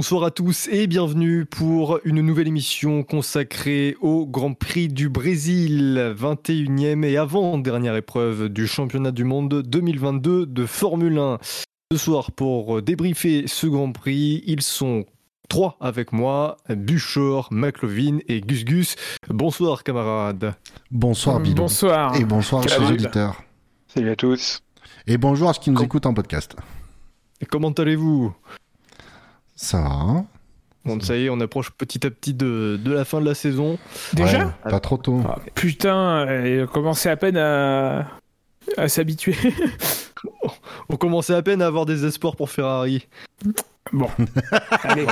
Bonsoir à tous et bienvenue pour une nouvelle émission consacrée au Grand Prix du Brésil, 21e et avant-dernière épreuve du championnat du monde 2022 de Formule 1. Ce soir, pour débriefer ce Grand Prix, ils sont trois avec moi, Buchor, McLovin et Gus Gus. Bonsoir camarades. Bonsoir Bilou. Bonsoir. Et bonsoir chers auditeurs. Salut à tous. Et bonjour à ceux qui nous Com- écoutent en podcast. Et comment allez-vous? Ça va hein Bon, ça y est, on approche petit à petit de, de la fin de la saison. Déjà Ouais, Pas trop tôt. Ah, Putain, il commençait à peine à, à s'habituer. On commençait à peine à avoir des espoirs pour Ferrari. Bon, allez.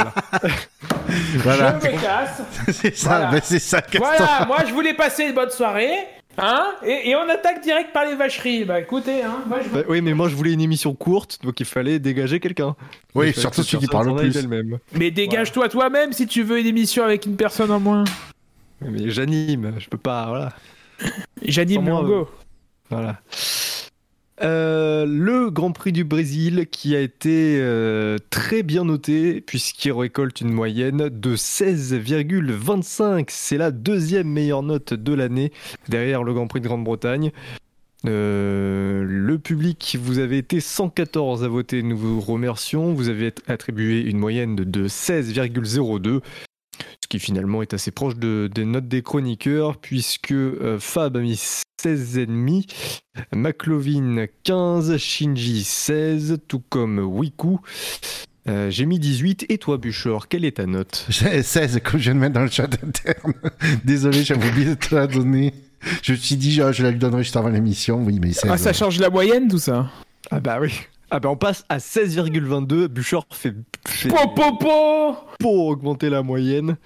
Voilà. Je me casse. c'est ça, Voilà. c'est ça. Voilà, moi je voulais passer une bonne soirée. Hein et, et on attaque direct par les vacheries. Bah écoutez, hein, moi je... Bah oui, mais moi je voulais une émission courte, donc il fallait dégager quelqu'un. Oui, surtout celui qui parle le plus. d'elle-même. Mais dégage-toi toi-même si tu veux une émission avec une personne en moins. Mais j'anime, je peux pas, voilà. J'anime Sans moi, Mango. voilà. Euh, le Grand Prix du Brésil qui a été euh, très bien noté puisqu'il récolte une moyenne de 16,25. C'est la deuxième meilleure note de l'année derrière le Grand Prix de Grande-Bretagne. Euh, le public, vous avez été 114 à voter, nous vous remercions. Vous avez attribué une moyenne de, de 16,02, ce qui finalement est assez proche de- des notes des chroniqueurs, puisque Fab a 16,5, McLovin 15, Shinji 16, tout comme Wiku. Euh, J'ai mis 18, et toi Buchor, quelle est ta note? J'ai 16 que je viens de mettre dans le chat interne. Désolé, j'avais oublié de te la donner. Je me suis dit, je, je la lui donnerai juste avant l'émission. Oui, mais 16. Ah, ça change la moyenne tout ça? Ah bah oui ah bah on passe à 16,22, Buchor fait, fait Po po po pour augmenter la moyenne.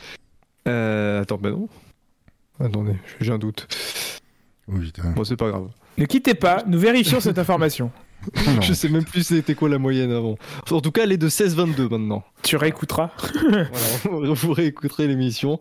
Euh, attends, bah non. Attendez, j'ai un doute. Oh, putain. Bon, c'est pas grave. Ne quittez pas, nous vérifions cette information. Non. Je sais même plus c'était quoi la moyenne avant. En tout cas, elle est de 16,22 maintenant. Tu réécouteras. Voilà, vous réécouterez l'émission.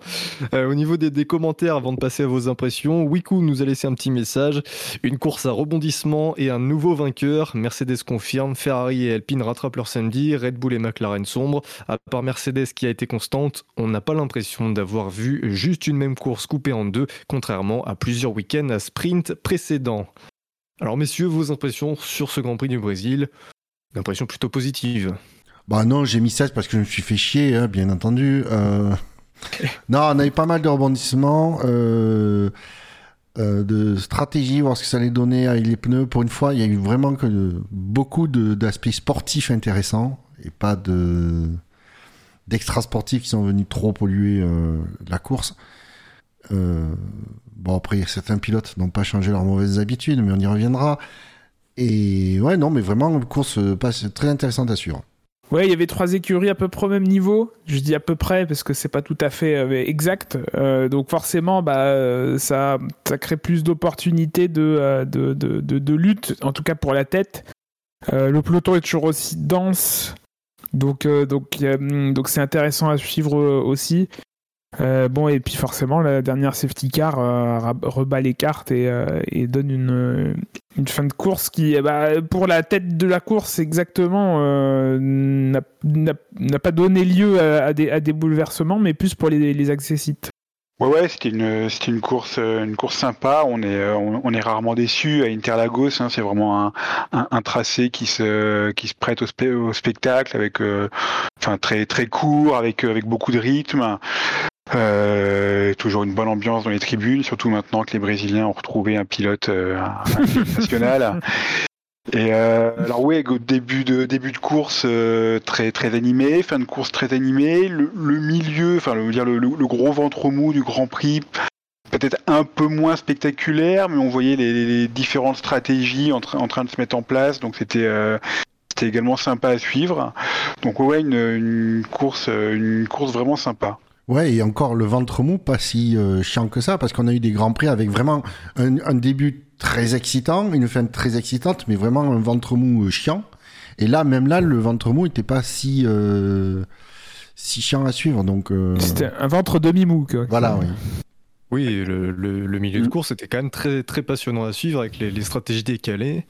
Euh, au niveau des, des commentaires, avant de passer à vos impressions, Wiku nous a laissé un petit message. Une course à rebondissement et un nouveau vainqueur. Mercedes confirme, Ferrari et Alpine rattrapent leur samedi, Red Bull et McLaren sombre. À part Mercedes qui a été constante, on n'a pas l'impression d'avoir vu juste une même course coupée en deux, contrairement à plusieurs week-ends à sprint précédents. Alors messieurs, vos impressions sur ce Grand Prix du Brésil? Une impression plutôt positive. Bah non, j'ai mis 16 parce que je me suis fait chier, hein, bien entendu. Euh, non, on a eu pas mal de rebondissements, euh, euh, de stratégie, voir ce que ça allait donner avec les pneus. Pour une fois, il y a eu vraiment que de- beaucoup de- d'aspects sportifs intéressants et pas de d'extra sportifs qui sont venus trop polluer la course. Bon après certains pilotes n'ont pas changé leurs mauvaises habitudes, mais on y reviendra. Et ouais non, mais vraiment une course euh, pas- très intéressante à suivre. Ouais, il y avait trois écuries à peu près au même niveau. Je dis à peu près parce que c'est pas tout à fait euh, exact. Euh, donc forcément, bah, ça, ça crée plus d'opportunités de, de, de, lutte, en tout cas pour la tête. Le peloton est toujours aussi dense. Donc donc donc c'est intéressant à suivre aussi. Euh, bon et puis forcément la dernière safety car euh, rebat les cartes et, euh, donne une, fin de course qui eh bah, pour la tête de la course exactement n'a pas donné lieu à, des, à des bouleversements mais plus pour les, les accessites. Ouais, ouais, c'était une, une course, une course sympa. On est, on, est rarement déçu à Interlagos. Hein, c'est vraiment un, tracé qui se, qui se prête au, spe- au spectacle avec, enfin très, très court, avec, avec beaucoup de rythme. Euh, toujours une bonne ambiance dans les tribunes, surtout maintenant que les Brésiliens ont retrouvé un pilote, euh, national. Et euh, alors oui, début de début de course très très animé, fin de course très animé, le, le milieu, enfin le, dire le, gros ventre mou du Grand Prix, peut-être un peu moins spectaculaire, mais on voyait les, les différentes stratégies en, tra- en train de se mettre en place, donc c'était c'était également sympa à suivre. Donc ouais, une, une course, une course vraiment sympa. Ouais, et encore le ventre mou, pas si euh, chiant que ça, parce qu'on a eu des grands prix avec vraiment un, un début très excitant, une fin très excitante, mais vraiment un ventre mou euh, chiant. Et là, même là, le ventre mou était pas si euh, si chiant à suivre, donc euh, C'était un ventre demi-mou. quoi. voilà, oui. Oui, le, le- le milieu de course était quand même très, très passionnant à suivre avec les, les stratégies décalées.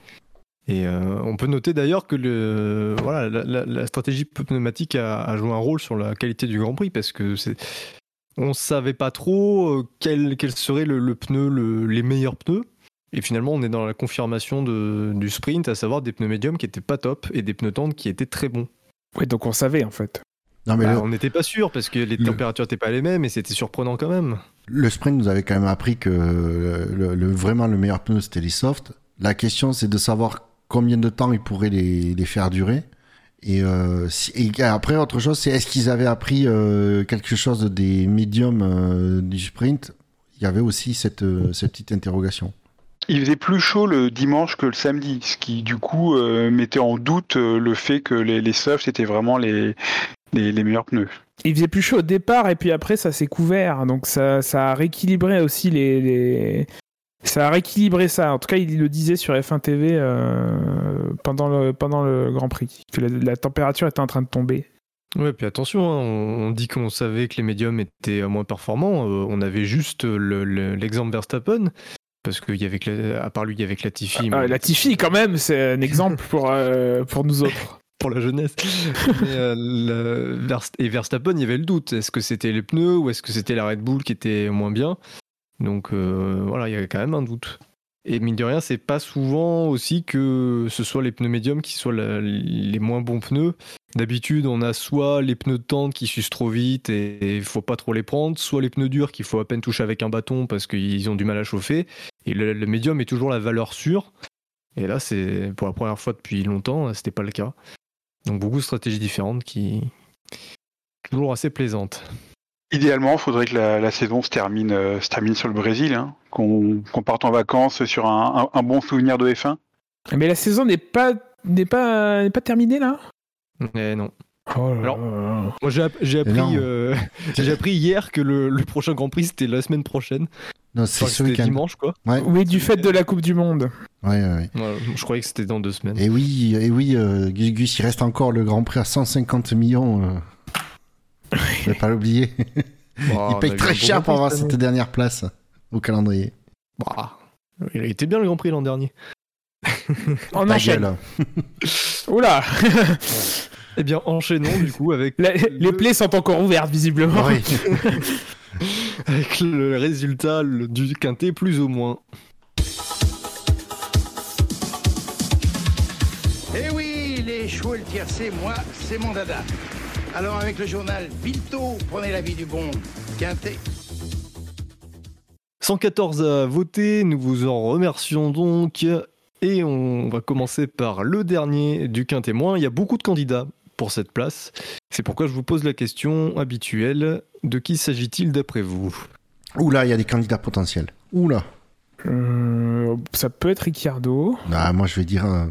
Et euh, on peut noter d'ailleurs que le, voilà, la, la- la stratégie pneumatique a, a joué un rôle sur la qualité du Grand Prix parce que c'est, on savait pas trop euh, quel, quel serait le, le pneu, le- les meilleurs pneus. Et finalement, on est dans la confirmation de- du sprint, à savoir des pneus médiums qui étaient pas top et des pneus tendres qui étaient très bons. Ouais, donc on savait en fait. Non, mais Bah, le, on n'était pas sûr parce que les Le- températures n'étaient pas les mêmes et c'était surprenant quand même. le sprint nous avait quand même appris que le, le- vraiment le meilleur pneu c'était les softs. La question c'est de savoir combien de temps ils pourraient les, les faire durer. Et, euh, si- et après autre chose c'est est-ce qu'ils avaient appris euh, quelque chose des médiums euh, du sprint? Il y avait aussi cette, euh, cette petite interrogation. Il faisait plus chaud le dimanche que le samedi, ce qui du coup euh, mettait en doute euh, le fait que les, les softs étaient vraiment les, les, les meilleurs pneus. Il faisait plus chaud au départ et puis après ça s'est couvert. Donc ça, ça a rééquilibré aussi les, les- Ça a rééquilibré ça. En tout cas, il le disait sur F1 TV euh, pendant, le, pendant le Grand Prix. Que la, la température était en train de tomber. Ouais, puis attention, hein, on, on dit qu'on savait que les médiums étaient moins performants. euh, on avait juste le- le- l'exemple Verstappen, parce qu'il y avait que à part lui, il y avait que Latifi, Ah, mais la Tiffy, quand même, c'est un exemple pour, euh, pour nous autres. pour la jeunesse. Mais, euh, le- Verst- et Verstappen, il y avait le doute. Est-ce que c'était les pneus ou est-ce que c'était la Red Bull qui était moins bien? Donc euh, voilà, il y avait quand même un doute. Et mine de rien, c'est pas souvent aussi que ce soit les pneus médiums qui soient les moins bons pneus. D'habitude, on a soit les pneus de tente qui s'usent trop vite et il faut pas trop les prendre, soit les pneus durs qu'il faut à peine toucher avec un bâton parce qu'ils ont du mal à chauffer. Et le, le médium est toujours la valeur sûre. Et là, c'est pour la première fois depuis longtemps, c'était pas le cas. Donc beaucoup de stratégies différentes qui toujours assez plaisantes. Idéalement, il faudrait que la, la saison se termine, euh, se termine sur le Brésil, hein, qu'on qu'on parte en vacances sur un, un- un bon souvenir de F1. Mais la saison n'est pas, n'est pas, n'est pas terminée là? Mais non. Oh là Alors, là. Moi j'ai app- j'ai appris, Énorme. euh, j'ai appris hier que le, le prochain Grand Prix c'était la semaine prochaine. Non, c'est ce week-end. dimanche quoi. Ouais. Oui, du fait de la Coupe du Monde. Ouais, ouais, ouais. Voilà, je croyais que c'était dans deux semaines. Et oui, et oui, euh, Gus, Gus, il reste encore le Grand Prix à 150 millions. Je vais pas l'oublier. Il paye très cher pour avoir cette dernière place au calendrier. Bah, il était bien le Grand Prix l'an dernier. On enchaîne. Oula Eh bien enchaînons du coup avec, La- Les plaies sont encore ouvertes, visiblement. Oui. avec le résultat le- du quintet plus ou moins. Eh oui, les chevaux le tiercé, moi, c'est mon dada. Alors avec le journal Vito, prenez l'avis du bon Quintet. 114 à voter, nous vous en remercions donc. Et on va commencer par le dernier du quintémoin. Il y a beaucoup de candidats pour cette place. C'est pourquoi je vous pose la question habituelle. De qui s'agit-il d'après vous? Oula, il y a des candidats potentiels. Oula. Euh, ça peut être Ricciardo. Ah, moi, je vais dire. euh,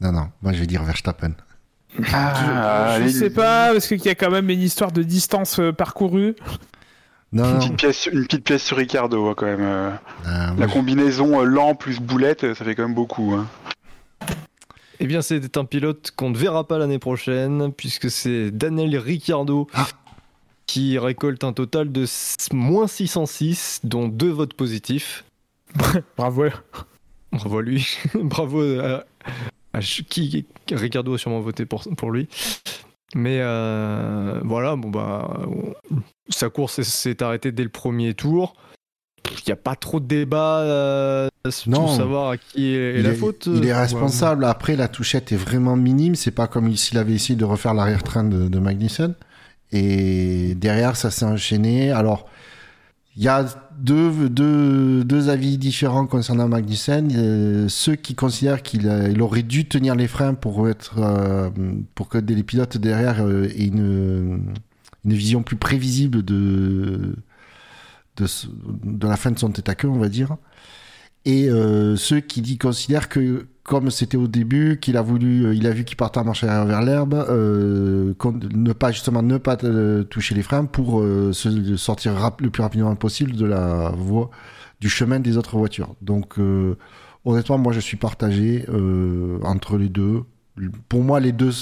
Non, non, moi, je vais dire Verstappen. Ah, je allez, sais pas, parce qu'il y a quand même une histoire de distance euh, parcourue. Non, Une non. petite, pièce, une petite pièce sur Ricardo, hein, quand même. euh. Ah, La je- combinaison euh, lent plus boulette, ça fait quand même beaucoup. hein. Eh bien, c'est un pilote qu'on ne verra pas l'année prochaine, puisque c'est Daniel Ricciardo Ah. qui récolte un total de moins 606, dont deux votes positifs. Bravo. Bravo à lui. Bravo à, qui Ricardo a sûrement voté pour, pour lui. Mais euh, voilà, bon bah, on- sa course s'est- arrêtée dès le premier tour. Il n'y a pas trop de débat euh, Non. pour savoir à qui est, la est, faute. il est Ouais. responsable. Après, la touchette est vraiment minime. C'est pas comme s'il avait essayé de refaire l'arrière-train de, de Magnussen. Et derrière, ça s'est enchaîné. Alors, il y a deux, deux, deux avis différents concernant Magnussen. Euh, ceux qui considèrent qu'il a- il aurait dû tenir les freins pour, être, euh, pour que les pilotes derrière euh, aient une, une vision plus prévisible de, de, de la fin de son tête à queue, on va dire. Et euh, ceux qui dit- considèrent que, comme c'était au début, qu'il a voulu, euh, il a vu qu'il partait en marche arrière vers l'herbe, euh, ne pas justement ne pas toucher les freins pour sortir le plus rapidement possible de la voie, du chemin des autres voitures. Donc, honnêtement, moi, je suis partagé entre les deux. Pour moi, les deux,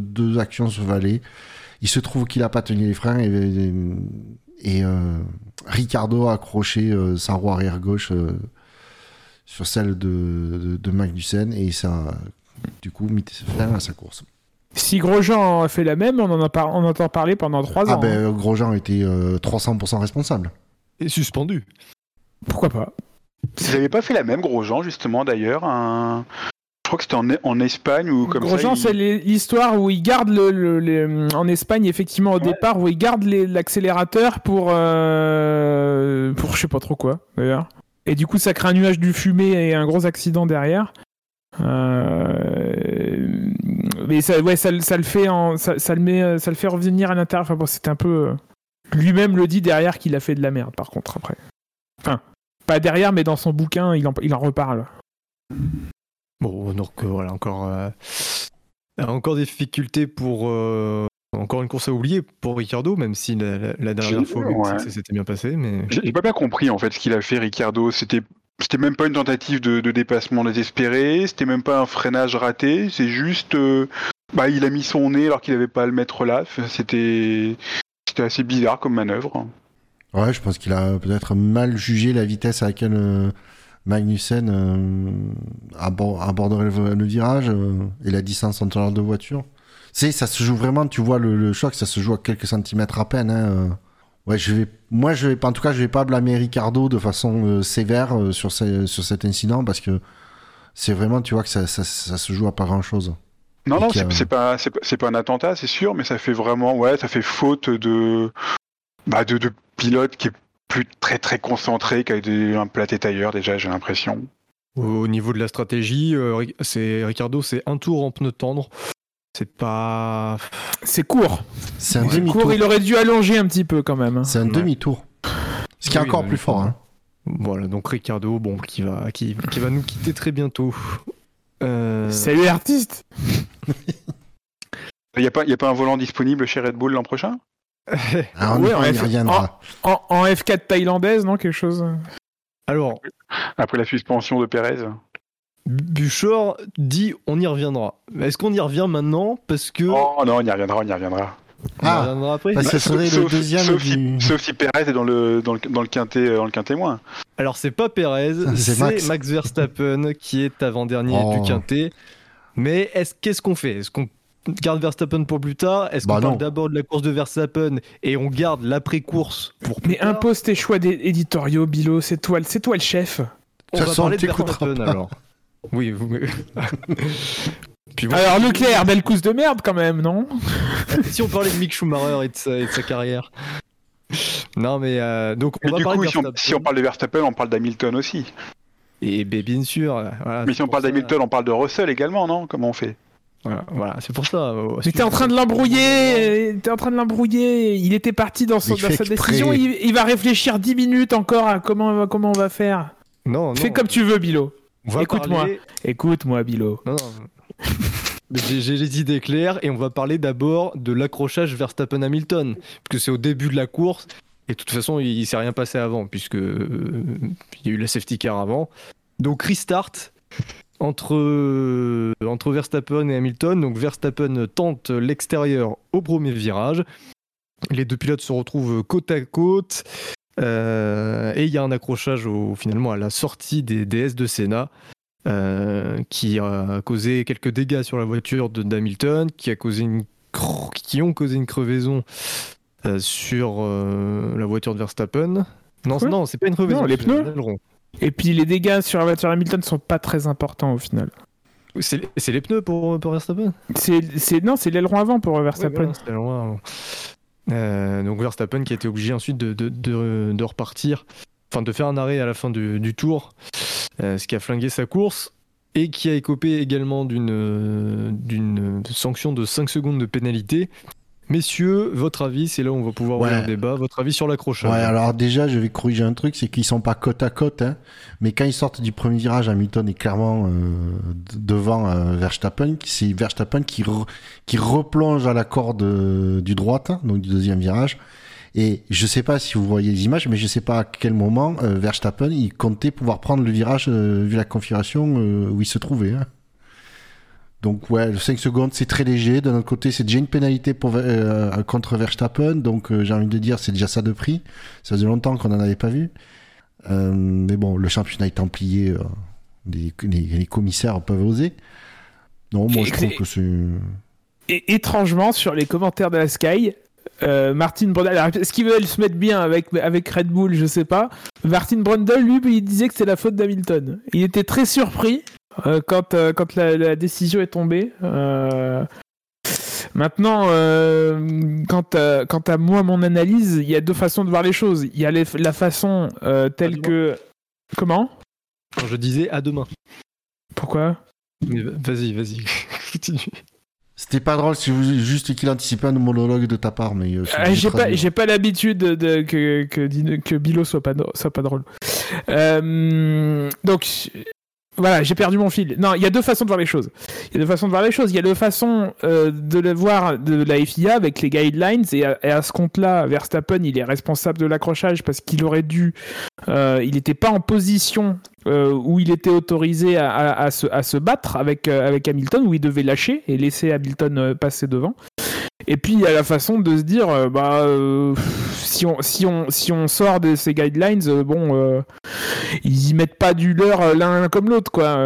deux actions se valaient. Il se trouve qu'il a pas tenu les freins et, Ricardo a accroché sa roue arrière gauche sur celle de, de, de Magnussen et ça a du coup mis fin à sa course. Si Grosjean a fait la même, on en, a par- on entend parler pendant 3 Ah ans. hein. ben Grosjean était euh, 300% responsable. Et suspendu. Pourquoi pas? Vous n'avez pas fait la même, Grosjean, justement, d'ailleurs un... Je crois que c'était en, en Espagne ou comme Grosjean, ça. c'est les- l'histoire où il garde le, le- les- en Espagne effectivement au départ où il garde l'accélérateur pour euh, pour je sais pas trop quoi d'ailleurs. Et du coup, ça crée un nuage du fumée et un gros accident derrière. Euh, Mais ça, ouais, ça, le- fait ça, le met, ça le fait revenir à l'intérieur. Enfin bon, c'était un peu. euh, Lui-même le dit derrière qu'il a fait de la merde. Par contre, après. Enfin, pas derrière, mais dans son bouquin, il en, il en reparle. Bon, donc euh, voilà, encore, euh, encore des difficultés pour. Encore une course à oublier pour Ricardo, même si la, la- la dernière fois, ouais. ça s'était bien passé. Mais... J'ai pas bien compris en fait ce qu'il a fait Ricardo. C'était c'était même pas une tentative de, de dépassement désespéré. C'était même pas un freinage raté. C'est juste euh, bah il a mis son nez alors qu'il avait pas à le mettre là. C'était c'était assez bizarre comme manœuvre. Ouais, je pense qu'il a peut-être mal jugé la vitesse à laquelle euh, Magnussen euh, abor- aborderait le, le virage euh, et la distance entre leurs deux voitures. C'est, ça se joue vraiment, tu vois le, le choc, ça se joue à quelques centimètres à peine. hein, euh. Ouais, je vais, moi, je vais pas, en tout cas, je vais pas blâmer Ricardo de façon euh, sévère euh, sur, ce- sur cet incident parce que c'est vraiment, tu vois, que ça, ça, ça se joue à pas grand chose. Non Et non c'est pas c'est pas, c'est pas un attentat c'est sûr mais ça fait vraiment ouais ça fait faute de bah de, de pilote qui est plus très très concentré qui a été un ailleurs déjà j'ai l'impression. Au niveau de la stratégie, c'est Ricardo, c'est un tour en pneu tendre. C'est pas. C'est court. C'est un demi-tour. court. Il aurait dû allonger un petit peu quand même. hein. C'est un Ouais. demi-tour. Ce qui est encore oui, plus fort. Hein. Voilà, donc Ricardo, bon, qui va, qui, qui va nous quitter très bientôt. Euh, Salut l'artiste. Il y a pas il y a pas un volant disponible chez Red Bull l'an prochain? Ah, on, Ouais. En, en F4 thaïlandaise, non Quelque chose? Alors, après la suspension de Pérez. Buchor dit on y reviendra. Est-ce qu'on y revient maintenant Parce que. Oh non on y reviendra on y reviendra. on y Ah. reviendra après Parce que ce serait le deuxième sauf du- si, sauf si Pérez est dans le dans le dans le quintet euh, dans le quintet moins. Alors, c'est pas Perez, C'est c'est Max. Max. Verstappen qui est avant-dernier Oh. du quintet. Mais est-ce qu'est-ce qu'on fait? Est-ce qu'on garde Verstappen pour plus tard? Est-ce Bah qu'on non. parle d'abord de la course de Verstappen et on garde l'après-course pour plus Mais tard? impose tes choix éditoriaux, Bilo. C'est toi, c'est toi le chef. On toute va parler de Verstappen alors. Oui, vous... Puis bon, Alors Leclerc, belle course de merde quand même, non si on parlait de Mick Schumacher et de sa, et de sa carrière. Non mais euh, donc on Mais va du parler coup si on, Verstappen. si on parle de Verstappen on parle d'Hamilton aussi. Et ben, bien sûr. euh, Voilà, Mais si on parle d'Hamilton on parle de Russell également non? Comment on fait? Voilà, voilà, c'est pour ça. euh, Mais t'es en train de l'embrouiller. T'es en train de l'embrouiller. Il était parti dans, son, dans sa décision. Il, il va réfléchir 10 minutes encore à comment, comment on va faire. Non, non. Fais comme tu veux, Bilo. Écoute-moi. parler- Écoute-moi, Bilo. Non, non. J'ai les idées claires et on va parler d'abord de l'accrochage Verstappen-Hamilton, puisque c'est au début de la course et de toute façon il, il s'est rien passé avant puisque euh, il y a eu la safety car avant. Donc restart entre euh, entre Verstappen et Hamilton. Donc Verstappen tente l'extérieur au premier virage. Les deux pilotes se retrouvent côte à côte. Euh, et il y a un accrochage au- finalement à la sortie des DS de Senna. Euh, qui a causé quelques dégâts sur la voiture de d'Hamilton, qui a causé une qui ont causé une crevaison euh, sur euh, la voiture de Verstappen. Non, Quoi? non, c'est pas une crevaison. Non, les pneus. Et puis les dégâts sur la voiture Hamilton sont pas très importants au final. C'est les pneus pour, pour Verstappen? C'est, non, c'est l'aileron avant pour Verstappen. loin avant. Euh, donc Verstappen qui a été obligé ensuite de, repartir, enfin de faire un arrêt à la fin du, tour, euh, ce qui a flingué sa course et qui a écopé également d'une euh, d'une sanction de 5 secondes de pénalité. Messieurs, votre avis, c'est là où on va pouvoir Ouais. ouvrir le débat. Votre avis sur l'accrochage. Ouais, alors déjà, je vais corriger un truc, c'est qu'ils sont pas côte à côte, hein, mais quand ils sortent du premier virage, Hamilton est clairement euh, devant euh, Verstappen. C'est Verstappen qui, re- qui replonge à la corde euh, du droite, hein, donc du deuxième virage. Et je sais pas si vous voyez les images, mais je sais pas à quel moment euh, Verstappen il comptait pouvoir prendre le virage euh, vu la configuration euh, où il se trouvait. hein. Donc ouais, le 5 secondes c'est très léger. D'un autre côté, c'est déjà une pénalité pour, euh, contre Verstappen, donc euh, j'ai envie de dire c'est déjà ça de prix. Ça faisait longtemps qu'on n'en avait pas vu. Euh, mais bon, le championnat étant plié, euh, les, les- les commissaires peuvent oser. Non, moi je trouve que c'est... Et étrangement, sur les commentaires de la Sky, euh, Martin Brundle, est-ce qu'ils veulent se mettre bien avec, avec Red Bull? Je sais pas. Martin Brundle, lui, il disait que c'est la faute d'Hamilton. Il était très surpris euh, quand, euh, quand la, la décision est tombée. Euh, Maintenant, euh, quant, à, quant à moi, mon analyse, il y a deux façons de voir les choses. Il y a les- la façon euh, telle que. Comment? Quand je disais à demain. Pourquoi? Vas-y, vas-y. Continue. C'était pas drôle si vous juste qu'il anticipait un monologue de ta part, mais... euh, c'est Ah, j'ai pas, j'ai pas l'habitude de, de- que, que, que Bilo soit pas, soit pas drôle. Euh, donc, voilà, j'ai perdu mon fil. Non, il y a deux façons de voir les choses. Il y a deux façons de voir les choses. Il y a deux façons euh, de le voir de la FIA avec les guidelines et à, ce compte-là, Verstappen, il est responsable de l'accrochage parce qu'il aurait dû, euh, il n'était pas en position euh, où il était autorisé à, se, à se battre avec, avec Hamilton, où il devait lâcher et laisser Hamilton passer devant. Et puis il y a la façon de se dire, euh, bah, euh, si, on, si, on, si on sort de ces guidelines, euh, bon, ils y mettent pas du leur l'un comme l'autre, quoi.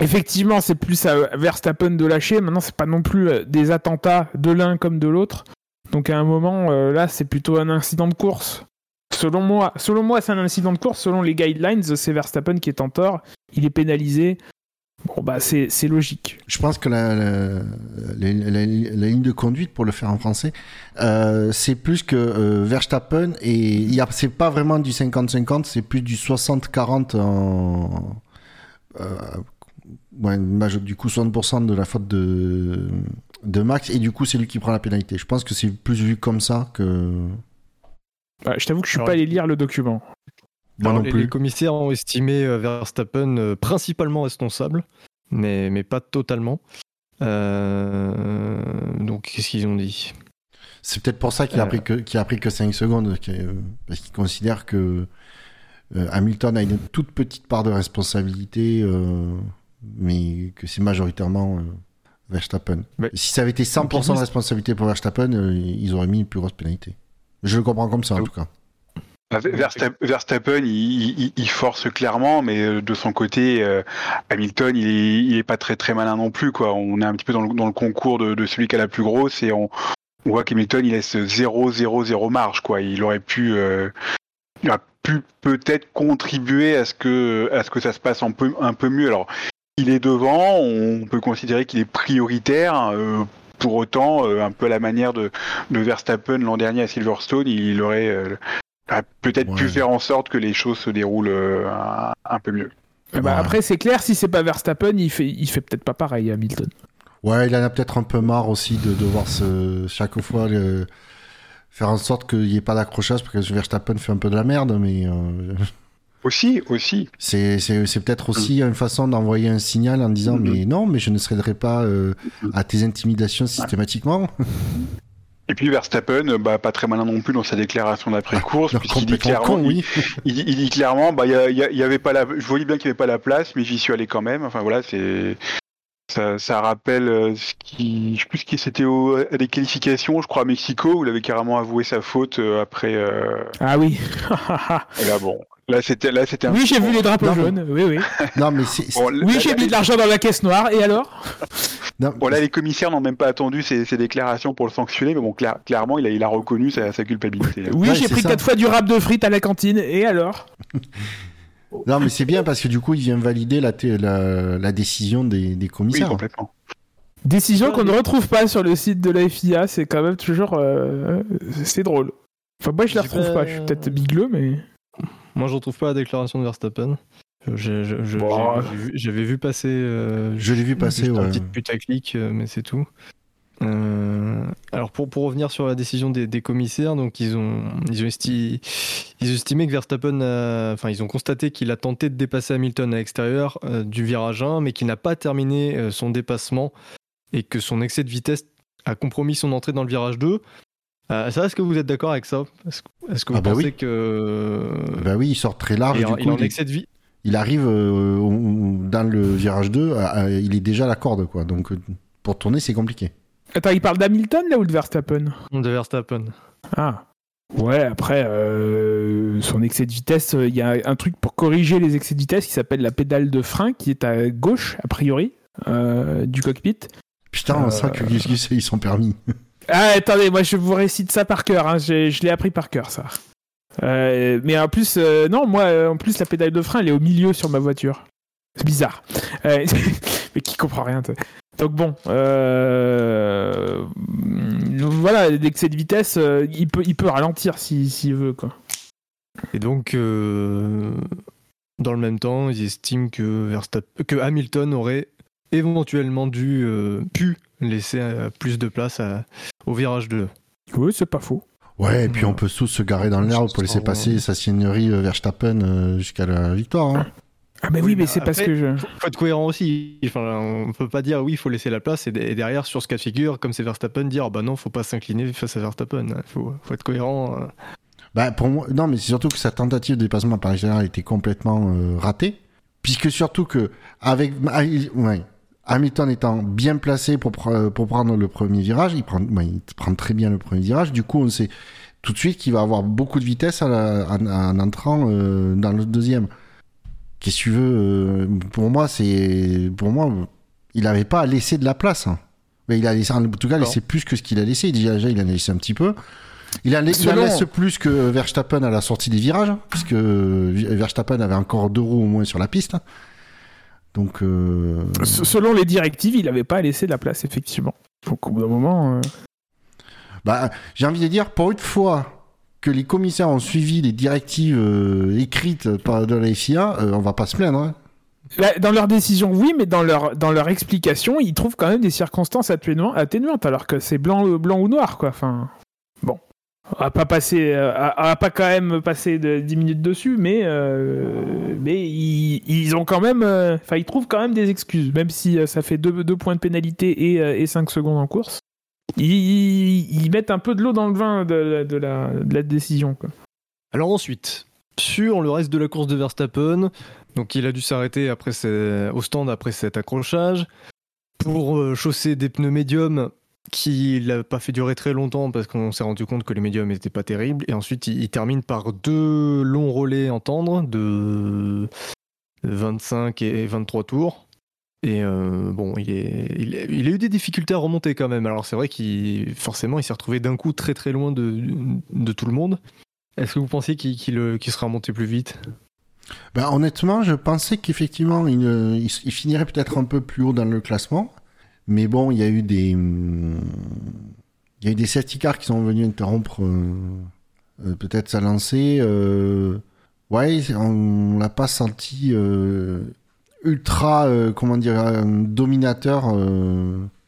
Effectivement, c'est plus à Verstappen de lâcher. Maintenant, c'est pas non plus des attentats de l'un comme de l'autre. Donc à un moment, là, c'est plutôt un incident de course. Selon moi, selon moi, c'est un incident de course. Selon les guidelines, c'est Verstappen qui est en tort. Il est pénalisé. Bon, bah, c'est c'est logique. Je pense que la, la, la- la- la ligne de conduite, pour le faire en français, euh, c'est plus que euh, Verstappen et il y a, c'est pas vraiment du 50-50, c'est plus du 60-40 en, euh, ouais, du coup 60% de la faute de, de Max et du coup c'est lui qui prend la pénalité. Je pense que c'est plus vu comme ça que Bah, je t'avoue que je suis Alors- pas allé lire le document. Moi Alors, non les, plus. les commissaires ont estimé euh, Verstappen euh, principalement responsable, mais, mais pas totalement. Euh, donc, qu'est-ce qu'ils ont dit? C'est peut-être pour ça qu'il a, Euh. pris que, qu'il a pris que 5 secondes, parce qu'il considère que euh, Hamilton a une toute petite part de responsabilité, euh, mais que c'est majoritairement euh, Verstappen. Mais- Si ça avait été 100% de responsabilité pour Verstappen, euh, ils auraient mis une plus grosse pénalité. Je le comprends comme ça en tout cas. Versta- Verstappen, il, il- il force clairement, mais euh, de son côté, euh, Hamilton, il est, il est pas très très malin non plus. Quoi. On est un petit peu dans le, dans le concours de, de celui qui a la plus grosse et on, on voit qu'Hamilton, il laisse 0-0-0 marge. Quoi. Il aurait pu, euh, il aurait pu peut-être contribuer à ce que à ce que ça se passe un peu un peu mieux. Alors, il est devant, on peut considérer qu'il est prioritaire. euh, pour autant, un peu à la manière de, de Verstappen l'an dernier à Silverstone, il aurait a peut-être pu faire en sorte que les choses se déroulent euh, un, un peu mieux. Bah, Ouais. Après, c'est clair, si c'est pas Verstappen, il fait, il fait peut-être pas pareil, Hamilton. Ouais, il en a peut-être un peu marre aussi de devoir se, chaque fois le- faire en sorte qu'il n'y ait pas d'accrochage parce que Verstappen fait un peu de la merde, mais euh, Aussi, aussi. C'est, c'est, c'est peut-être aussi une façon d'envoyer un signal en disant Mhm. mais non, mais je ne céderai pas euh, à tes intimidations systématiquement. Et puis Verstappen, euh, bah, pas très malin non plus dans sa déclaration d'après-course, Alors, puisqu'il dit clairement, con, oui. il, il dit clairement, bah, il y, a- y a- il y avait pas la, je voyais bien qu'il n'y avait pas la place, mais j'y suis allé quand même. Enfin voilà, c'est, ça, ça rappelle euh, ce qui, je sais plus ce qui c'était au- à des qualifications, je crois à Mexico, où il avait carrément avoué sa faute euh, après. euh, Ah oui. et là bon, là c'était, là c'était. un oui, j'ai vu les drapeaux Non, mais- jaunes. Oui, oui. Non, mais c'est, Bon, Oui, j'ai mis de l'argent dans la caisse noire. Et alors? Non, Bon là les commissaires n'ont même pas attendu ces, ces déclarations pour le sanctionner, mais bon clair- clairement il a, il a reconnu sa, sa culpabilité. Oui, Ouais, j'ai pris ça. quatre fois du rap de frites à la cantine. Et alors? Non, mais c'est bien parce que du coup, il vient valider la, té- la, la décision des, des Oui commissaires. complètement. Décision qu'on ne retrouve pas sur le site de la FIA. C'est quand même toujours. euh, C'est drôle. Enfin, moi, je la retrouve pas- pas. Je suis peut-être bigleux, mais. Moi, je retrouve pas la déclaration de Verstappen. Bon. j'ai vu- J'avais vu passer. euh, Je l'ai vu passer, juste un ouais. petit putaclic, euh, mais c'est tout. Euh, alors pour, pour revenir sur la décision des, des commissaires, donc ils ont ils ont, esti- ils ont estimé que Verstappen, a- enfin ils ont constaté qu'il a tenté de dépasser Hamilton à l'extérieur euh, du virage 1, mais qu'il n'a pas terminé euh, son dépassement et que son excès de vitesse a compromis son entrée dans le virage 2. Euh, ça, est-ce que vous êtes d'accord avec ça? Est-ce que vous Ah bah pensez oui. que Bah oui, il sort très large. il, est du en- coup, il en excès de vie? Il arrive euh, dans le virage 2, à- à- il est déjà à la corde, quoi. Donc euh, pour tourner, c'est compliqué. Attends, il parle d'Hamilton là ou de Verstappen? De Verstappen Ah. Ouais, après, euh, son excès de vitesse, euh, il y a un truc pour corriger les excès de vitesse qui s'appelle la pédale de frein qui est à gauche, a priori, euh, du cockpit. Putain, Euh, ça, que ils sont permis. Ah, attendez, moi je vous récite ça par cœur, hein, je l'ai appris par cœur ça. Euh, mais en plus, euh, non, moi, euh, en plus, la pédale de frein, elle est au milieu sur ma voiture. C'est bizarre. Mais qui comprend rien. toi. Donc bon, donc voilà, l'excès de vitesse, il, peut, il peut ralentir si- s'il veut, quoi. Et donc, dans le même temps, ils estiment que Hamilton aurait éventuellement dû, euh, pu laisser euh, plus de place à- au virage 2. Oui, c'est pas faux. Ouais, et puis Ouais. on peut tous se garer dans l'herbe pour laisser Oh. passer sa seigneurie euh, Verstappen jusqu'à la victoire. hein. Ah, mais oui, Oui, mais bah, c'est parce que je. faut être cohérent aussi. Enfin, on peut pas dire oui, il faut laisser la place et, de- et derrière, sur ce cas de figure, comme c'est Verstappen, dire ah bah non, faut pas s'incliner face à Verstappen. Il faut, faut être cohérent. euh. Bah pour moi, non, mais c'est surtout que sa tentative de dépassement par l'extérieur était complètement euh, ratée, puisque surtout que avec ah, ouais, Hamilton étant bien placé pour pre- pour prendre le premier virage, il prend il prend très bien le premier virage. Du coup, on sait tout de suite qu'il va avoir beaucoup de vitesse à la- en, en entrant euh, dans le deuxième. Qu'est-ce que tu veux euh, Pour moi, c'est pour moi, il avait pas à laisser de la place. hein. Mais il a laissé, en tout cas, laissé plus que ce qu'il a laissé. Déjà, déjà, il en a laissé un petit peu. Il en, Selon- laisse plus que Verstappen à la sortie des virages, puisque Verstappen avait encore deux roues au moins sur la piste. Donc, euh, Selon les directives, il avait pas laissé de la place, effectivement. Donc au bout d'un moment. euh, bah, j'ai envie de dire, pour une fois que les commissaires ont suivi les directives euh, écrites par de la FIA, on va pas se plaindre. hein. Là, dans leur décision, oui, mais dans leur, dans leur explication, ils trouvent quand même des circonstances atténuantes, alors que c'est blanc, blanc ou noir, quoi. Enfin, va pas passer, euh, va pas quand même passer de 10 minutes dessus, mais, euh, mais ils, ils ont quand même, euh, enfin, ils trouvent quand même des excuses, même si ça fait 2 deux, points de pénalité et, et 5 secondes en course. Ils, ils- mettent un peu de l'eau dans le vin de, la, de la décision, quoi. Alors ensuite, sur le reste de la course de Verstappen, donc il a dû s'arrêter après au stand après cet accrochage pour chausser des pneus médiums qu'il n'a pas fait durer très longtemps parce qu'on s'est rendu compte que les médiums n'étaient pas terribles. Et ensuite, il, termine par deux longs relais en tendre de 25 et 23 tours. Et euh, bon, il, est, il, a- eu des difficultés à remonter quand même. Alors c'est vrai qu'il forcément, il s'est retrouvé d'un coup très très loin de, de tout le monde. Est-ce que vous pensiez qu'il qu'il, euh, qu'il serait remonté plus vite? Bah, honnêtement, je pensais qu'effectivement, euh, il finirait peut-être un peu plus haut dans le classement. Mais bon, il y a eu des, hum, il y a eu des qui sont venus interrompre euh, euh, peut-être sa lancée. Euh, ouais, on l'a pas senti ultra, comment dire, dominateur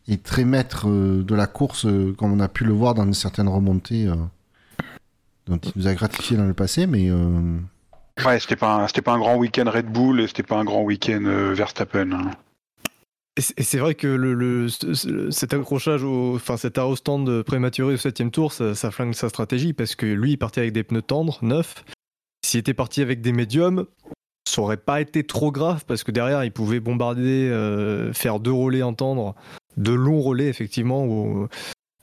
et très maître de la course, comme on a pu le voir dans certaines remontées dont il nous a gratifié dans le passé. Mais Ouais, c'était pas, pas un grand week-end Red Bull et c'était pas un grand week-end Verstappen. hein. Et c'est- vrai que cet accrochage, enfin cet arrow stand prématuré au septième tour, ça, flingue sa stratégie parce que lui, il partait avec des pneus tendres, neufs. S'il était parti avec des médiums, ça aurait pas été trop grave parce que derrière, il pouvait bombarder, euh, faire deux relais en tendre, de longs relais effectivement, ou,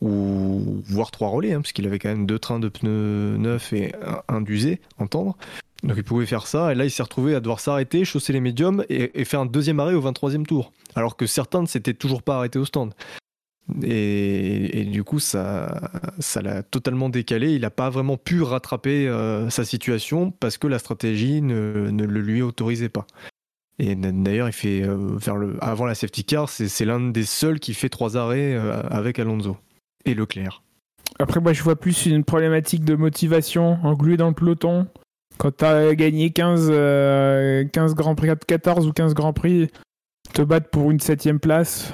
ou voire trois relais, hein, parce qu'il avait quand même deux trains de pneus neufs et un, un d'usé en tendre. Donc il pouvait faire ça, et là il s'est retrouvé à devoir s'arrêter, chausser les médiums et, faire un deuxième arrêt au 23e tour. Alors que certains ne s'étaient toujours pas arrêtés au stand. Et, du coup, ça, l'a totalement décalé. Il n'a pas vraiment pu rattraper euh, sa situation parce que la stratégie ne, le lui autorisait pas. Et d'ailleurs, il fait euh, avant la safety car, c'est c'est l'un des seuls qui fait trois arrêts euh, avec Alonso et Leclerc. Après, moi, je vois plus une problématique de motivation engluée dans le peloton. Quand t'as gagné 15, euh, 15 Grands Prix, 14 ou 15 Grands Prix, te battre pour une septième place,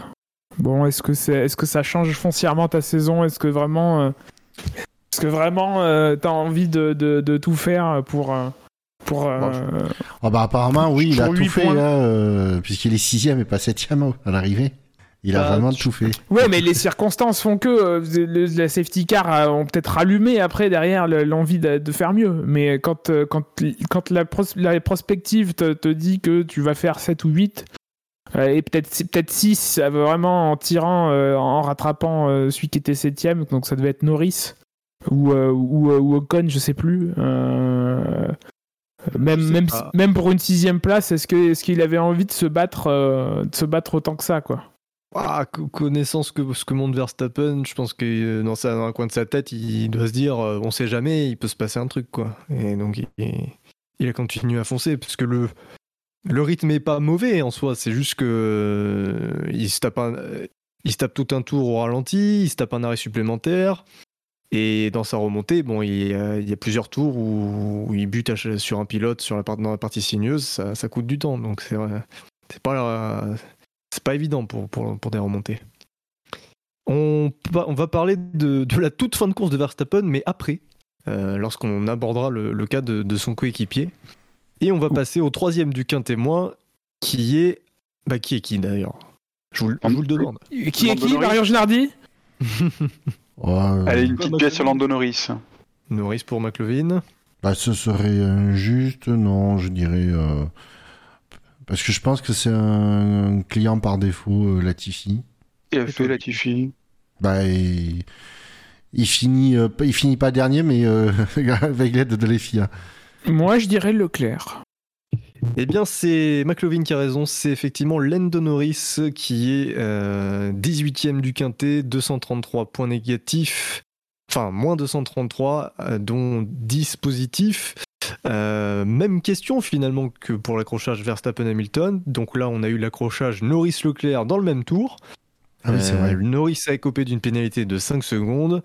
Bon, est-ce que, c'est, est-ce que ça change foncièrement ta saison? Est-ce que vraiment, euh, est-ce que vraiment euh, t'as envie de, de, de tout faire pour, euh, pour Ah bah apparemment, oui, il a tout fait, euh, puisqu'il est sixième et pas septième à l'arrivée. Il a Bah, vraiment tu- tout fait. Ouais, mais les circonstances font que euh, le- la safety car a- ont peut-être rallumé après derrière le- l'envie de, de faire mieux. Mais quand, euh, quand, quand la, pros- la prospective te, te dit que tu vas faire 7 ou 8, euh, et peut-être peut-être 6 vraiment en tirant, euh, en rattrapant euh, celui qui était 7ème, donc ça devait être Norris ou, euh, ou, ou Ocon, je sais plus. Euh, même, même, pas. même pour une sixième place, est-ce que- est-ce qu'il avait envie de se battre, euh, de se battre autant que ça, quoi? Ah, co- connaissant ce que, ce que montre Verstappen, je pense que euh, dans, un coin de sa tête, il doit se dire euh, on sait jamais, il peut se passer un truc, quoi. Et donc, il, il a continué à foncer, parce que le, rythme est pas mauvais en soi, c'est juste que euh, il, se tape il tape tout un tour au ralenti, il se tape un arrêt supplémentaire. Et dans sa remontée, bon, il y a, plusieurs tours où, il bute sur un pilote sur la dans la partie sinueuse, ça, coûte du temps. Donc c'est pas c'est pas évident pour, pour, pour des remontées. On, va parler de, de la toute fin de course de Verstappen, mais après, euh, lorsqu'on abordera le, le cas de, de son coéquipier. Et on va passer au troisième du quintémoin, qui est. Bah, qui est qui d'ailleurs? Je vous, le- je vous le demande. Qui est qui. Marion Genardi Ouais, euh, Allez, une petite pièce sur Lando Norris. Norris pour McLovin. bah, ce serait injuste, non, je dirais. euh, Parce que je pense que c'est un client par défaut, euh, Latifi. Il a fait Latifi. Bah, il, il finit, euh, pas- il finit pas dernier, mais euh, avec l'aide de l'EFIA. Moi, je dirais Leclerc. Eh bien, c'est McLovin qui a raison. C'est effectivement Lando Norris qui est euh, 18e du quintet, 233 points négatifs. Enfin, moins 233, euh, dont 10 positifs. Euh, même question finalement que pour l'accrochage Verstappen-Hamilton. Donc là, on a eu l'accrochage Norris-Leclerc dans le même tour. Ah oui, c'est Euh, vrai. Norris a écopé d'une pénalité de 5 secondes.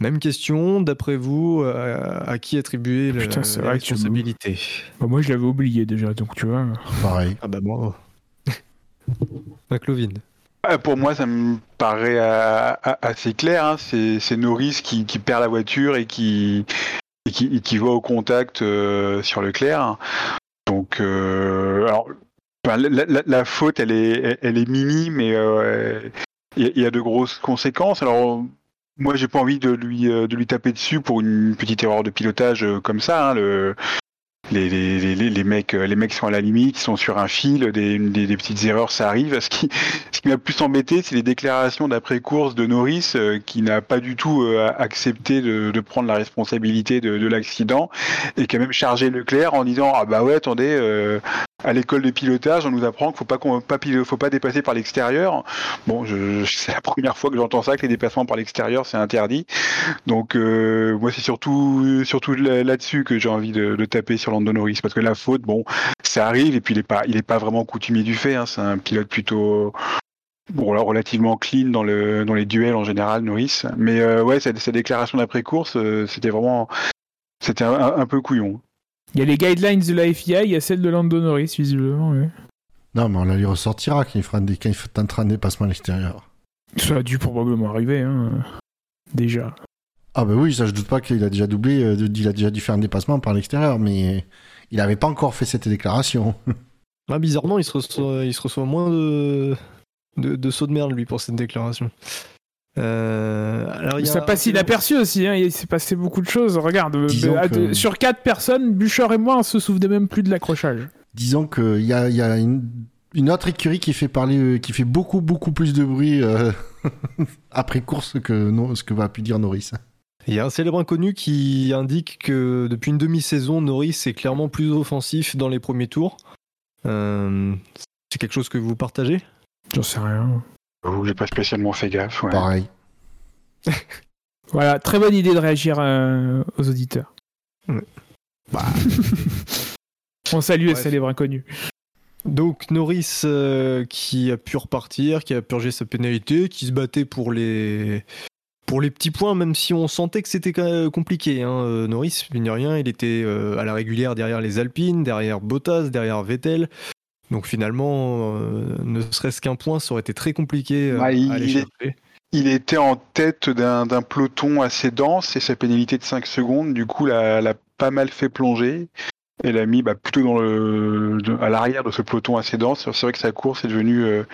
Même question, d'après vous, euh, à qui attribuer Putain, c'est la me- responsabilité? Bah, moi, je l'avais oublié déjà, donc tu vois. Pareil. Ah bah moi. McLovin. Ah, Pour moi, ça me paraît euh, assez clair. hein. C'est Norris qui, perd la voiture et qui, et au contact euh, sur Leclerc. Donc, euh, la, la- la faute, elle est, elle, est minime, mais euh, il y, a- de grosses conséquences. Alors, moi, j'ai pas envie de lui, de lui taper dessus pour une petite erreur de pilotage comme ça. hein. Les, les, les, les- mecs, euh, les mecs sont à la limite, ils sont sur un fil, des, des, des petites erreurs, ça arrive. Ce qui, ce qui m'a plus embêté, c'est les déclarations d'après-course de Norris, euh, qui n'a pas du tout euh, accepté de, de prendre la responsabilité de, de l'accident, et qui a même chargé Leclerc en disant ah bah ouais attendez, euh, à l'école de pilotage, on nous apprend qu'il pilo- faut pas dépasser par l'extérieur. Bon, c'est la première fois que j'entends ça, que les dépassements par l'extérieur c'est interdit. Donc euh, moi c'est surtout surtout là- là-dessus que j'ai envie de, taper sur Lando Norris parce que la faute, bon, ça arrive et puis il est pas vraiment coutumier du fait. hein. c'est un pilote plutôt bon relativement clean dans le dans les duels en général Norris. Mais euh, ouais, sa, déclaration d'après course, c'était vraiment c'était un peu couillon. Il y a les guidelines de la FIA, il y a celle de Lando Norris, visiblement. ouais. Non, mais on la lui ressortira quand il fera des, quand il tentera un dépassement à l'extérieur. Ça a dû probablement arriver, hein. déjà. Ah bah oui, ça je doute pas qu'il a déjà doublé, euh, il a déjà dû faire un dépassement par l'extérieur, mais il avait pas encore fait cette déclaration. Ah, bizarrement, il se reçoit, il se reçoit moins de, de, de sauts de merde, lui, pour cette déclaration. Euh, alors, y a Ça passe inaperçu aussi, hein. il s'est passé beaucoup de choses. Regarde, euh, que- sur quatre personnes, Bouchard et moi, on se souvenait même plus de l'accrochage. Disons qu'il y a, il y a une, une autre écurie qui fait parler, euh, qui fait beaucoup beaucoup plus de bruit euh, après course que non, ce que va pu dire Norris. Il y a un célèbre inconnu qui indique que depuis une demi-saison, Norris est clairement plus offensif dans les premiers tours. Euh, c'est quelque chose que vous partagez? J'en sais rien. J'ai pas spécialement fait gaffe. ouais. Pareil. Voilà, très bonne idée de réagir euh, aux auditeurs. Ouais. On salue Bref. célèbre inconnu. Donc Norris euh, qui a pu repartir, qui a purgé sa pénalité, qui se battait pour les pour les petits points, même si on sentait que c'était compliqué. Hein. Euh, Norris, mine de rien, il était euh, à la régulière derrière les Alpines, derrière Bottas, derrière Vettel. Donc finalement, euh, ne serait-ce qu'un point, ça aurait été très compliqué euh, Bah, il- à aller il est- chercher. Il était en tête d'un peloton assez dense et sa pénalité de 5 secondes, du coup, l'a pas mal fait plonger et l'a mis bah, plutôt dans le, de- à l'arrière de ce peloton assez dense. C'est vrai que sa course est devenue, euh,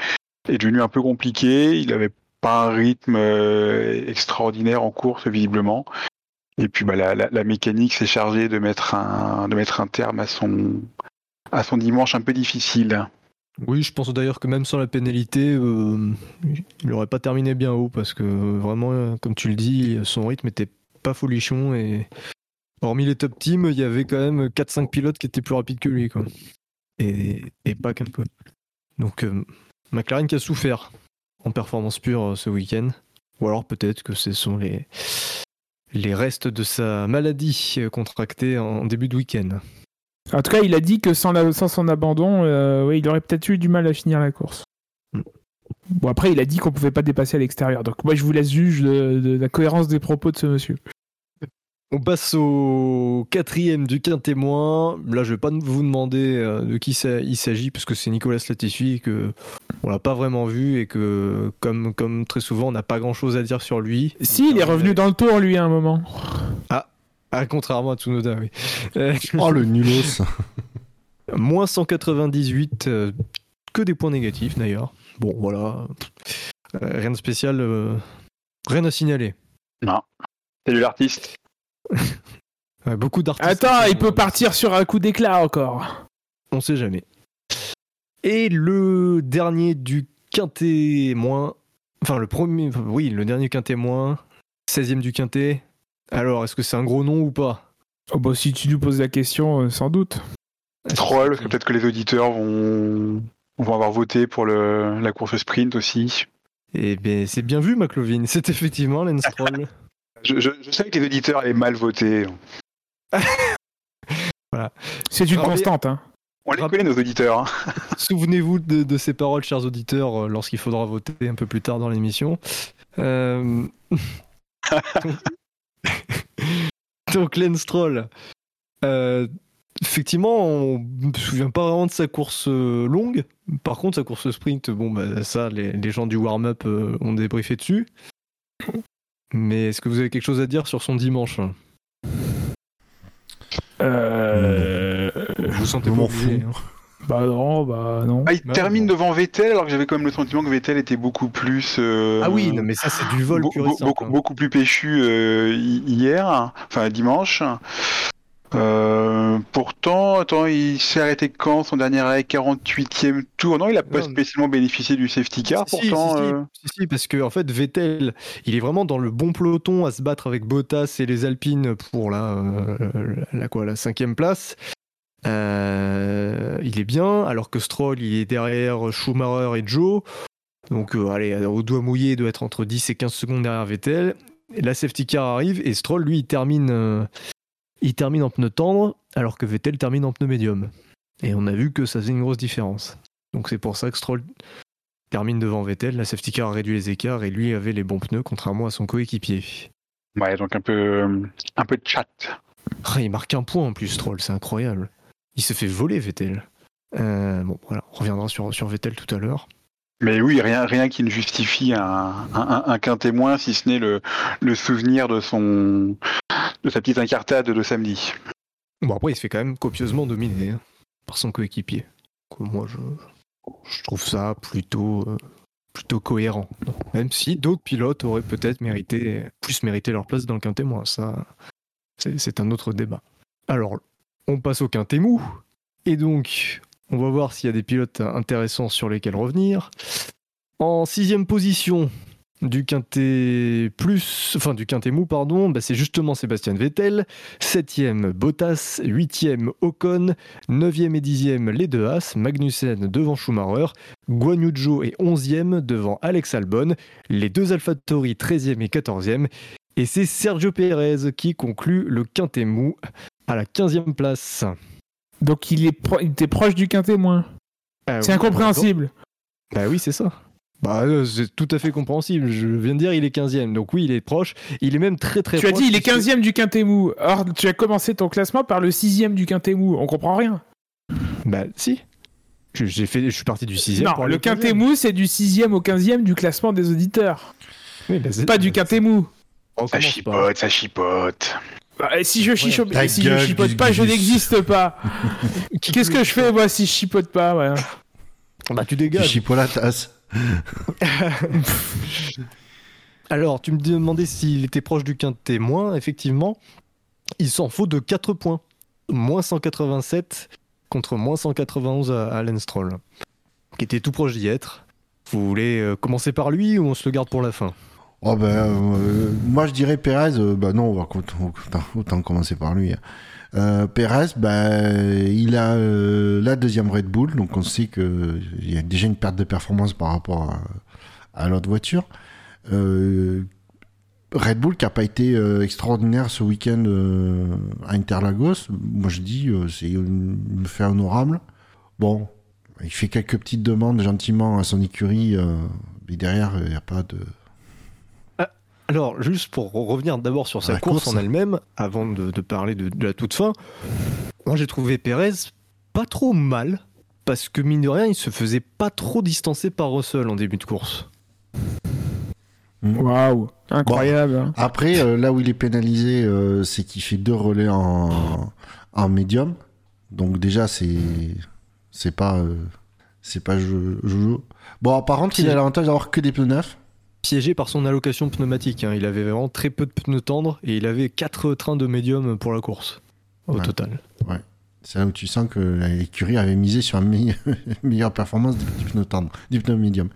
est devenue un peu compliquée. Il avait pas un rythme extraordinaire en course, visiblement. Et puis bah, la, la- la mécanique s'est chargée de mettre un, de mettre un terme à son, à son dimanche un peu difficile. Oui, je pense d'ailleurs que même sans la pénalité, euh, il n'aurait pas terminé bien haut parce que vraiment, comme tu le dis, son rythme était pas folichon et hormis les top teams, il y avait quand même 4-5 pilotes qui étaient plus rapides que lui. Quoi. Et, et pas qu'un peu. Donc euh, McLaren qui a souffert en performance pure euh, ce week-end. Ou alors peut-être que ce sont les, les restes de sa maladie contractée en début de week-end. En tout cas, il a dit que sans, la- sans son abandon, euh, ouais, il aurait peut-être eu du mal à finir la course. Mm. Bon, après, il a dit qu'on pouvait pas dépasser à l'extérieur. Donc, moi, je vous laisse juge de, de la cohérence des propos de ce monsieur. On passe au quatrième du quintémoin. Là, je vais pas vous demander euh, de qui ça- il s'agit, parce que c'est Nicolas Latifi que on l'a pas vraiment vu et que, comme, comme très souvent, on n'a pas grand chose à dire sur lui. Si, il est revenu dans le tour, lui, à un moment. Ah, contrairement à Tsunoda, oui. Euh, Oh, le nulos. moins 198, euh, que des points négatifs d'ailleurs. Bon, voilà. Euh, rien de spécial, euh, rien à signaler. Salut l'artiste. Ouais, beaucoup d'artistes. Attends, il peut partir sur un coup d'éclat encore. On sait jamais. Et le dernier du quintet moins. Enfin, le premier. oui, le dernier quintet moins. 16e du quintet. Alors, est-ce que c'est un gros nom ou pas? Oh, bah, si tu nous poses la question, euh, sans doute. Troll, parce que peut-être que les auditeurs vont, vont avoir voté pour le, la course sprint aussi. Eh bien, c'est bien vu, McLovin. C'est effectivement Lance. Je, je, je savais que les auditeurs allaient mal voter. C'est une constante, hein. On les connaît, nos auditeurs. hein. Souvenez-vous de, de ces paroles, chers auditeurs, euh, lorsqu'il faudra voter un peu plus tard dans l'émission. Euh, Donc, Lance Stroll. euh, Effectivement, on ne se souvient pas vraiment de sa course euh, longue. Par contre, sa course sprint, bon, bah, ça, les, les gens du warm-up euh, ont débriefé dessus. Mais est-ce que vous avez quelque chose à dire sur son dimanche? Euh... Vous sentez Je pas m'en obligé, fous. hein. Bah non, bah non. Ah, il Bah, termine devant Vettel, alors que j'avais quand même le sentiment que Vettel était beaucoup plus. euh, Ah oui, non, mais ça, c'est du vol pur et simple, beaucoup, hein. beaucoup plus péchu euh, hi- hier, enfin dimanche. Euh, pourtant, attends, il s'est arrêté quand son dernier arrêt 48e tour? Non, il a pas Non, spécialement bénéficié du safety car. Si, pourtant, si, si, euh, si, si, parce que en fait Vettel, il est vraiment dans le bon peloton à se battre avec Bottas et les Alpines pour la, euh, la quoi, la cinquième place. Euh, il est bien, alors que Stroll, il est derrière Schumacher et Joe. Donc, euh, allez, au doigt mouillé, il doit être entre 10 et 15 secondes derrière Vettel. Et la safety car arrive et Stroll, lui, il termine, euh, il termine en pneu tendre, alors que Vettel termine en pneu médium. Et on a vu que ça faisait une grosse différence. Donc, c'est pour ça que Stroll termine devant Vettel. La safety car a réduit les écarts et lui avait les bons pneus, contrairement à son coéquipier. ouais, donc un peu, un peu de chat. Ah, il marque un point en plus, Stroll, c'est incroyable. Il se fait voler, Vettel. Euh, bon, voilà, on reviendra sur, sur Vettel tout à l'heure. Mais oui, rien, rien qui ne justifie un, un, si ce n'est le, le souvenir de son, de sa petite incartade de samedi. Bon, après, il se fait quand même copieusement dominer hein, par son coéquipier. Moi, je, je trouve ça plutôt, euh, plutôt cohérent. Même si d'autres pilotes auraient peut-être mérité, plus mérité leur place dans le quintet moins. Ça, c'est c'est un autre débat. Alors, on passe au quintet mou. Et donc, on va voir s'il y a des pilotes intéressants sur lesquels revenir. En sixième position du quintet plus, enfin du quintet mou, pardon, bah, c'est justement Sébastien Vettel. Septième Bottas, huitième Ocon, neuvième et dixième les deux As, Magnussen devant Schumacher, Guan Yu Zhou est onzième devant Alex Albon, les deux AlphaTauri treizième et quatorzième, et c'est Sergio Perez qui conclut le quintet mou à la quinzième place. Donc il, est pro- il était proche du quintet moins. Ah C'est oui, incompréhensible. Bah oui, c'est ça. Bah, euh, c'est tout à fait compréhensible. Je viens de dire il est 15e. Donc oui, il est proche. Il est même très très tu as proche. dit il est puisque- 15ème du quintet mou. Or, tu as commencé ton classement par le 6ème du quintet mou. On comprend rien. Bah si. Je- J'ai fait, je suis parti du sixième. Non, pour aller le quintet mou, c'est du 6e au 15e du classement des auditeurs. Oui, bah, c'est- Pas du quintet mou. Ça chipote, ça chipote. Bah, et si je, chicho- Ta si je chipote pas, je n'existe pas. Qu'est-ce que je fais moi si je chipote pas ouais. Bah, tu Tu dégages. chipot la tasse. Alors, tu me demandais s'il était proche du quintet moins. Effectivement, il s'en faut de 4 points. Moins 187 contre moins 191 à, à Lance Stroll, qui était tout proche d'y être. Vous voulez euh, commencer par lui ou on se le garde pour la fin? Oh ben, euh, moi je dirais Pérez, euh, bah non, autant, commencer par lui. hein. Euh, Pérez, ben, il a euh, la deuxième Red Bull, donc on sait qu'il y a déjà une perte de performance par rapport à, l'autre voiture. Euh, Red Bull qui n'a pas été euh, extraordinaire ce week-end euh, à Interlagos, moi je dis euh, c'est une, fait honorable. Bon, il fait quelques petites demandes gentiment à son écurie, euh, mais derrière il n'y a pas de... Alors, juste pour revenir d'abord sur sa course, course. en elle-même, avant de, de parler de, de la toute fin, moi j'ai trouvé Pérez pas trop mal, parce que mine de rien, il se faisait pas trop distancer par Russell en début de course. Waouh, incroyable. hein. Après, euh, là où il est pénalisé, euh, c'est qu'il fait deux relais en, en médium. Donc déjà, c'est c'est pas euh, c'est pas. Bon, par contre, il a l'avantage d'avoir que des pneus neufs. Piégé par son allocation pneumatique, hein. il avait vraiment très peu de pneus tendres et il avait quatre trains de médium pour la course au Ouais. total. C'est là où tu sens que l'écurie avait misé sur une meilleure, meilleure performance du, du pneu tendre, du pneu médium.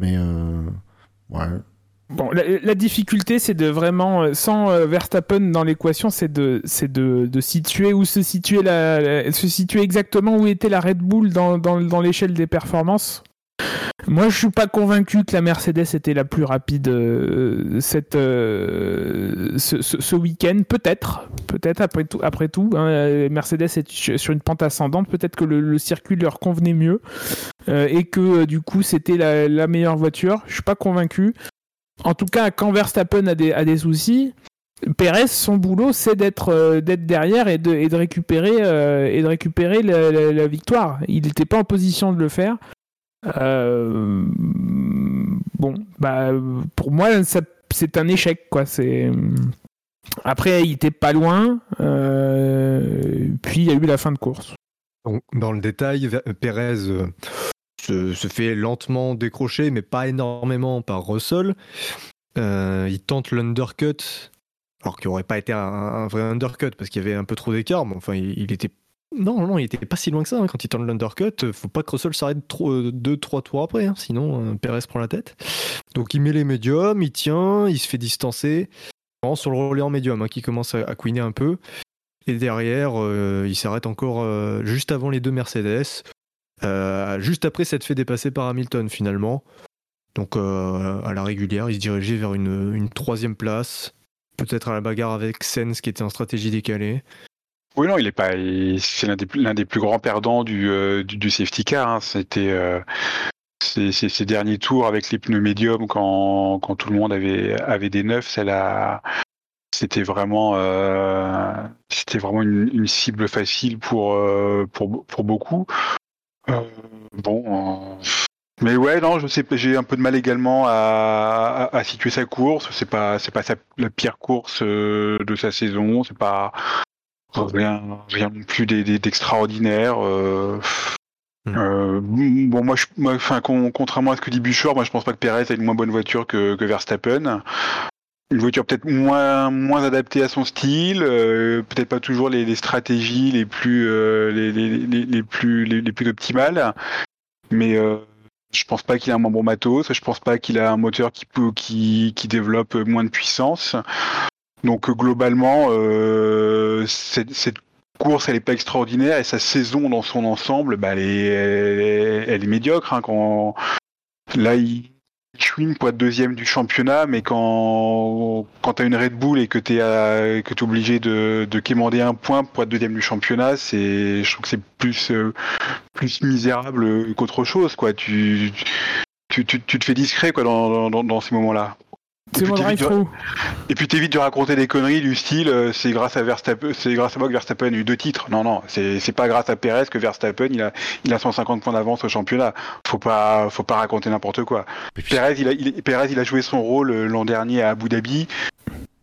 Mais euh, ouais, Bon, la, la difficulté, c'est de vraiment, euh, sans euh, Verstappen dans l'équation, c'est de, c'est de, de situer où se situer la, la- se situer exactement où était la Red Bull dans, dans, dans l'échelle des performances. Moi, je suis pas convaincu que la Mercedes était la plus rapide euh, cette, euh, ce, week-end. Peut-être, peut-être après tout. Après tout, hein, euh, Mercedes est sur une pente ascendante. Peut-être que le, circuit leur convenait mieux et que du coup c'était la, meilleure voiture. Je suis pas convaincu. En tout cas, quand Verstappen a des, soucis, Perez, son boulot, c'est d'être derrière et de, et de récupérer, et de récupérer la victoire. Il n'était pas en position de le faire. Euh, bon, bah, pour moi, c'est un échec. Quoi. Après, il était pas loin. euh, puis, il y a eu la fin de course. Dans le détail, Ver- Pérez euh, se, fait lentement décrocher, mais pas énormément par Russell. Euh, il tente l'undercut, alors qu'il n'aurait pas été un, un vrai undercut parce qu'il y avait un peu trop d'écart, mais enfin, il, il était. Non, non, il était pas si loin que ça. hein. Quand il tente l'undercut, faut pas que Russell s'arrête trop- euh, deux, trois tours après, hein, sinon euh, Pérez prend la tête. Donc il met les médiums, il tient, il se fait distancer. Vraiment Sur le relais en médium, hein, qui commence à, à couiner un peu. Et derrière, euh, il s'arrête encore euh, juste avant les deux Mercedes. Euh, juste après s'être fait dépasser par Hamilton finalement. Donc euh, à la régulière, il se dirigeait vers une, une troisième place. Peut-être à la bagarre avec Sens qui était en stratégie décalée. Oui, non, il est pas. C'est l'un des, des plus grands perdants du, euh, du, safety car. hein. C'était euh, ces, derniers tours avec les pneus médiums quand, quand tout le monde avait, avait des neufs. C'était vraiment, euh, c'était vraiment une, cible facile pour, pour, pour beaucoup. Bon. Mais ouais, non, je sais j'ai un peu de mal également à, à, situer sa course. C'est pas, c'est pas sa- la pire course de sa saison. C'est pas rien, rien non plus d'e- d'e- d'extraordinaire. euh, Hmm. euh, bon, moi, je, moi, con- contrairement à ce que dit Buchor, moi, je pense pas que Perez a une moins bonne voiture que, que Verstappen. Une voiture peut-être moins, moins adaptée à son style, euh, peut-être pas toujours les, les stratégies les plus, euh, les, les, les, plus, les, les plus optimales, mais euh, je pense pas qu'il a un moins bon matos, je pense pas qu'il a un moteur qui peut, qui, qui développe moins de puissance. Donc euh, globalement, euh, cette, course, elle est pas extraordinaire et sa saison dans son ensemble, bah, elle, est, médiocre. hein, quand là, il chouine pour être deuxième du championnat, mais quand quand t'as une Red Bull et que que t'es obligé de, de quémander un point pour être deuxième du championnat, c'est je trouve que c'est plus euh, misérable qu'autre chose, quoi. Tu tu, tu, tu te fais discret quoi dans ces moments-là. C'est mon drive through. Et puis t'évites de raconter des conneries du style euh, c'est grâce à Verstappen, c'est grâce à moi que Verstappen a eu deux titres. Non non, c'est c'est pas grâce à Perez que Verstappen il a il a 150 points d'avance au championnat. Faut pas faut pas raconter n'importe quoi. Perez il a il, Perez il a joué son rôle euh, l'an dernier à Abu Dhabi.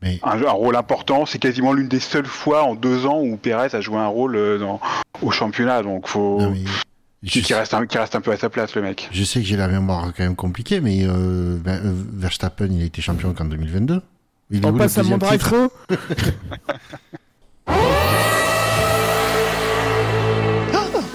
Mais- Un, un rôle important, c'est quasiment l'une des seules fois en deux ans où Perez a joué un rôle euh, dans, au championnat. Donc faut Non, mais je, qui, qui reste un, qui reste un peu à sa place le mec. je sais que j'ai la mémoire quand même compliquée, mais euh, ben, euh, Verstappen, il a été champion qu'en 2022. Il est On où, le passe à mon through.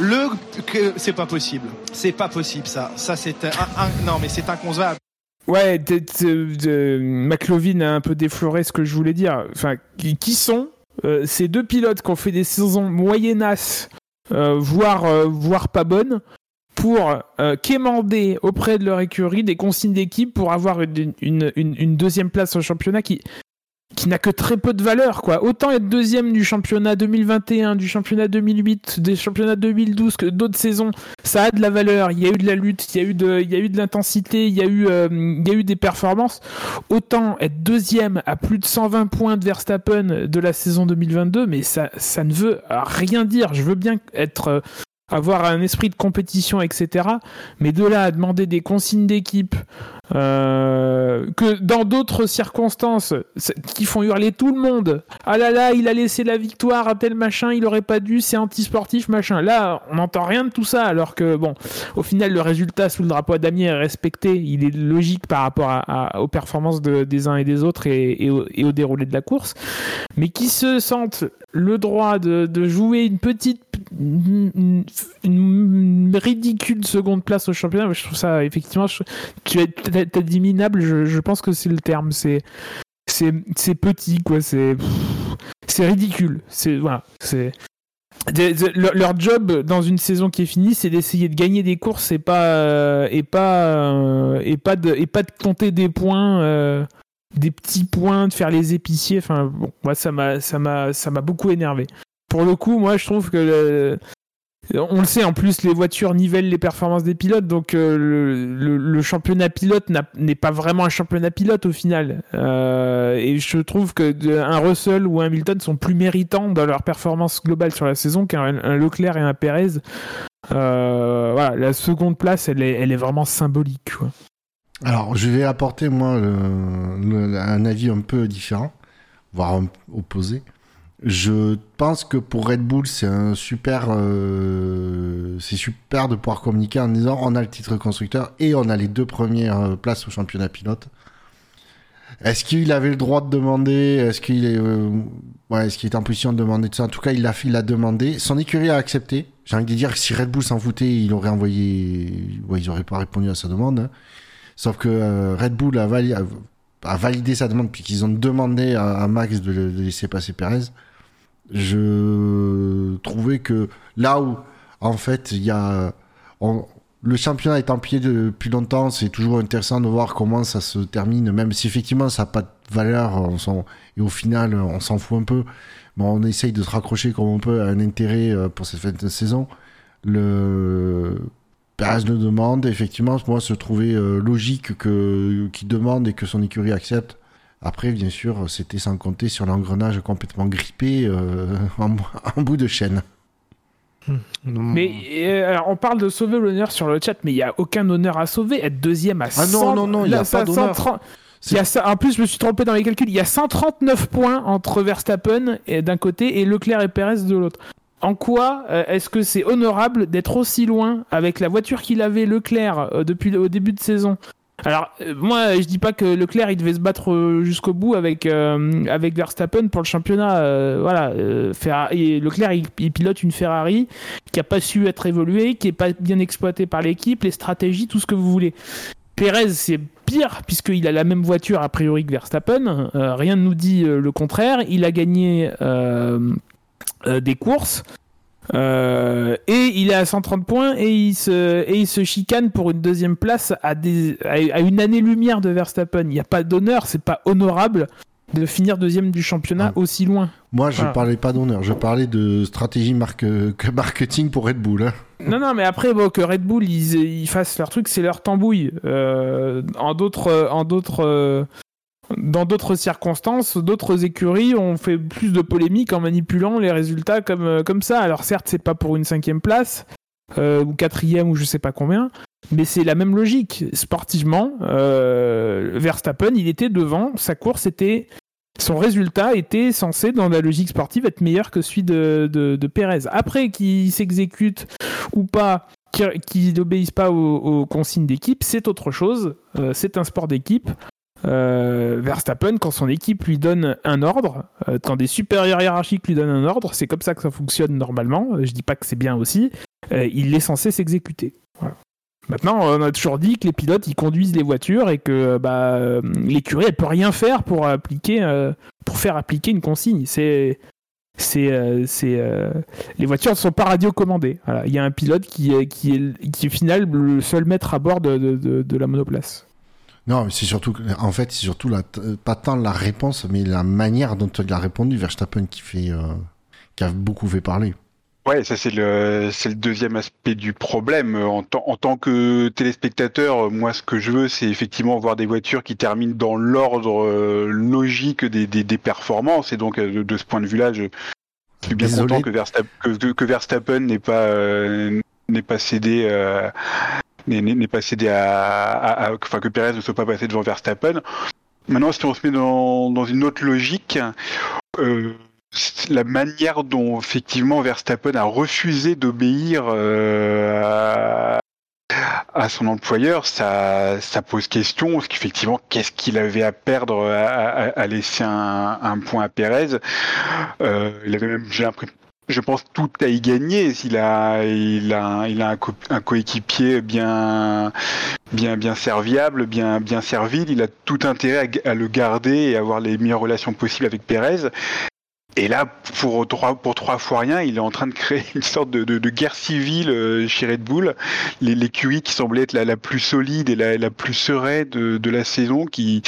Le que c'est pas possible. C'est pas possible ça. Ça c'est un, un- non mais c'est inconcevable. Ouais, t- t- de- McLovin a un peu défloré ce que je voulais dire. Enfin, qui qui sont euh, ces deux pilotes qui ont fait des saisons moyennasses, euh, voire, euh, voire pas bonnes, pour euh, quémander auprès de leur écurie des consignes d'équipe pour avoir une deuxième place au championnat qui, qui n'a que très peu de valeur. quoi. Autant être deuxième du championnat 2021, du championnat 2008, des championnats 2012 que d'autres saisons, ça a de la valeur. Il y a eu de la lutte, il y a eu de, l'intensité, il y a eu, il y a eu des performances. Autant être deuxième à plus de 120 points de Verstappen de la saison 2022, mais ça, ça ne veut rien dire. Je veux bien être, euh, avoir un esprit de compétition, etc. Mais de là à demander des consignes d'équipe, euh, que dans d'autres circonstances qui font hurler tout le monde. Ah là là, il a laissé la victoire à tel machin, il aurait pas dû, c'est antisportif machin. Là, on n'entend rien de tout ça, alors que bon, au final, le résultat sous le drapeau à damier est respecté. Il est logique par rapport à, aux performances de- des uns et des autres et, au, déroulé de la course. Mais qui se sentent le droit de, de jouer une petite, ridicule seconde place au championnat, je trouve ça effectivement, tu as, dit minable, je, pense que c'est le terme. C'est, petit, quoi. C'est, ridicule. C'est voilà. C'est leur, job dans une saison qui est finie, c'est d'essayer de gagner des courses et pas euh, et pas euh, et pas de et pas de compter des points. euh, des petits points, de faire les épiciers, enfin moi ça m'a ça m'a ça m'a beaucoup énervé. Pour le coup, moi je trouve que on le sait, en plus, les voitures nivellent les performances des pilotes, donc euh, le, championnat pilote n'est pas vraiment un championnat pilote au final. Euh, et je trouve que un Russell ou un Hamilton sont plus méritants dans leur performance globale sur la saison qu'un un Leclerc et un Perez. Euh, voilà, la seconde place, elle est, vraiment symbolique. Alors, je vais apporter, moi, un avis un peu différent, voire opposé. Je pense que pour Red Bull, c'est un super, euh, c'est super de pouvoir communiquer en disant on a le titre constructeur et on a les deux premières euh, places au championnat pilote. Est-ce qu'il avait le droit de demander? Est-ce qu'il est, euh, ouais, est-ce qu'il est en position de demander de ça? En tout cas, il l'a il a demandé. Son écurie a accepté. J'ai envie de dire que si Red Bull s'en foutait, il aurait envoyé, ouais, ils auraient pas répondu à sa demande. hein. Sauf que euh, Red Bull a, vali- a- a validé sa demande puis qu'ils ont demandé à, Max de, de laisser passer Perez. Je trouvais que là où, en fait, il y a. le championnat est en pied depuis longtemps, c'est toujours intéressant de voir comment ça se termine, même si effectivement ça n'a pas de valeur, et au final on s'en fout un peu. Bon, on essaye de se raccrocher comme on peut à un intérêt euh, pour cette fin de saison. Le Perez le demande, effectivement, moi, se trouvait euh, logique que qu'il demande et que son écurie accepte. Après, bien sûr, c'était sans compter sur l'engrenage complètement grippé euh, en, en bout de chaîne. Mais euh, alors, on parle de sauver l'honneur sur le chat, mais il n'y a aucun honneur à sauver. Être deuxième à Ah non, 100 non, non, il y a pas d'honneur. 130 il y a ça, en plus, je me suis trompé dans les calculs. Il y a 139 points entre Verstappen d'un côté et Leclerc et Perez de l'autre. En quoi euh, est-ce que c'est honorable d'être aussi loin avec la voiture qu'il avait Leclerc euh, depuis le au début de saison Alors euh, moi, je dis pas que Leclerc il devait se battre euh, jusqu'au bout avec euh, avec Verstappen pour le championnat. voilà, Leclerc il, il pilote une Ferrari qui a pas su être évoluée, qui est pas bien exploitée par l'équipe, les stratégies, tout ce que vous voulez. Perez, c'est pire, puisqu'il a la même voiture a priori que Verstappen. Rien ne nous dit le contraire. Il a gagné des courses. Euh, et il est à 130 points et il, se, et il se chicane pour une deuxième place à, des, à, une année-lumière de Verstappen. Il n'y a pas d'honneur, c'est pas honorable de finir deuxième du championnat Ah. aussi loin. Moi, je Voilà. parlais pas d'honneur, je parlais de stratégie marque, que marketing pour Red Bull. hein. Non, non, mais après, bon, que Red Bull, ils, ils fassent leur truc, c'est leur tambouille. Euh, en d'autres, en d'autres, euh, dans d'autres circonstances, d'autres écuries ont fait plus de polémiques en manipulant les résultats comme, euh, comme ça. Alors certes, c'est pas pour une cinquième place, euh, ou quatrième, ou je sais pas combien, mais c'est la même logique. Sportivement, euh, Verstappen, il était devant, sa course était... Son résultat était censé, dans la logique sportive, être meilleur que celui de, de, de Pérez. Après qu'il s'exécute ou pas, qu'il n'obéisse pas aux, consignes d'équipe, c'est autre chose. C'est un sport d'équipe. Euh, Verstappen, quand son équipe lui donne un ordre, euh, quand des supérieurs hiérarchiques lui donnent un ordre, c'est comme ça que ça fonctionne normalement. Euh, je dis pas que c'est bien aussi. Il est censé s'exécuter. Maintenant, on a toujours dit que les pilotes ils conduisent les voitures et que bah, l'écurie elle peut rien faire pour appliquer, pour faire appliquer une consigne. C'est c'est euh, les voitures ne sont pas radiocommandées. Voilà. Il y a un pilote qui est qui est qui est final le seul maître à bord de la monoplace. Non, mais c'est surtout, en fait, c'est surtout la, pas tant la réponse, mais la manière dont il a répondu Verstappen qui fait, euh, qui a beaucoup fait parler. Ouais, ça c'est le c'est le deuxième aspect du problème. En, tant- en tant que téléspectateur, moi ce que je veux, c'est effectivement voir des voitures qui terminent dans l'ordre euh, logique des, des, des performances. Et donc euh, de, de ce point de vue-là, je suis bien Désolé. content que Verstappen, que, que Verstappen n'ait pas euh, n'ait pas cédé. euh, n'est pas cédé à, enfin que Perez ne soit pas passé devant Verstappen. Maintenant, si on se met dans, une autre logique, euh, la manière dont effectivement Verstappen a refusé d'obéir euh, à, son employeur, ça, pose question. Parce qu'effectivement, qu'est-ce qu'il avait à perdre à, laisser un, point à Perez? Euh, Il avait même, j'ai je pense tout à y gagner. Il a, il a, il a un, co- un coéquipier bien, bien, bien serviable, bien, bien servile. Il a tout intérêt à, le garder et avoir les meilleures relations possibles avec Perez. Et là, pour trois, pour trois fois rien, il est en train de créer une sorte de, de, de guerre civile euh, chez Red Bull. Les- qui semblait être la, la plus solide et la, la plus sereine de, de la saison, qui,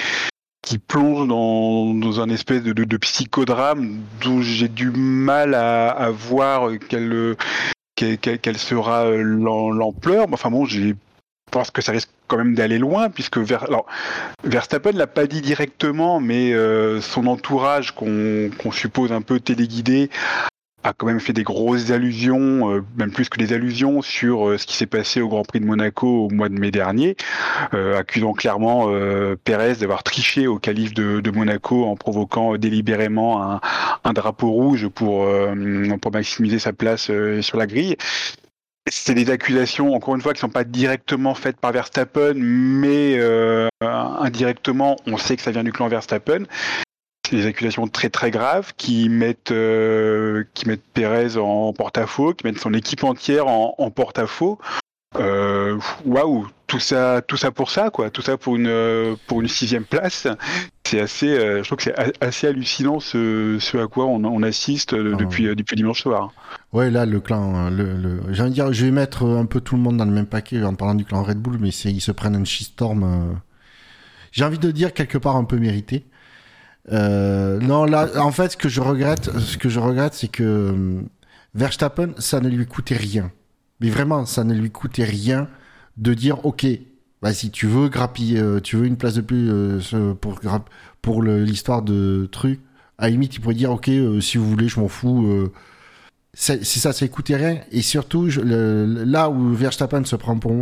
qui plonge dans, dans un espèce de, psychodrame dont j'ai du mal à, voir quelle, quelle, quelle- sera euh, l'am- l'ampleur. Enfin bon, j'ai je pense que ça risque quand même d'aller loin, puisque Ver... Verstappen l'a pas dit directement, mais euh, son entourage, qu'on suppose un peu téléguidé, a quand même fait des grosses allusions, euh, même plus que des allusions, sur euh, ce qui s'est passé au Grand Prix de Monaco au mois de mai dernier, euh, accusant clairement Pérez d'avoir triché au calife de, Monaco en provoquant délibérément un, drapeau rouge pour, maximiser sa place sur la grille. C'est des accusations, encore une fois, qui sont pas directement faites par Verstappen, mais indirectement, on sait que ça vient du clan Verstappen. Des accusations très très graves qui mettent euh, qui mettent Pérez en porte-à-faux, qui mettent son équipe entière en, en porte-à-faux. Euh, Waouh, tout ça, tout ça pour ça, quoi, tout ça pour une euh, pour une sixième place. C'est assez, euh, je trouve que c'est assez hallucinant ce, ce à quoi on, on assiste Ah. depuis depuis dimanche soir. Ouais, là, le clan, le, le... j'ai envie de dire, je vais mettre un peu tout le monde dans le même paquet en parlant du clan Red Bull, mais c'est, ils se prennent un shitstorm. euh, J'ai envie de dire quelque part un peu mérité. Euh, non, là, en fait, ce que je regrette, ce que je regrette, c'est que euh, Verstappen, ça ne lui coûtait rien. Mais vraiment, ça ne lui coûtait rien de dire, ok, vas-y, tu veux grappiller, euh, tu veux une place de plus euh, pour pour l'histoire de truc. À la limite, il pourrait dire, ok, si vous voulez, je m'en fous. c'est ça, ça coûtait rien. Et surtout, là où Verstappen se prend pour,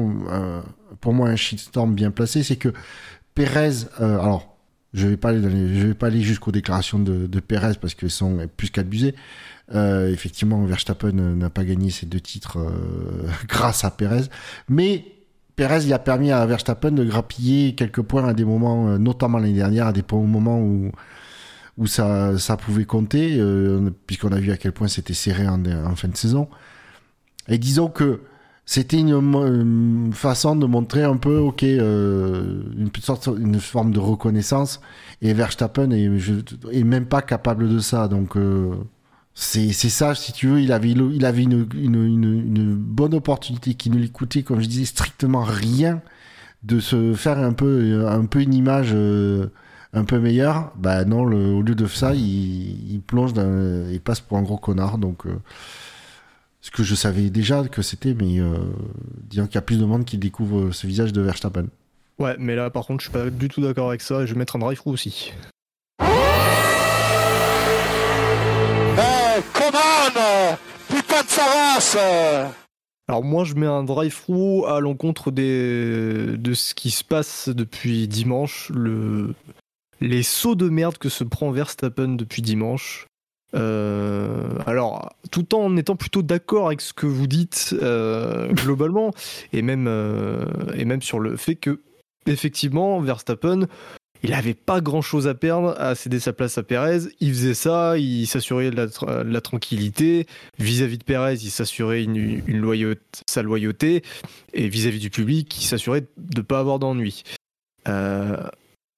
pour moi un shitstorm bien placé, c'est que Perez, alors, je vais pas aller, vais pas aller jusqu'aux déclarations de, de Perez parce qu'elles sont plus qu'abusées. Euh, effectivement, Verstappen n'a pas gagné ces deux titres euh, grâce à Perez, mais Perez il a permis à Verstappen de grappiller quelques points à des moments, euh, notamment l'année dernière, à des moments où où ça, ça pouvait compter, euh, puisqu'on a vu à quel point c'était serré en, en fin de saison. Et disons que c'était une, façon de montrer un peu, ok, euh, une sorte, une forme de reconnaissance. Et Verstappen est, même pas capable de ça. Donc euh, c'est ça, si tu veux, il avait, il avait une, une, une, une bonne opportunité qui ne lui coûtait, comme je disais, strictement rien de se faire un peu, un peu une image euh, un peu meilleure. Bah non, le- au lieu de ça, il, il plonge, dans, il passe pour un gros connard. Donc, euh, ce que je savais déjà que c'était, mais euh, disons qu'il y a plus de monde qui découvre ce visage de Verstappen. Ouais, mais là par contre, je suis pas du tout d'accord avec ça et je vais mettre un drive-through aussi. Eh, come on Putain de Saras Alors moi, je mets un drive-through à l'encontre des... de ce qui se passe depuis dimanche, le... les sauts de merde que se prend Verstappen depuis dimanche. Euh, alors, tout en étant plutôt d'accord avec ce que vous dites euh, globalement, et même, euh, et même sur le fait que, effectivement, Verstappen, il n'avait pas grand chose à perdre à céder sa place à Perez. Il faisait ça, il s'assurait de la, tranquillité. Vis-à-vis de Perez, il s'assurait une, loyauté, sa loyauté. Et vis-à-vis du public, il s'assurait de ne pas avoir d'ennui.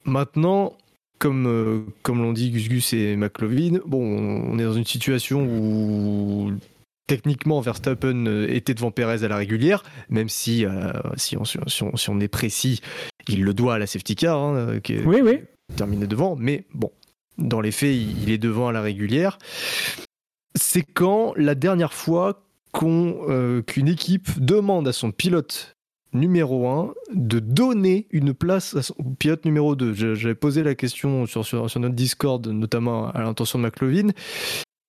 Maintenant, comme, euh, comme l'ont dit Gus Gus et McLovin, bon, on est dans une situation où techniquement Verstappen euh, était devant Perez à la régulière, même si, euh, si, on, si, on, si on est précis, il le doit à la safety car, hein, qui est Oui, oui. terminé devant, mais bon, dans les faits, il est devant à la régulière. C'est quand la dernière fois euh, qu'une équipe demande à son pilote numéro 1 de donner une place à son pilote numéro 2. Je- J'avais posé la question sur, sur, sur notre Discord, notamment à l'intention de McLovin,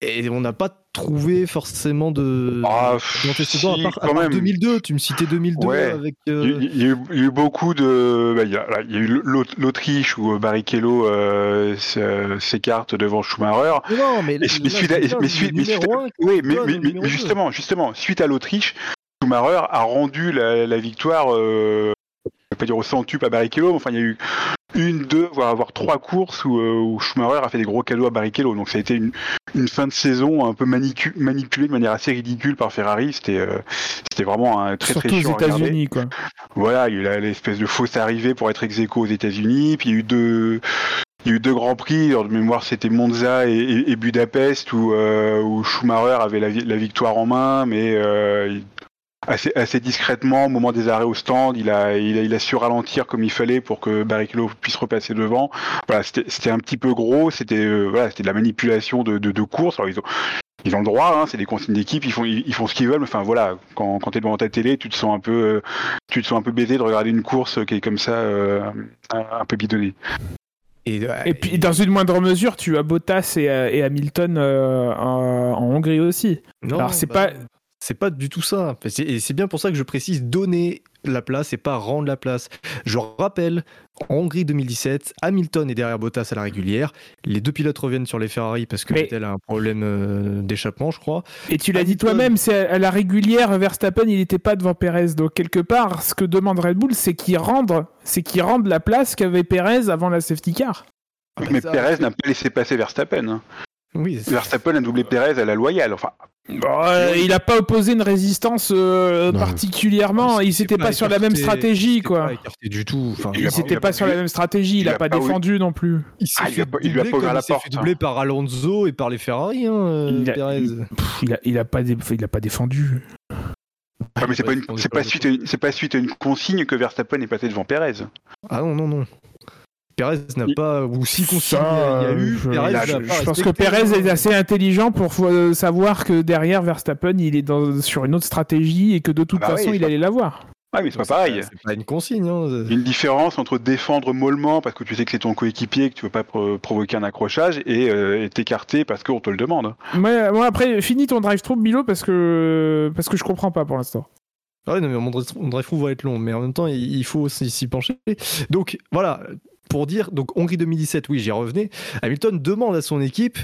et on n'a pas trouvé forcément de Ah, si, à part, à quand part même. 2002. Tu me citais 2002 Ouais. avec... Il y, euh, a- il y a eu, il y a eu beaucoup de. bah, il, y a, il y a eu l'Aut- l'Autriche où Barrichello euh, s- s'écarte devant Schumacher. Non, mais, là, mais suite à- mais suite- mais suite Oui, mais, au justement, justement, suite à l'Autriche, Schumacher a rendu la, la victoire, euh, je vais pas dire au centuple à Barrichello, mais enfin il y a eu une, deux, voire, voire trois courses où, euh, où Schumacher a fait des gros cadeaux à Barrichello. Donc ça a été une, une fin de saison un peu manipulée de manière assez ridicule par Ferrari. C'était euh, c'était vraiment un très très Surtout chiant aux. États-Unis, quoi. Voilà, il y a eu l'espèce de fausse arrivée pour être ex aux États-Unis, puis il y a eu deux. Il y a eu deux grands prix, de mémoire c'était Monza et, et- et Budapest où, euh, où Schumacher avait la, la victoire en main, mais euh, il- assez, assez discrètement au moment des arrêts au stand, il a, il a, il a su ralentir comme il fallait pour que Barrichello puisse repasser devant. Voilà, c'était c'était un petit peu gros, c'était euh, voilà, c'était de la manipulation de, de, de course. Alors ils ont, ils ont le droit, hein, c'est des consignes d'équipe, ils font, ils, ils font ce qu'ils veulent. mais Enfin voilà, quand, quand t'es devant ta télé, tu te sens un peu, euh, tu te sens un peu baisé de regarder une course qui est comme ça, euh, un, peu bidonnée. Et, Et puis, dans une moindre mesure, tu as Bottas et, et Hamilton euh, en, en Hongrie aussi. Non, Alors, c'est bah, pas- C'est pas du tout ça. Et c'est- bien pour ça que je précise donner la place et pas rendre la place. Je rappelle, en Hongrie 2017, Hamilton est derrière Bottas à la régulière. Les deux pilotes reviennent sur les Ferrari parce que Mais- Vettel a un problème euh, d'échappement, je crois. Et tu l'as dit toi-même, c'est à la régulière, Verstappen, il n'était pas devant Perez. Donc, quelque part, ce que demande Red Bull, c'est qu'il rende, c'est qu'il rende la place qu'avait Perez avant la safety car. Mais Perez n'a pas laissé passer Verstappen. Hein. Oui, Verstappen a doublé Perez à la loyale. Enfin, Bon, euh, il n'a pas opposé une résistance euh, Non. particulièrement. Il s'était pas, sur la même stratégie, quoi. Pas écarté du tout. Enfin, Il s'était pas pas sur la même stratégie. Il n'a a pas défendu non plus. il s'est Ah, il fait a pas- il lui a doubler fait doubler par Alonso et par les Ferrari. Hein, euh, Il a- Perez. Pff, il a, il a pas, dé- il a pas défendu. ah, mais c'est pas, une- c'est pas suite, à une- c'est pas suite à une consigne que Verstappen est passé devant Perez. Ah non, non, non. Perez n'a pas, ou si consigne Ça, il y a eu, je- pense que hein. est assez intelligent pour euh, savoir que derrière Verstappen, il est dans, sur une autre stratégie et que de toute Ah bah façon, oui, il allait l'avoir. Ah, mais c'est pas pareil. C'est pas une consigne. Hein. Il y a une différence entre défendre mollement parce que tu sais que c'est ton coéquipier et que tu veux pas pro- provoquer un accrochage et euh, t'écarter parce qu'on te le demande. Moi, après, finis ton drive-through, Milo, parce que, parce que je comprends pas pour l'instant. Ah Ouais, non, mais mon drive- mon drive-through va être long, mais en même temps, il il faut s'y pencher. Donc, voilà, pour dire, donc Hongrie 2017, oui, j'y revenais. Hamilton demande à son équipe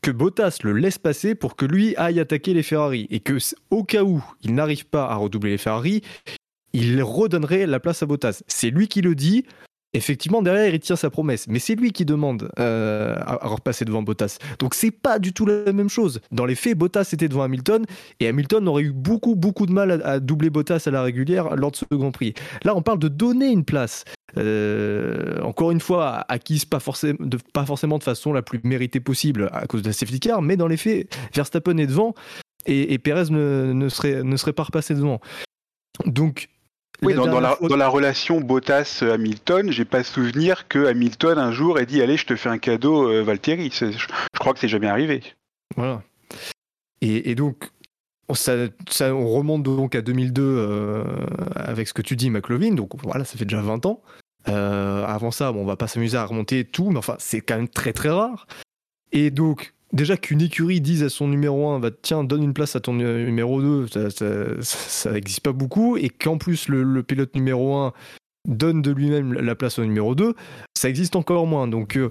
que Bottas le laisse passer pour que lui aille attaquer les Ferrari. Et que, au cas où il n'arrive pas à redoubler les Ferrari, il redonnerait la place à Bottas. C'est lui qui le dit. Effectivement, derrière, il tient sa promesse. Mais c'est lui qui demande euh, à, repasser devant Bottas. Donc, c'est pas du tout la même chose. Dans les faits, Bottas était devant Hamilton et Hamilton aurait eu beaucoup, beaucoup de mal à, doubler Bottas à la régulière lors de ce Grand Prix. Là, on parle de donner une place. Euh, encore une fois, acquise pas, forcément de, pas forcément de façon la plus méritée possible à cause de la safety car, mais dans les faits, Verstappen est devant et, et Perez ne serait, ne serait pas repassé devant. Donc, Oui, dans, la, fois- dans la relation Bottas-Hamilton, j'ai pas souvenir que Hamilton un jour ait dit Allez, je te fais un cadeau, euh, Valtteri. Je, je crois que c'est jamais arrivé. Voilà. Et, et donc, ça, ça, on remonte donc à 2002 euh, avec ce que tu dis, McLovin. Donc voilà, ça fait déjà 20 ans. Euh, avant ça, bon, on va pas s'amuser à remonter tout, mais enfin, c'est quand même très très rare. Et donc, déjà qu'une écurie dise à son numéro 1, va tiens, donne une place à ton numéro 2, ça n'existe pas beaucoup. Et qu'en plus, le, pilote numéro 1 donne de lui-même la place au numéro 2, ça existe encore moins. Donc, euh,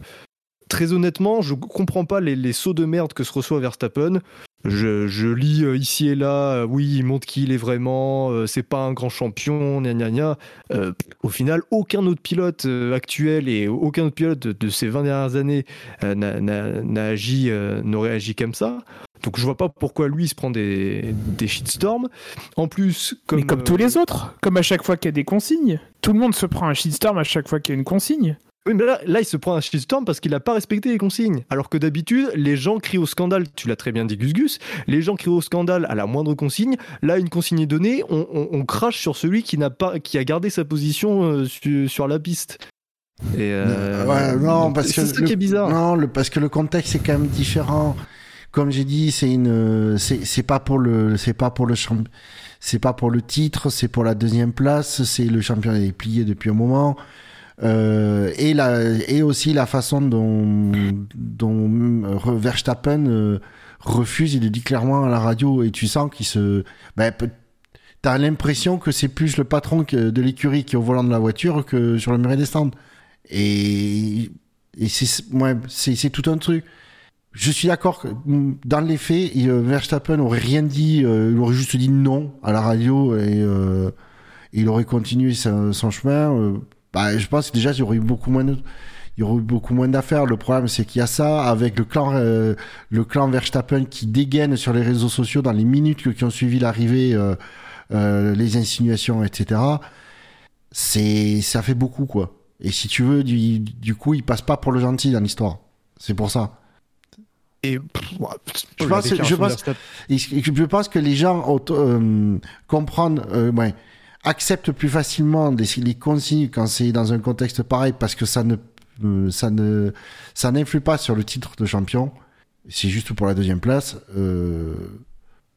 très honnêtement, je comprends pas les, sauts de merde que se reçoit Verstappen. Je, je lis euh, ici et là, euh, oui, il montre qui il est vraiment, euh, c'est pas un grand champion, gna gna gna. Euh, au final, aucun autre pilote actuel et aucun autre pilote de, de ces 20 dernières années euh, n'a agi, n'aurait agi comme ça. Donc je vois pas pourquoi lui il se prend des, des shitstorms. En plus, comme, Mais comme tous les autres, comme à chaque fois qu'il y a des consignes, tout le monde se prend un shitstorm à chaque fois qu'il y a une consigne. Oui, mais là, là, il se prend un shitstorm parce qu'il n'a pas respecté les consignes. Alors que d'habitude, les gens crient au scandale, tu l'as très bien dit, Gus Gus, les gens crient au scandale à la moindre consigne. Là, une consigne est donnée, on, on, on crache sur celui qui, n'a pas, qui a gardé sa position euh, su, sur la piste. Et euh, ouais, non, parce que c'est ça qui est bizarre. Non, le, parce que le contexte est quand même différent. Comme j'ai dit, c'est une, c'est pas pour le, c'est pas pour le c'est pas pour le titre, c'est pour la deuxième place. C'est le championnat est plié depuis un moment. Euh, et, la, et aussi la façon dont, dont Verstappen euh, refuse, il le dit clairement à la radio, et tu sens qu'il se... Ben, T'as l'impression que c'est plus le patron de l'écurie qui est au volant de la voiture que sur le muret des stands. Et, et c'est ouais, tout un truc. Je suis d'accord que dans les faits, Verstappen aurait rien dit, euh, il aurait juste dit non à la radio et euh, il aurait continué son, son chemin. Bah, je pense que déjà, il y aurait eu beaucoup moins de, il y aurait eu beaucoup moins d'affaires. Le problème, c'est qu'il y a ça avec le clan, euh, le clan Verstappen qui dégaine sur les réseaux sociaux dans les minutes qui ont suivi l'arrivée, euh, euh, les insinuations, etc. C'est, ça fait beaucoup, quoi. Et si tu veux, du, du coup, il passe pas pour le gentil dans l'histoire. C'est pour ça. Et je, pense, je, pense, je pense que les gens euh, comprennent, euh, ouais, acceptent plus facilement les consignes quand c'est dans un contexte pareil parce que ça ne, euh, ça ne, ça n'influe pas sur le titre de champion. C'est juste pour la deuxième place. Euh,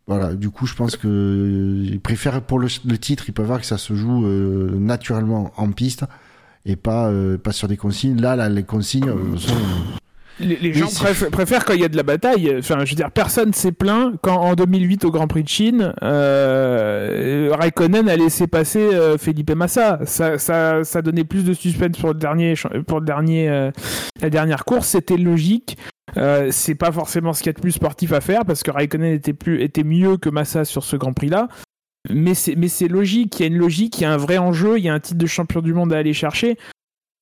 voilà. Du coup, je pense que ils préfèrent pour le, le, titre, ils peuvent voir que ça se joue euh, naturellement en piste et pas, euh, pas sur des consignes. Là, là les consignes sont les, les gens préfèrent, préfèrent, quand il y a de la bataille. Enfin, je veux dire, personne s'est plaint quand en 2008 au Grand Prix de Chine, euh, Raikkonen a laissé passer euh, Felipe Massa. Ça, ça, ça donnait plus de suspense pour le dernier, pour le dernier, euh, la dernière course. C'était logique. Euh, c'est pas forcément ce qu'il y a de plus sportif à faire parce que Raikkonen était plus, était mieux que Massa sur ce Grand Prix là. Mais c'est, mais c'est logique. Il y a une logique, il y a un vrai enjeu, il y a un titre de champion du monde à aller chercher.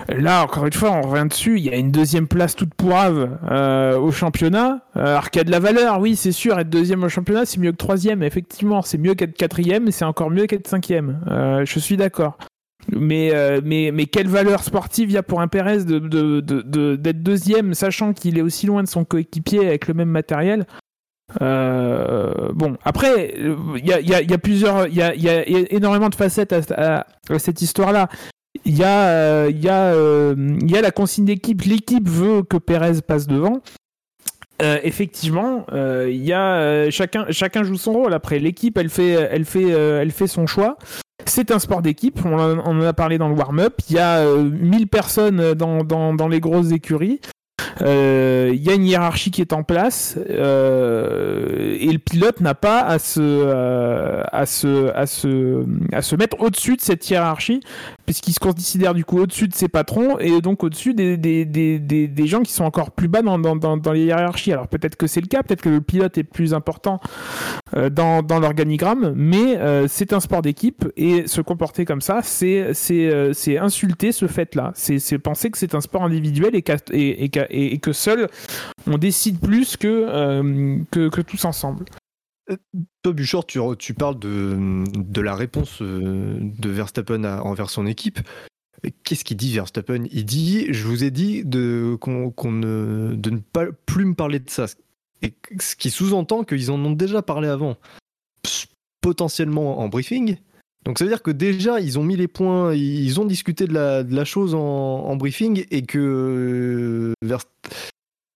Là, encore une fois, on revient dessus. Il y a une deuxième place toute pourrave euh, au championnat. Euh, alors qu'il y a de la valeur, oui, c'est sûr. Être deuxième au championnat, c'est mieux que troisième. Effectivement, c'est mieux qu'être quatrième, c'est encore mieux qu'être cinquième. Euh, je suis d'accord. Mais, euh, mais, mais quelle valeur sportive il y a pour un Pérez de, de, de, de, d'être deuxième, sachant qu'il est aussi loin de son coéquipier avec le même matériel bon, après, il y a, plusieurs, il y a, énormément de facettes à cette histoire-là il y a, euh, euh, y a la consigne d'équipe. L'équipe veut que Pérez passe devant. Euh, effectivement, y chacun, chacun joue son rôle. Après, l'équipe, elle fait, elle fait, elle fait son choix. C'est un sport d'équipe. On, en a parlé dans le warm-up. Il y a 1000 personnes dans les grosses écuries. Il euh, y a une hiérarchie qui est en place euh, et le pilote n'a pas à se, euh, à se, à se, à se mettre au-dessus de cette hiérarchie puisqu'il se considère du coup au-dessus de ses patrons et donc au-dessus des, des, des, des, gens qui sont encore plus bas dans, dans, dans, les hiérarchies. Alors peut-être que c'est le cas, peut-être que le pilote est plus important dans, dans l'organigramme, mais c'est un sport d'équipe et se comporter comme ça, c'est insulter ce fait-là. C'est penser que c'est un sport individuel et, et, que seul on décide plus que, euh, que, tous ensemble. Toi, Buchor, tu, tu parles de, de la réponse de Verstappen envers son équipe. Qu'est-ce qu'il dit Verstappen? Il dit, je vous ai dit de, qu'on ne, de ne pas plus me parler de ça. Et ce qui sous-entend qu'ils en ont déjà parlé avant, potentiellement en briefing. Donc ça veut dire que déjà ils ont mis les points, ils ont discuté de la, chose en, briefing et que vers,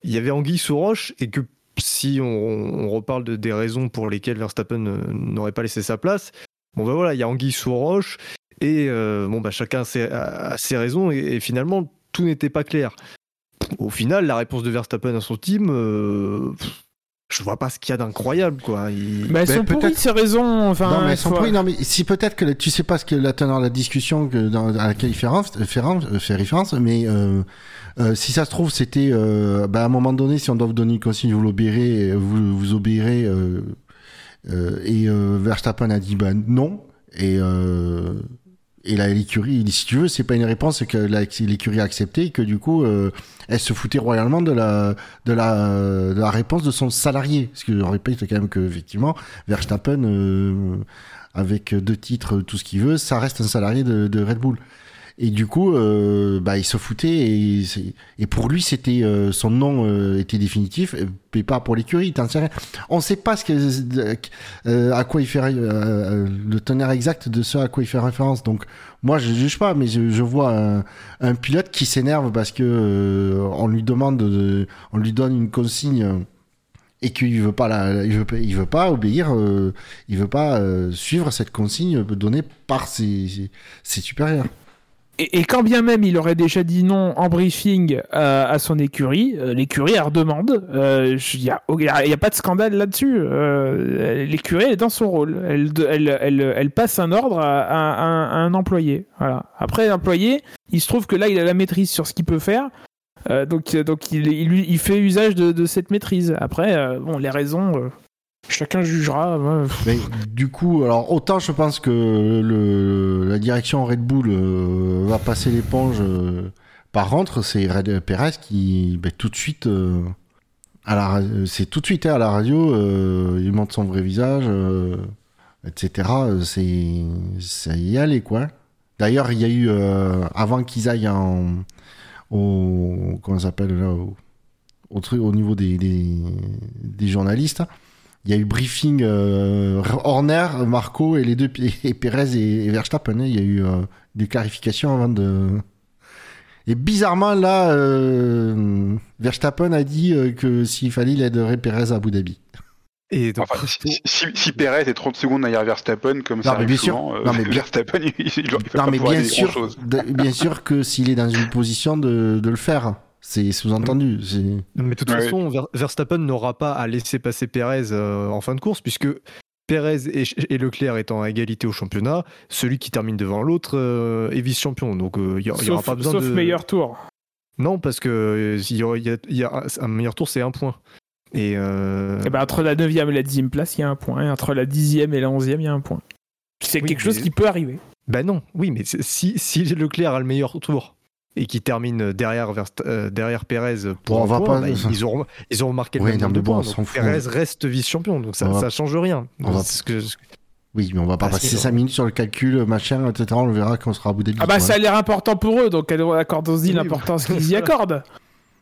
il y avait anguille sous roche et que si on, reparle de, des raisons pour lesquelles Verstappen euh, n'aurait pas laissé sa place, bon ben voilà, il y a Anguille sous roche et euh, bon bah chacun a ses, raisons et, finalement tout n'était pas clair. Au final, la réponse de Verstappen à son team, euh, je vois pas ce qu'il y a d'incroyable quoi. Il- Bah, elles sont pourries ces raisons. Enfin, non, mais elles sont pourries. Non, mais si peut-être que tu sais pas ce que la teneur de la discussion que dans, à laquelle il fait, référence- fait, référence- fait référence, mais euh, euh, si ça se trouve, c'était euh, bah, à un moment donné, si on doit vous donner une consigne, vous l'obéirez, vous, vous obéirez. euh, euh, et euh, Verstappen a dit bah non. Et euh, et là, l'écurie, si tu veux, c'est pas une réponse que l'écurie a accepté et que du coup, euh, elle se foutait royalement de la, de la, de la réponse de son salarié. Parce que je répète quand même que, effectivement, Verstappen, euh, avec deux titres, tout ce qu'il veut, ça reste un salarié de Red Bull. Et du coup, euh, bah, il se foutait et, pour lui, c'était euh, son nom euh, était définitif, et pas pour l'écurie. On sait pas à quoi il fait le tonnerre exact de ce à quoi il fait référence. Donc, moi, je juge pas, mais je, vois un, pilote qui s'énerve parce que on lui demande, de, on lui donne une consigne. Et qu'il veut pas, il veut, veut pas obéir, euh, il veut pas suivre cette consigne donnée par ses supérieurs. Et, quand bien même il aurait déjà dit non en briefing euh, à son écurie, euh, l'écurie elle redemande. Il n'y a, pas de scandale là-dessus. Euh, l'écurie est dans son rôle. Elle, passe un ordre à, un employé. Après l'employé, il se trouve que là il a la maîtrise sur ce qu'il peut faire. Euh, donc il, fait usage de, cette maîtrise. Après, euh, bon, les raisons, euh, chacun jugera. du coup, alors autant je pense que la direction Red Bull euh, va passer l'éponge. euh, par contre, c'est Red Perez qui, ben, tout de suite, euh, la, c'est tout de suite hein, à la radio, il montre son vrai visage, etc. C'est, ça y allait quoi. D'ailleurs, il y a eu avant qu'ils aillent en, au, s'appelle là, au, niveau des journalistes. Il y a eu briefing euh, Horner, Marco et les deux et Perez et, et Verstappen. hein. Il y a eu euh, des clarifications avant de. Et bizarrement là, euh, Verstappen a dit euh, que s'il fallait, il aiderait Perez à Abu Dhabi. Et donc, Enfin, si, si, si Perez est 30 secondes derrière Verstappen, comme ça mais bien sûr. souvent, euh, Non, mais bien- Verstappen, il, il, il Non pas mais bien sûr, de- bien sûr que s'il est dans une position de, de le faire, c'est sous-entendu. Mais de toute Ouais. façon, Ver- Verstappen n'aura pas à laisser passer Perez euh, en fin de course, puisque Perez et, et Leclerc étant à égalité au championnat, celui qui termine devant l'autre euh, est vice-champion. Donc euh, il n'y aura Sauf, pas besoin sauf de. meilleur tour. Non, parce que euh, il y a, il y a un, meilleur tour, c'est un point. Et, euh, Eh ben, entre la 9 et la 10 place, il y a un point. Et entre la 10e et la 11e, il y a un point. C'est Oui, quelque chose qui peut arriver. Ben non, oui, mais si Leclerc a le meilleur tour et qui termine derrière, Verst- euh, derrière Perez pour Bon, on un va point, pas- bah, ils, auront, ils auront marqué le même de points. Perez reste vice-champion, donc ça, va- ça change rien. on va- C'est ce que- oui, mais on va pas Ah, passer c'est 5 minutes sur le calcul, machin, etc. On le verra quand on sera à Abu Dhabi. Ah bah ça a l'air important pour eux, donc accordons-y Oui, l'importance qu'ils y accordent.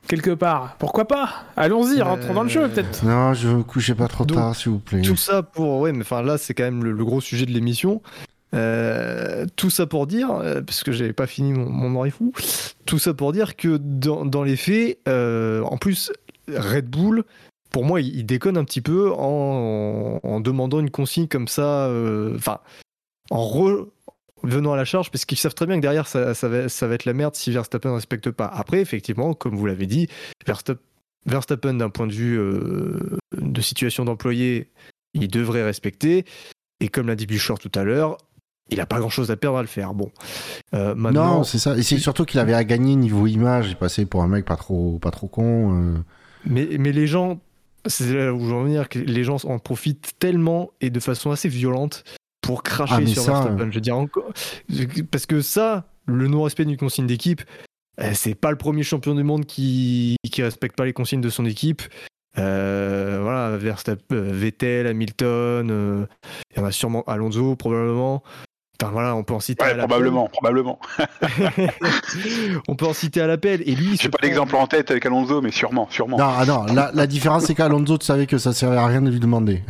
Quelque part. Pourquoi pas? Allons-y, Euh, rentrons dans le jeu peut-être. Non, je veux coucher pas trop Donc, tard, s'il vous plaît. Tout ça pour. Ouais, mais enfin là, c'est quand même le, le gros sujet de l'émission. Euh, tout ça pour dire, euh, parce que j'avais pas fini mon, mon tout ça pour dire que dans, dans les faits, euh, en plus, Red Bull, pour moi, il, il déconne un petit peu en, demandant une consigne comme ça, euh, enfin, en revenant à la charge, parce qu'ils savent très bien que derrière, ça, va, être la merde si Verstappen ne respecte pas. Après, effectivement, comme vous l'avez dit, Verstappen, d'un point de vue de situation d'employé, il devrait respecter. Et comme l'a dit Bouchard tout à l'heure, il n'a pas grand chose à perdre à le faire. Bon, Euh, maintenant, Non, c'est ça. Et c'est surtout qu'il avait à gagner niveau image. Il passait pour un mec pas trop, pas trop con. euh. mais, mais les gens, c'est là où je veux en venir, que les gens en profitent tellement et de façon assez violente pour cracher Ah, sur ça, Verstappen. Je veux dire encore, parce que ça, le non-respect d'une consigne d'équipe, euh, c'est pas le premier champion du monde qui qui respecte pas les consignes de son équipe. Euh, voilà, Verstappen, euh, Vettel, Hamilton, euh, il y en a sûrement Alonso probablement. Enfin, voilà, on peut en citer Ouais, à l'appel. probablement, probablement. on peut en citer à l'appel. Et lui, J'ai pas prend- d'exemple en tête avec Alonso, mais sûrement, sûrement. Non, ah non. La, la différence, c'est qu'Alonso, tu savais que ça servait à rien de lui demander.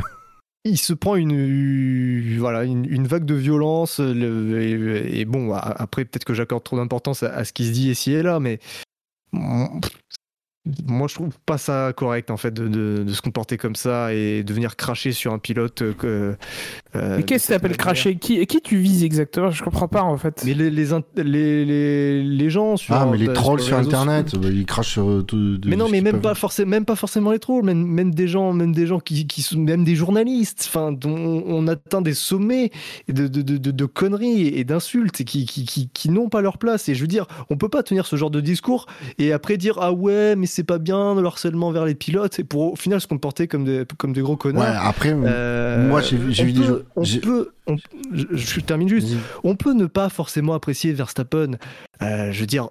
il se prend une voilà une, une vague de violence le- et, et bon après peut-être que j'accorde trop d'importance à, à ce qui se dit ici et là mais moi, je trouve pas ça correct en fait de, de- de se comporter comme ça et de venir cracher sur un pilote. euh, Que, euh, Mais qu'est-ce t'appelles manière. cracher qui, qui tu vises exactement? Je comprends pas en fait. Mais les, les, les, les, les gens sur. Ah, mais les bah, trolls sur Internet, bah, ils crachent sur euh, tout. de- Mais non, mais même pas, forcément, même pas forcément les trolls, même, même des gens, même des gens qui, qui sont, même des journalistes, enfin, dont on atteint des sommets de, de, de, de- de conneries et d'insultes qui, qui, qui, qui n'ont pas leur place. Et je veux dire, on peut pas tenir ce genre de discours et après dire ah ouais, mais c'est pas bien le harcèlement vers les pilotes et pour au final se comporter comme des, comme des gros Ouais, connards. après, Euh, moi, j'ai vu- des peut- On peut, on- je, je termine juste. On peut ne pas forcément apprécier Verstappen. Euh, je veux dire,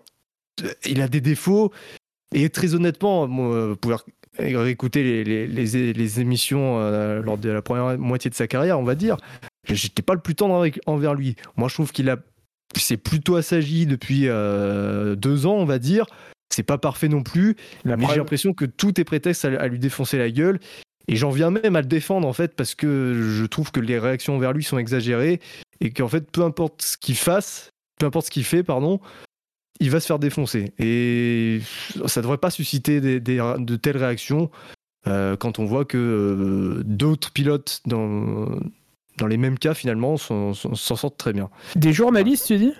il a des défauts. Et très honnêtement, moi, euh, vous pouvez écouter les, les, les- les émissions euh, lors de la première moitié de sa carrière, on va dire. J'étais pas le plus tendre avec- envers lui. Moi, je trouve qu'il a, c'est plutôt assagi depuis euh, deux ans, on va dire. C'est pas parfait non plus, La mais j'ai l'impression que tout est prétexte à, à lui défoncer la gueule. Et j'en viens même à le défendre en fait parce que je trouve que les réactions vers lui sont exagérées et qu'en fait peu importe ce qu'il fasse, peu importe ce qu'il fait, pardon, il va se faire défoncer. Et ça devrait pas susciter des- des- de telles réactions euh, quand on voit que euh, d'autres pilotes dans, dans les mêmes cas finalement s'en sortent très bien. Des journalistes, tu dis?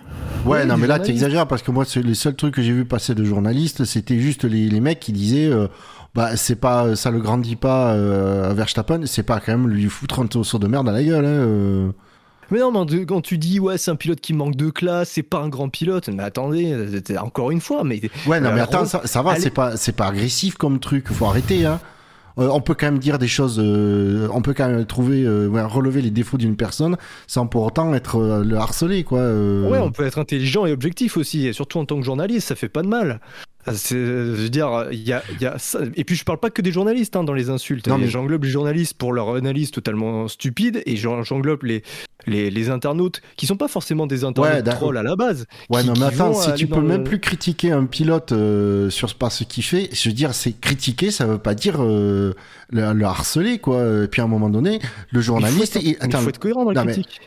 Ouais, Oui, non, mais là, journalistes. t'exagères parce que moi, les seuls trucs que j'ai vu passer de journalistes, c'était juste les, les mecs qui disaient, euh, bah, c'est pas, ça le grandit pas euh, à Verstappen, c'est pas quand même lui foutre un saut de merde à la gueule, hein, euh. Mais non, mais quand tu dis ouais c'est un pilote qui manque de classe, c'est pas un grand pilote, mais attendez, encore une fois, mais Ouais, non, mais Euh, attends, ça, ça va, c'est pas, c'est pas agressif comme truc, faut arrêter, hein. Euh, on peut quand même dire des choses, euh, on peut quand même trouver, euh, relever les défauts d'une personne sans pour autant être euh, le harceler, quoi. euh. Ouais, on peut être intelligent et objectif aussi, et surtout en tant que journaliste, ça fait pas de mal. Je veux dire, il y a, il y a ça. Et puis je parle pas que des journalistes hein, dans les insultes. Non, mais- J'englobe les journalistes pour leur analyse totalement stupide, et j'en- j'englobe les, les, les internautes qui sont pas forcément des internautes Ouais, trolls à la base. Ouais, qui- non, mais attends, si tu peux le- même plus critiquer un pilote euh, sur par ce qu'il fait, je veux dire, c'est critiquer, ça veut pas dire euh, le, le harceler, quoi. Et puis à un moment donné, le Il faut journaliste, être- il- faut être cohérent dans la mais- critique.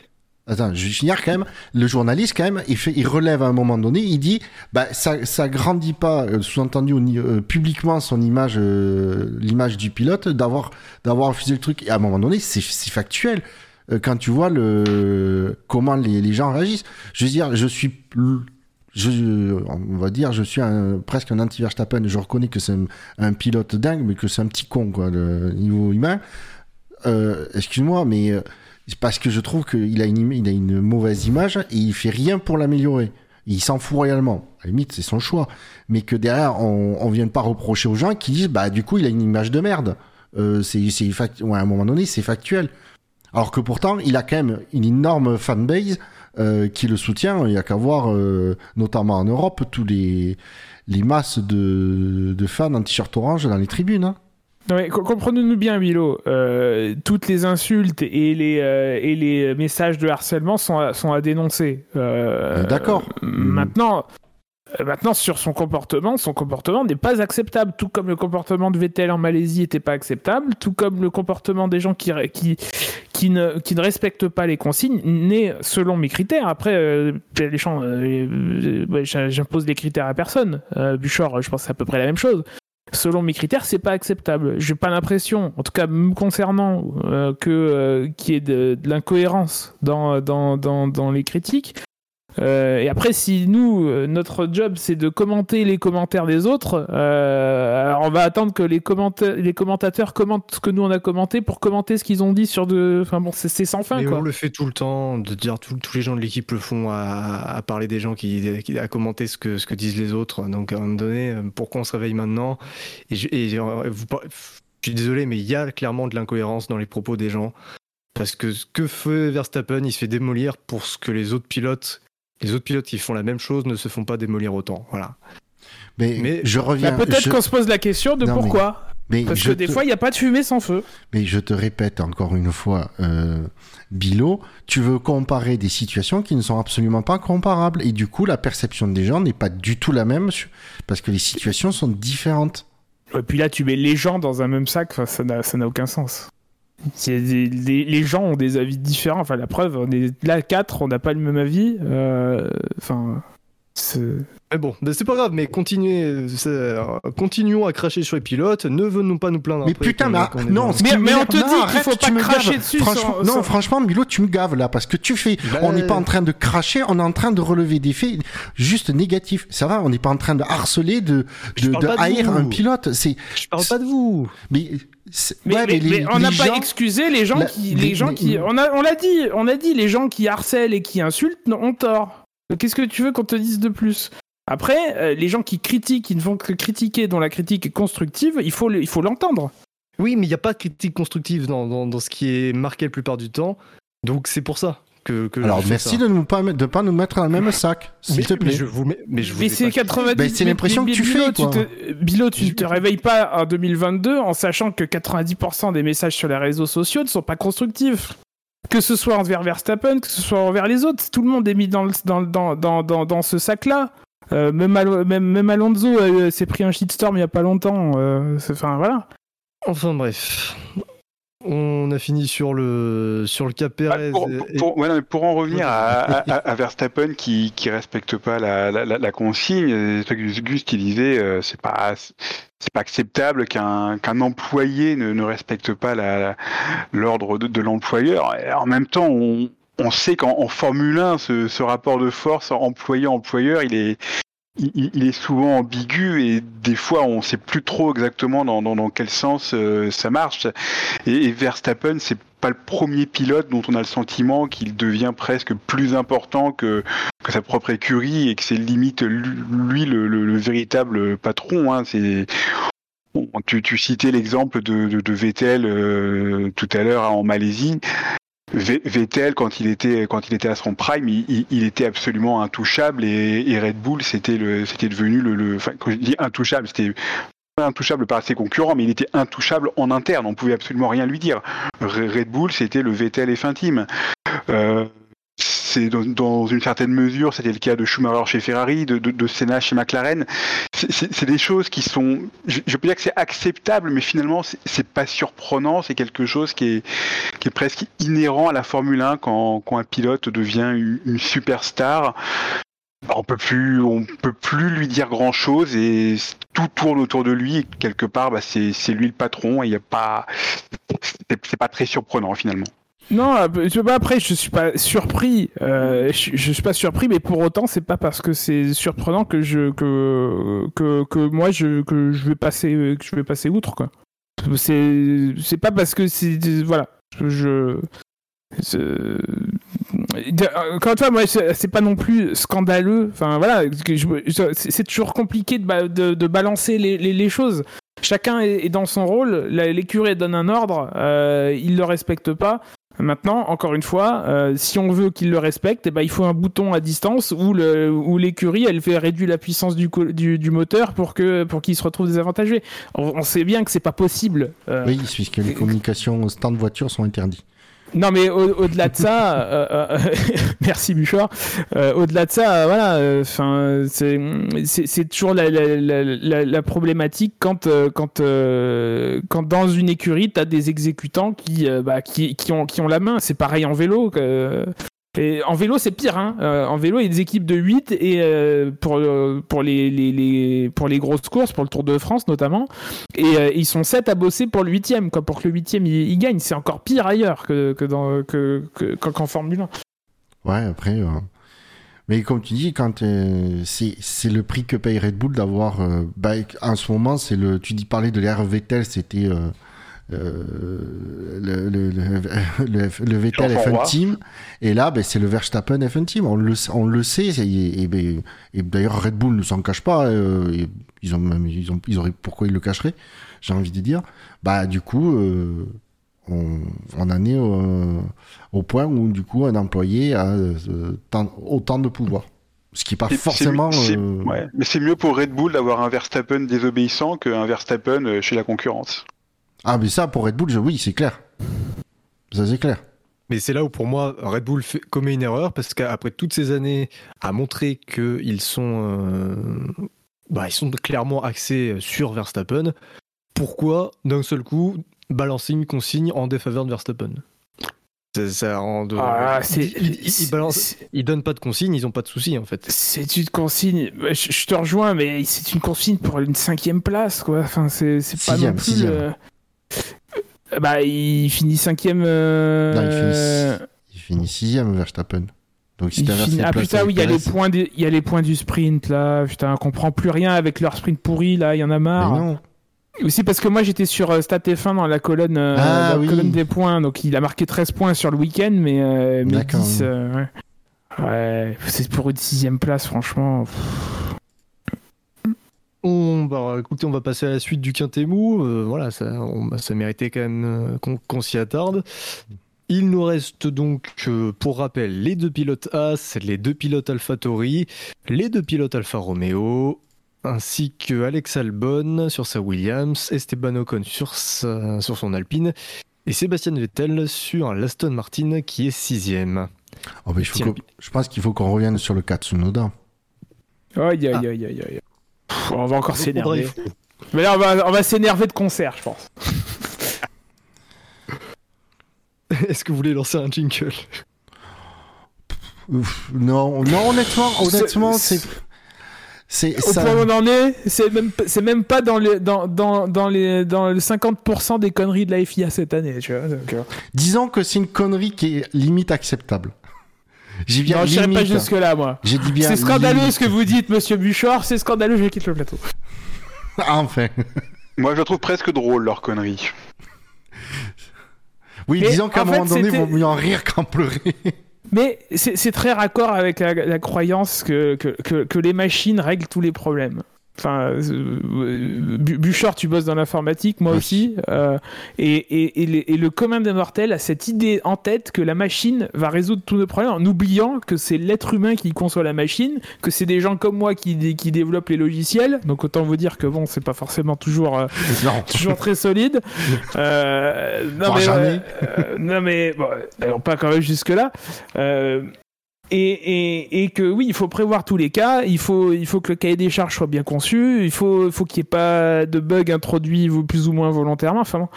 Attends, je finir quand même. Le journaliste, quand même, il, fait, il relève à un moment donné, il dit, bah, ça, ça grandit pas, euh, sous-entendu euh, publiquement son image, euh, l'image du pilote, d'avoir, d'avoir refusé le truc. Et à un moment donné, c'est, factuel. Quand tu vois le, comment les, gens réagissent. Je veux dire, je suis, on va dire, je suis presque un anti-Verstappen. Je reconnais que c'est un, pilote dingue, mais que c'est un petit con, quoi, niveau humain. Excuse-moi, mais parce que je trouve qu'il a une, il a une mauvaise image et il fait rien pour l'améliorer. Il s'en fout royalement. À la limite, c'est son choix. Mais que derrière, on, on vienne pas reprocher aux gens qui disent, bah, du coup, il a une image de merde. Euh, c'est, c'est ouais, à un moment donné, c'est factuel. Alors que pourtant, il a quand même une énorme fanbase euh, qui le soutient. Il y a qu'à voir, euh, notamment en Europe, tous les, les masses de, de fans en t-shirt orange dans les tribunes. hein. Non, mais co- comprenez-nous bien, Willow. euh, toutes les insultes et les, euh, et les messages de harcèlement sont à, sont à dénoncer. Euh, d'accord. Maintenant, maintenant, sur son comportement, son comportement n'est pas acceptable. Tout comme le comportement de Vettel en Malaisie n'était pas acceptable, tout comme le comportement des gens qui, qui, qui, ne, qui ne respectent pas les consignes n'est, selon mes critères, après, les gens, ouais, j'impose des critères à personne. Buchor, je pense que c'est à peu près la même chose selon mes critères, c'est pas acceptable. J'ai pas l'impression, en tout cas me concernant, euh, que euh, qu'il y ait de, de l'incohérence dans, dans, dans, dans les critiques. Euh, et après, si nous, euh, notre job, c'est de commenter les commentaires des autres, euh, alors on va attendre que les, commenta- les commentateurs commentent ce que nous on a commenté pour commenter ce qu'ils ont dit sur de. Enfin bon, c'est sans fin Mais quoi. on le fait tout le temps, de dire tout- tous les gens de l'équipe le font à, à parler des gens qui, qui- à commenter ce que, ce que disent les autres. Donc à un moment donné, euh, pourquoi on se réveille maintenant? Et, je, et, euh, vous par- je suis désolé, mais il y a clairement de l'incohérence dans les propos des gens. Parce que ce que fait Verstappen, il se fait démolir pour ce que les autres pilotes, les autres pilotes qui font la même chose ne se font pas démolir autant. Voilà. Mais, Mais- je Bah, reviens. Peut-être je- qu'on se pose la question de Non, pourquoi. mais Parce je que des te- fois, il n'y a pas de fumée sans feu. Mais je te répète encore une fois, euh, Bilo, tu veux comparer des situations qui ne sont absolument pas comparables. Et du coup, la perception des gens n'est pas du tout la même parce que les situations sont différentes. Et puis là, tu mets les gens dans un même sac, ça n'a aucun sens. Des- les, les gens ont des avis différents. Enfin, la preuve, on est là quatre, on n'a pas le même avis. Euh, Enfin, Mais bon, bah, c'est pas grave, mais continuez, euh, euh, continuons à cracher sur les pilotes, ne venons pas nous plaindre. Mais après putain, mais, qu'on est non, Mais- mais on te non, dit qu'il faut pas tu me cracher gaves. dessus Franchement, sans- non, sans- franchement, Milo, tu me gaves là, parce que tu fais. Bah, on n'est pas en train de cracher, on est en train de relever des faits juste négatifs. Ça va, on n'est pas en train de harceler, de, de, de haïr vous. un pilote. C'est, Je parle pas de vous. mais, c'est- Mais, ouais, mais- les- mais on n'a les pas gens- excusé les gens la- qui, les- les gens mais- qui, on a, on l'a dit, on a dit, les gens qui harcèlent et qui insultent ont tort. Qu'est-ce que tu veux qu'on te dise de plus? Après, euh, les gens qui critiquent, qui ne font que critiquer, dont la critique est constructive, il faut, le- il faut l'entendre. Oui, mais il n'y a pas de critique constructive dans, dans, dans ce qui est marqué la plupart du temps, donc c'est pour ça que. que Alors, je fais merci ça. de ne pas, de pas nous mettre dans le même sac, s'il Mais, te mais plaît. je vous mets, mais je vous Mais c'est pas- 90. Ben, c'est mais- l'impression mais que tu Bilo, fais, quoi. te- Bilo, tu ne te réveilles pas en 2022 en sachant que 90% des messages sur les réseaux sociaux ne sont pas constructifs. Que ce soit envers Verstappen, que ce soit envers les autres, tout le monde est mis dans, ce sac-là. Euh, même, Alo- même, même Alonso euh, s'est pris un shitstorm il y a pas longtemps. euh, Enfin voilà. Enfin bref. On a fini sur le sur le cas Ah, Perez. pour, et- pour- ouais, non, mais pour en revenir à, à- à Verstappen qui qui respecte pas la, la, la- consigne, Gus, qui disait euh, c'est pas c'est pas acceptable qu'un qu'un employé ne, ne respecte pas la- l'ordre de, de l'employeur. En même temps, on, on sait qu'en en Formule 1, ce, ce rapport de force employeur-employeur, il est il, est souvent ambigu et des fois on sait plus trop exactement dans, dans, quel sens euh, ça marche. Et, Verstappen, c'est pas le premier pilote dont on a le sentiment qu'il devient presque plus important que, que sa propre écurie et que c'est limite lui, le, le- le véritable patron. Hein. C'est tu, tu citais l'exemple de, de, de Vettel euh, tout à l'heure hein, en Malaisie. Ve- Vettel, quand il était quand il était à son prime, il, était absolument intouchable et, et Red Bull, c'était c'était devenu le, quand je dis intouchable, c'était intouchable par ses concurrents, mais il était intouchable en interne. On pouvait absolument rien lui dire. Re- Red Bull, c'était le Vettel F1 team. Euh, c'est dans, une certaine mesure, c'était le cas de Schumacher chez Ferrari, de, de, Senna chez McLaren. C'est- des choses qui sont, je, peux dire que c'est acceptable, mais finalement c'est pas surprenant. C'est quelque chose qui est, presque inhérent à la Formule 1 quand, un pilote devient une, superstar. On peut plus, peut plus lui dire grand chose et tout tourne autour de lui. Quelque part, bah, c'est lui le patron et il y c'est pas très surprenant finalement. Non, euh, bah, après, je suis pas surpris. euh, je, suis pas surpris, mais pour autant, c'est pas parce que c'est surprenant que je que que, que moi je que je vais passer que je vais passer outre quoi. C'est c'est pas parce que c'est voilà. Je une fois, moi, c'est pas non plus scandaleux. Enfin, voilà, c'est toujours compliqué de, de, balancer les, les, choses. Chacun est, dans son rôle. L'écurie donne un ordre, euh, il le respecte pas. Maintenant, encore une fois, euh, si on veut qu'il le respecte, eh ben, il faut un bouton à distance où le l'écurie elle fait réduire la puissance du, du, du moteur pour que pour qu'il se retrouve désavantagé. On, on sait bien que c'est pas possible. euh, Oui, puisque les communications au stand voiture sont interdites. Non, mais au- au-delà de ça, euh, euh, merci Bouchard. Euh, au-delà de ça, euh, voilà, enfin, c'est toujours la, la, la, la, problématique quand euh, quand euh, quand dans une écurie, t'as des exécutants qui euh, bah, qui qui ont qui ont la main. C'est pareil en vélo. que- en vélo, c'est pire. Hein. Euh, en vélo, il y a des équipes de 8 et euh, pour, euh, pour, les, les, les, pour les grosses courses, pour le Tour de France notamment. Et ils sont 7 à bosser pour le 8 quoi, pour que le 8 il, il gagne. C'est encore pire ailleurs que, que dans, que, que, qu'en Formule 1. Ouais, après. Mais comme tu dis, quand c'est c'est le prix que paye Red Bull d'avoir. bah, en ce moment, c'est le. Tu dis parler de l'ère Vettel, c'était euh, le, le, le, Vettel Jean F1 Roy. Team, et là, ben, c'est le Verstappen F1 Team. On le, on le sait, et, et, ben, et d'ailleurs Red Bull ne s'en cache pas. euh, ils ont même, ils ont, ils auraient, pourquoi ils le cacheraient J'ai envie de dire. Bah, du coup. Euh, on, on en est au point où du coup un employé a euh, tant- autant de pouvoir. Ce qui n'est pas forcément. ouais. Mais c'est mieux pour Red Bull d'avoir un Verstappen désobéissant qu'un Verstappen chez la concurrence. Ah, mais ça pour Red Bull, je- oui, c'est clair. Ça c'est clair. Mais c'est là où pour moi Red Bull fait, commet une erreur parce qu'après toutes ces années à montrer qu'ils sont, euh, bah, ils sont clairement axés sur Verstappen, pourquoi d'un seul coup balancer une consigne en défaveur de Verstappen? Ça, ça rend de- Ah, c'est- ils, ils- balancent- donnent pas de consignes, ils ont pas de soucis en fait. C'est une consigne. Je, je te rejoins, mais c'est une consigne pour une cinquième place, quoi. Enfin, c'est c'est pas Sixième, non plus. sixième. Euh, Bah, il finit cinquième. euh, Non, il finit, il finit sixième, Verstappen. Donc, si Ah putain, oui, il y, a les points il y a les points du sprint là. Putain, on comprend plus rien avec leur sprint pourri là. Il y en a Mais marre. non. Aussi parce que moi j'étais sur euh, Stat F1 dans la colonne, euh, Ah, la oui. colonne des points, donc il a marqué 13 points sur le week-end, mais, euh, mais D'accord, 10. oui. euh, ouais. Ouais, c'est pour une sixième place, franchement. On, bah, écoutez, on va passer à la suite du Quintemou. Euh, voilà, ça, on- bah, ça méritait quand même euh, qu'on s'y attarde. Il nous reste donc, euh, pour rappel, les deux pilotes As, les deux pilotes AlphaTauri, les deux pilotes Alfa Romeo, ainsi que Alex Albon sur sa Williams, Esteban Ocon sur, sa- sur son Alpine, et Sébastien Vettel sur l'Aston Martin qui est sixième. Oh, mais il faut Tiens. qu'on- je pense qu'il faut qu'on revienne sur le cas Tsunoda. Aïe, aïe, Ah. aïe, aïe, aïe, aïe. Pff, on va encore s'énerver. Mais là, on va, on va s'énerver de concert, je pense. Est-ce que vous voulez lancer un jingle? Ouf, non, non, honnêtement, honnêtement, c'est. C'est Au ça. point où on en est, c'est même, c'est même pas dans, le, dans, dans, dans, les, dans le 50% des conneries de la FIA cette année, tu vois. donc, euh. Disons que c'est une connerie qui est limite acceptable. J'ai bien Non, je pas limite. jusque-là, moi. J'ai dit bien. C'est scandaleux limite. ce que vous dites, monsieur Buchor, c'est scandaleux, je quitte le plateau. enfin. Moi, je le trouve presque drôle, leur connerie. Oui, Mais disons qu'à un fait, moment donné, vaut mieux en rire qu'en pleurer. Mais c'est c'est très raccord avec la, la croyance que, que, que, que les machines règlent tous les problèmes. Enfin, euh, Buchor, tu bosses dans l'informatique, moi aussi. euh, et, et, et, les- et le commun des mortels a cette idée en tête que la machine va résoudre tous nos problèmes en oubliant que c'est l'être humain qui conçoit la machine, que c'est des gens comme moi qui, dé- qui développent les logiciels. Donc autant vous dire que bon, c'est pas forcément toujours. euh, toujours très solide. Euh, non, mais, non mais bon, allons pas quand même jusque là. Euh, et, que oui, il faut prévoir tous les cas. Il faut, il faut que le cahier des charges soit bien conçu. Il faut, faut qu'il n'y ait pas de bugs introduits plus ou moins volontairement. Enfin.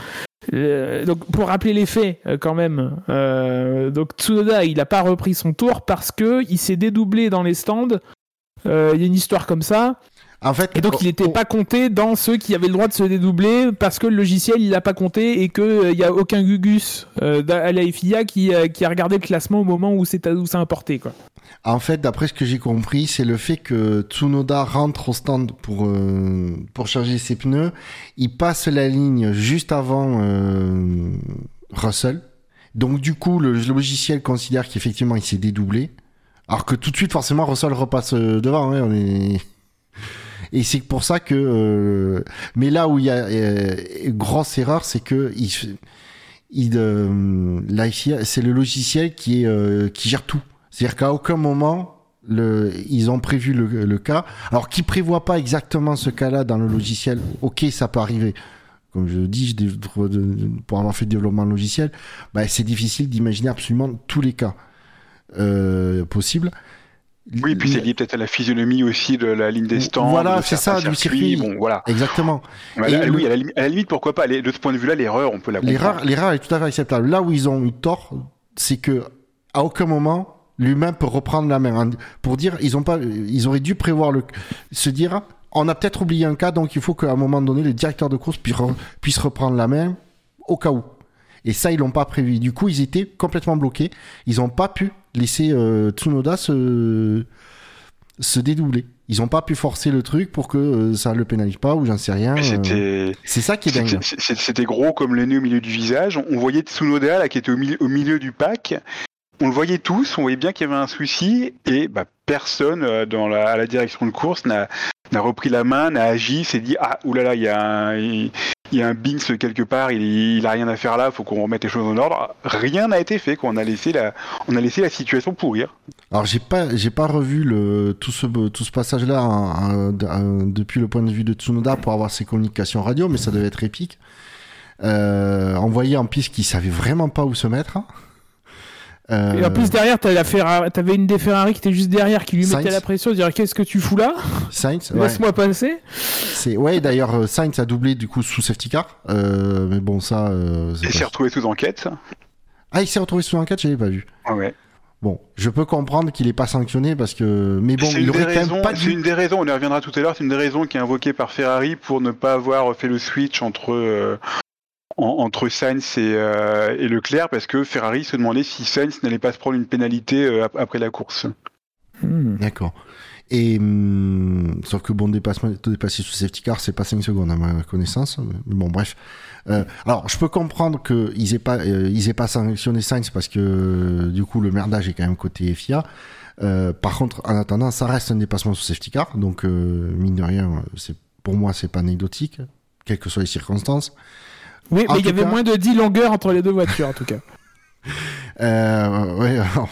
Euh, donc pour rappeler les faits euh, quand même, euh, donc Tsunoda il n'a pas repris son tour parce que il s'est dédoublé dans les stands. Euh, Il y a une histoire comme ça. En fait. Et donc il n'était oh, pas compté dans ceux qui avaient le droit de se dédoubler parce que le logiciel il l'a pas compté et qu'il n'y a aucun Gugus euh, à la FIA qui, euh, qui a regardé le classement au moment où c'est importé quoi. En fait, d'après ce que j'ai compris, c'est le fait que Tsunoda rentre au stand pour, euh, pour charger ses pneus. Il passe la ligne juste avant euh, Russell. Donc, du coup, le, logiciel considère qu'effectivement, il s'est dédoublé. Alors que tout de suite, forcément, Russell repasse euh, devant. hein, on est... Et c'est pour ça que. euh, Mais là où il y a euh, grosse erreur, c'est que il, il, euh, c'est le logiciel qui, est, euh, qui gère tout. C'est-à-dire qu'à aucun moment, ils ont prévu le, cas. Alors, qui prévoit pas exactement ce cas-là dans le logiciel, ok, ça peut arriver. Comme je le dis, pour avoir fait le développement logiciel, bah, c'est difficile d'imaginer absolument tous les cas euh, possibles. Oui, puis c'est lié peut-être à la physionomie aussi de la ligne des stands. Voilà, c'est ça, du circuit. Bon, voilà. Exactement. Et le- Oui, à la, limi- à la limite, pourquoi pas. Les- De ce point de vue-là, l'erreur, on peut la comprendre. L'erreur, est tout à fait acceptable. Là où ils ont eu tort, c'est que à aucun moment l'humain peut reprendre la main pour dire ils ont pas, ils auraient dû prévoir le, se dire on a peut-être oublié un cas donc il faut qu'à un moment donné le directeur de course puisse, re- puisse reprendre la main au cas où. Et ça ils l'ont pas prévu. Du coup ils étaient complètement bloqués. Ils ont pas pu laisser euh, Tsunoda se se dédoubler. Ils ont pas pu forcer le truc pour que euh, ça le pénalise pas ou j'en sais rien. Euh. C'était. C'est ça qui est dingue. C'était- gros comme le nez au milieu du visage. On- On voyait Tsunoda là, qui était au milieu, au milieu du pack. On le voyait tous, on voyait bien qu'il y avait un souci et bah, personne dans la, à la direction de course n'a n'a repris la main, n'a agi, s'est dit ah oulala il y a un il, il y a un Binks quelque part, il, il a rien à faire là, faut qu'on remette les choses en ordre. Rien n'a été fait, quoi. On a laissé la on a laissé la situation pourrir. Alors j'ai pas j'ai pas revu le tout ce tout ce passage là depuis le point de vue de Tsunoda pour avoir ses communications radio mais ça devait être épique. Euh, on voyait en piste qu'il savait vraiment pas où se mettre. Euh, Et en plus derrière t'avais la Ferrari- t'avais une des Ferrari qui était juste derrière qui lui Sainz. mettait la pression, dire qu'est-ce que tu fous là? Sainz, ouais. Laisse-moi passer. c'est ouais d'ailleurs euh, Sainz a doublé du coup sous safety car, Euh, mais bon ça. euh, pas- s'est retrouvé sous enquête. Ah, il s'est retrouvé sous enquête, je l'avais pas vu. Ah ouais. Bon, je peux comprendre qu'il n'est pas sanctionné parce que. Mais bon, c'est il aurait raisons, pas c'est dû. une des raisons, on y reviendra tout à l'heure, c'est une des raisons qui est invoquée par Ferrari pour ne pas avoir fait le switch entre, euh, en- entre Sainz et, euh, et Leclerc, parce que Ferrari se demandait si Sainz n'allait pas se prendre une pénalité euh, ap- après la course. Hmm. D'accord. Et hum, sauf que bon, dépassement, dépasser sous safety car, c'est pas 5 secondes à ma connaissance. Mais bon, bref. Euh, alors, je peux comprendre qu'ils aient pas, euh, ils aient pas sanctionné Sainz parce que euh, du coup le merdage est quand même côté FIA. Euh, par contre, en attendant, ça reste un dépassement sous safety car, donc euh, mine de rien, c'est pour moi c'est pas anecdotique, quelles que soient les circonstances. Oui, mais il y avait cas- moins de 10 longueurs entre les deux voitures, en tout cas. Euh, ouais. alors.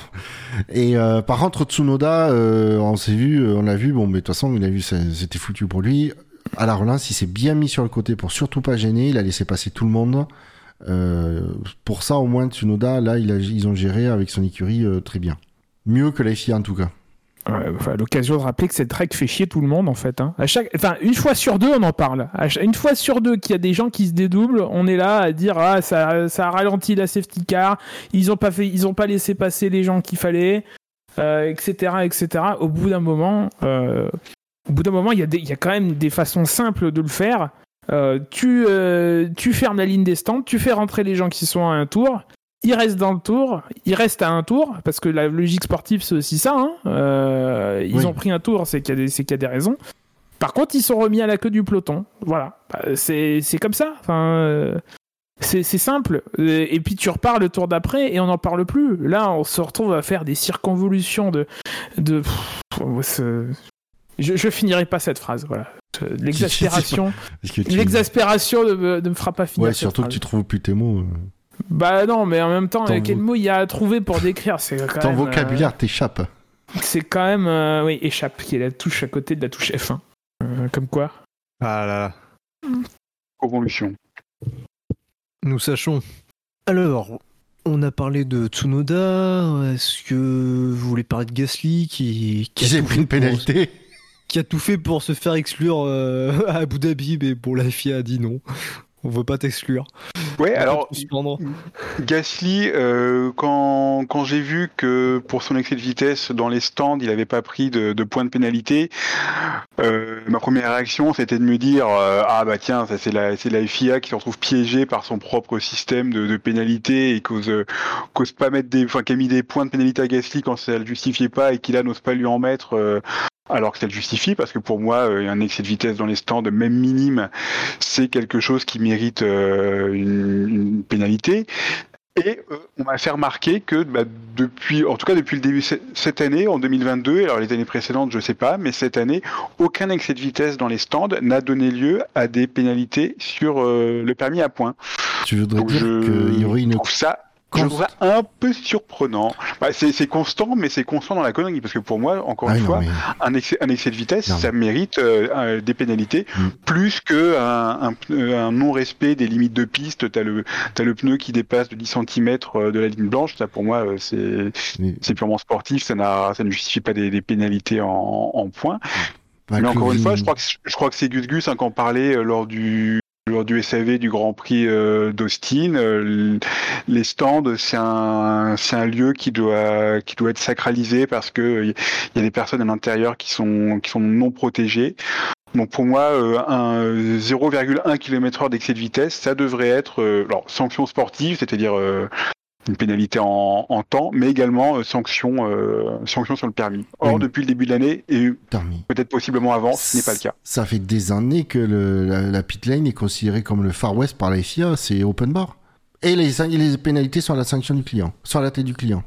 Et euh, par contre, Tsunoda, euh, on s'est vu, euh, on l'a vu. Bon, mais de toute façon, il a vu, c'était foutu pour lui. À la relance, il s'est bien mis sur le côté pour surtout pas gêner. Il a laissé passer tout le monde. Euh, pour ça, au moins, Tsunoda, là, il a, ils ont géré avec son écurie euh, très bien. Mieux que la FIA en tout cas. L'occasion de rappeler que cette règle fait chier tout le monde en fait. Hein. Une fois sur deux, on en parle. Une fois sur deux qu'il y a des gens qui se dédoublent, on est là à dire ah ça, ça a ralenti la safety car, ils ont pas laissé passer les gens qu'il fallait, euh, etc.. Au bout d'un moment, euh, au bout d'un moment, il y a des, il quand même des façons simples de le faire. Euh, tu, tu fermes la ligne des stands, tu fais rentrer les gens qui sont à un tour. Ils restent dans le tour, ils restent à un tour, parce que la logique sportive, c'est aussi ça. hein. Euh, ils ont pris un tour, c'est qu'il y, a des- c'est qu'il y a des raisons. Par contre, ils sont remis à la queue du peloton. Voilà. Bah, C'est comme ça. Enfin, euh, c'est simple. Euh, Et puis tu repars le tour d'après et on n'en parle plus. Là, on se retrouve à faire des circonvolutions de. de... pff, je, je finirai pas cette phrase. Voilà. Euh, L'exaspération. L'exaspération ne, me- fera pas finir. Ouais, surtout que tu trouves plus tes mots. Euh. Bah non, mais en même temps, Ton euh, quel vo- mot il y a à trouver pour décrire C'est quand Ton même, vocabulaire t'échappe. euh, c'est quand même. euh, oui, échappe, qui est la touche à côté de la touche F1. Euh, comme quoi Ah là là. Convolution. Nous sachons. Alors, on a parlé de Tsunoda. Est-ce que vous voulez parler de Gasly qui, Qui a pris fait une pour- pénalité. qui a tout fait pour se faire exclure euh, à Abu Dhabi, mais bon, la FIA a dit non. On veut pas t'exclure. Ouais, alors. Gasly, euh, quand, quand j'ai vu que pour son excès de vitesse dans les stands, il n'avait pas pris de, de points de pénalité, euh, ma première réaction c'était de me dire euh, ah bah tiens ça c'est la c'est la FIA qui se retrouve piégée par son propre système de, de pénalité et pas mettre des enfin qui a mis des points de pénalité à Gasly quand ça le justifiait pas et qui là n'ose pas lui en mettre. Alors que ça le justifie, parce que pour moi, euh, un excès de vitesse dans les stands, même minime, c'est quelque chose qui mérite euh, une, une pénalité. Et euh, on m'a fait remarquer que bah, depuis, en tout cas depuis le début ce- cette année, en 2022, alors les années précédentes, je sais pas, mais cette année, aucun excès de vitesse dans les stands n'a donné lieu à des pénalités sur euh, le permis à points. Tu voudrais Donc dire je qu'il y aurait une trouve ça je ça un peu surprenant. Bah, c'est constant, mais c'est constant dans la connerie, parce que pour moi, encore Ah une fois, mais- un excès, un excès de vitesse, Non. ça mérite euh, euh, des pénalités, Mm. plus que un, un non-respect des limites de piste. T'as le, t'as le pneu qui dépasse de 10 cm de la ligne blanche. Ça, pour moi, euh, c'est, mais- purement sportif. Ça, ça ne justifie pas des, des pénalités en, en points. bah, Mais encore une fois, je crois que, je crois que c'est Gus Gus hein, qui en parlait euh, lors du lors du SAV du Grand Prix euh, d'Austin, euh, les stands, c'est un, un lieu qui doit, qui doit être sacralisé parce que euh, il y a des personnes à l'intérieur qui sont, qui sont non protégées. Donc pour moi, euh, un 0,1 km/h d'excès de vitesse, ça devrait être alors sanction sportive, c'est-à-dire une pénalité en, en temps, mais également euh, sanction, euh, sanction sur le permis. Or, Oui. depuis le début de l'année, et peut-être possiblement avant, ce n'est pas le cas. Ça fait des années que le- la, la pit lane est considérée comme le Far West par la FIA, c'est open bar. Et les, pénalités sont à la sanction du client, sur la tête du client,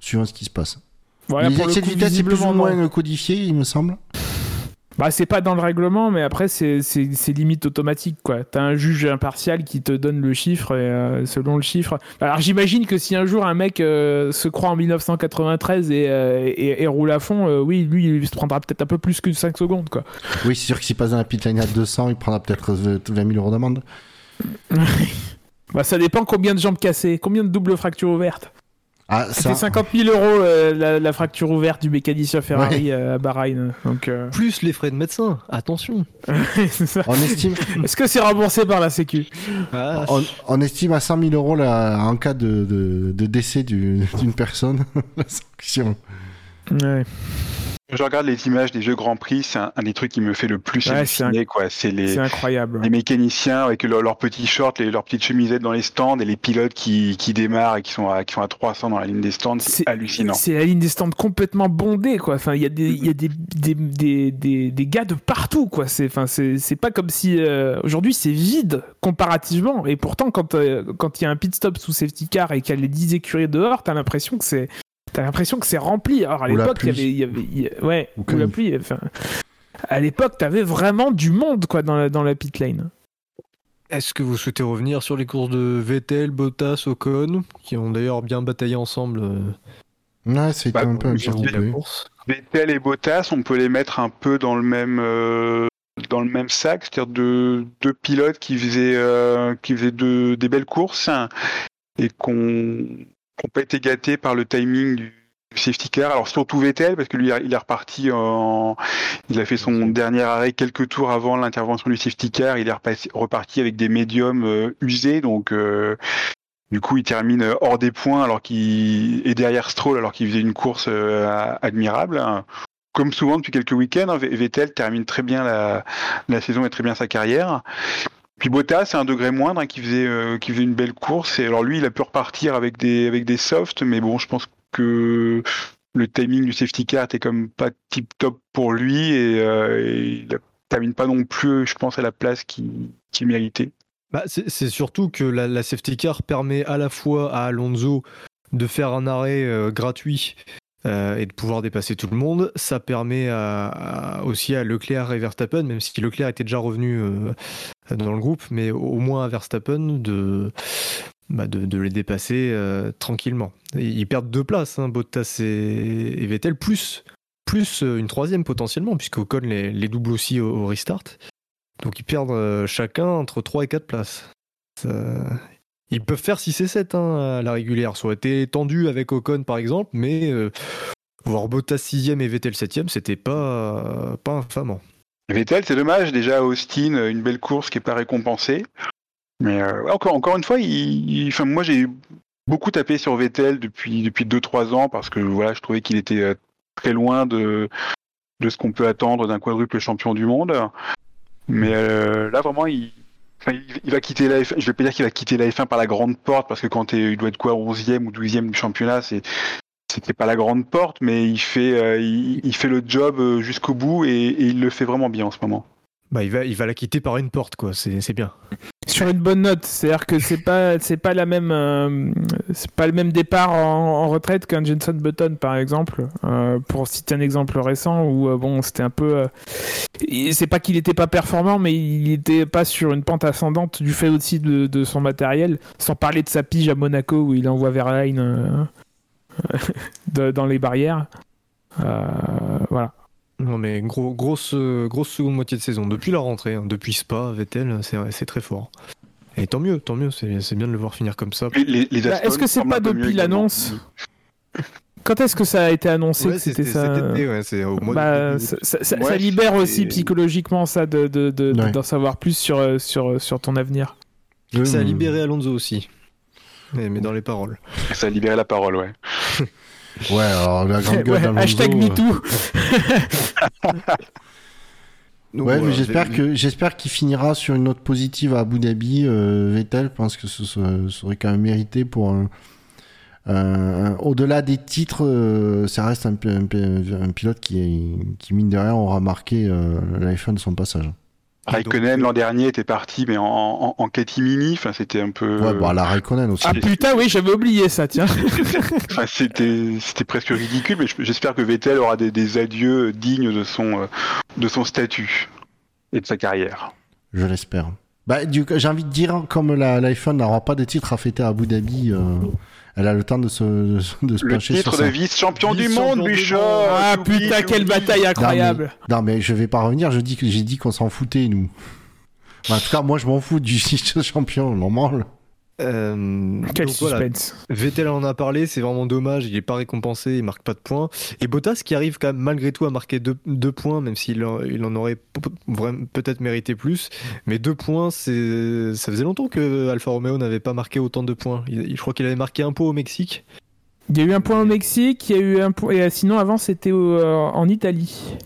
suivant ce qui se passe. Voilà, les pour le excès de coup, vitesse, c'est plus ou moins non. codifié, il me semble. Bah, c'est pas dans le règlement, mais après, c'est c'est- c'est limite automatique, quoi. T'as un juge impartial qui te donne le chiffre, et euh, selon le chiffre. Alors, j'imagine que si un jour un mec euh, se croit en 1993 et, euh, et- et roule à fond, oui, lui, il se prendra peut-être un peu plus que 5 secondes, quoi. Oui, c'est sûr que s'il passe dans la pit lane à 200, il prendra peut-être 20 000 euros d'amende. Bah, ça dépend combien de jambes cassées, combien de doubles fractures ouvertes. Ah, C'était ça... 50 000 euros euh, la, la fracture ouverte du mécanicien Ferrari euh, à Bahreïn. Donc, euh, Plus les frais de médecin, attention. c'est ça. On estime, Est-ce que c'est remboursé par la Sécu? Ah, on, on estime à 100 000 euros la- en cas de, de, de décès du- d'une personne la sanction. Ouais. Je regarde les images des jeux Grand Prix, c'est un, un des trucs qui me fait le plus Ouais, halluciner, quoi. C'est les, incroyable. les mécaniciens avec leur- leurs petits shorts, les- leurs petites chemisettes dans les stands et les pilotes qui, qui démarrent et qui sont, à, qui sont à 300 dans la ligne des stands, c'est hallucinant. C'est la ligne des stands complètement bondée, quoi. Enfin, il y a des, il y a des, des, des, des, des gars de partout, quoi. C'est, enfin, c'est, c'est pas comme si euh, aujourd'hui c'est vide comparativement. Et pourtant, quand euh, quand il y a un pit stop sous safety car et qu'il y a les 10 écuries dehors, t'as l'impression que c'est t'as l'impression que c'est rempli. Alors à l'époque, il y avait, y y ouais, Ou la pluie. Enfin, à l'époque, t'avais vraiment du monde, quoi, dans la, dans la pit lane. Est-ce que vous souhaitez revenir sur les courses de Vettel, Bottas, Ocon, qui ont d'ailleurs bien bataillé ensemble euh, Ouais, c'était Bah, un peu course Vettel et Bottas, on peut les mettre un peu dans le même euh, dans le même sac, c'est-à-dire deux, deux pilotes qui faisaient euh, qui faisaient de- des belles courses hein, et qu'on pas été gâtés par le timing du safety car. Alors surtout Vettel parce que lui il est reparti en il a fait son dernier arrêt quelques tours avant l'intervention du safety car, il est reparti avec des médiums euh, usés donc euh, du coup, il termine hors des points alors qu'il est derrière Stroll alors qu'il faisait une course euh, admirable. Comme souvent depuis quelques week-ends, hein, Vettel termine très bien la saison et très bien sa carrière. Puis Bottas, c'est un degré moindre, hein, qui faisait euh, qui faisait une belle course. Et alors lui, il a pu repartir avec des avec des softs, mais bon, je pense que le timing du safety car était comme pas tip top pour lui et, euh, et il termine pas non plus, je pense, à la place qu'il qu'il méritait. Bah, c'est surtout que la, la safety car permet à la fois à Alonso de faire un arrêt euh, gratuit euh, et de pouvoir dépasser tout le monde. Ça permet aussi à Leclerc et Verstappen, même si Leclerc était déjà revenu euh, dans le groupe, mais au moins à Verstappen de, bah, de, les dépasser euh, tranquillement. Ils perdent deux places, hein, Bottas et, et Vettel, plus, plus une troisième potentiellement, puisque Ocon les, double aussi au- restart. Donc ils perdent chacun entre 3 et 4 places. Ils peuvent faire 6 et 7 hein, à la régulière. Ça aurait été tendu avec Ocon par exemple, mais euh, voir Bottas 6ème et Vettel 7ème, c'était pas, pas infamant. Vettel, c'est dommage. Déjà, Austin, une belle course qui n'est pas récompensée. Mais euh, encore, encore une fois, moi j'ai beaucoup tapé sur Vettel depuis, depuis 2-3 ans parce que voilà, je trouvais qu'il était euh, très loin de, de ce qu'on peut attendre d'un quadruple champion du monde. Mais là, vraiment, il, enfin, il, va quitter la F1. Je vais pas dire qu'il va quitter la F1 par la grande porte parce que quand il doit être quoi, 11e ou 12e du championnat, c'est c'était pas la grande porte, mais il fait, euh, le job euh, jusqu'au bout et il le fait vraiment bien en ce moment. Bah, il, va, il va la quitter par une porte, quoi. C'est bien. Sur une bonne note, c'est-à-dire que c'est pas c'est pas la même euh, c'est pas le même départ en, retraite qu'un Jenson Button par exemple. euh, pour citer un exemple récent où euh, bon c'était un peu c'est pas qu'il était pas performant mais il était pas sur une pente ascendante du fait aussi de, son matériel. Sans parler de sa pige à Monaco où il envoie Verlaine dans les barrières. Voilà. Non, mais gros, grosse, euh, grosse seconde moitié de saison. Depuis la rentrée, hein, depuis Spa, Vettel, c'est c'est très fort. Et tant mieux, tant mieux, c'est bien de le voir finir comme ça. Bah, est-ce que c'est pas depuis l'annonce Quand est-ce que ça a été annoncé Ouais, que c'était ça cet été, ouais, c'est au mois Bah, de ça, ça- ça- Ouais, ça libère aussi psychologiquement ça de de- de- Ouais. d'en savoir plus sur, euh, sur, sur ton avenir. Ça a Euh, libéré Alonso aussi. Mais, mais dans les paroles. Ça a libéré la parole, ouais. Ouais, alors la grande gueule Ouais, hashtag euh, MeToo. Donc, Ouais, voilà, mais j'espère les- que j'espère qu'il finira sur une note positive à Abu Dhabi. Euh, Vettel, je pense que ce serait, ce serait quand même mérité pour un, un- un- au-delà des titres, euh, ça reste un, pi- un pi- un pilote qui, qui mine de rien aura marqué euh, la F1 de son passage. Raikkonen l'an dernier était parti, mais en, en, en catimini, enfin c'était un peu. Ouais, à la Raikkonen aussi. Ah putain, oui, j'avais oublié ça, tiens. Enfin, c'était c'était presque ridicule, mais je- j'espère que Vettel aura des, des adieux dignes de son euh, de son statut et de sa carrière. Je l'espère. Bah, du coup, j'ai envie de dire, comme F1 n'aura pas de titre à fêter à Abu Dhabi, euh, elle a le temps de se, de se Le pencher titre sur de ça. vice-champion du Vice-champion monde, monde. Ah putain, quelle bataille incroyable. Non mais je vais pas revenir, je dis que j'ai dit qu'on s'en foutait nous. Bah, en tout cas, moi je m'en fous du titre champion, normal. Euh, Quel donc voilà, suspense. Vettel en a parlé, c'est vraiment dommage, il est pas récompensé, il marque pas de points. Et Bottas qui arrive quand même malgré tout à marquer deux, deux points, même s'il en, il en aurait peut-être mérité plus. Mais deux points, c'est ça faisait longtemps que Alfa Romeo n'avait pas marqué autant de points. Il- je crois qu'il avait marqué un pot au Mexique. Il y a eu un point au Mexique, il y a eu un point. Et euh, sinon, avant, c'était euh, en Italie.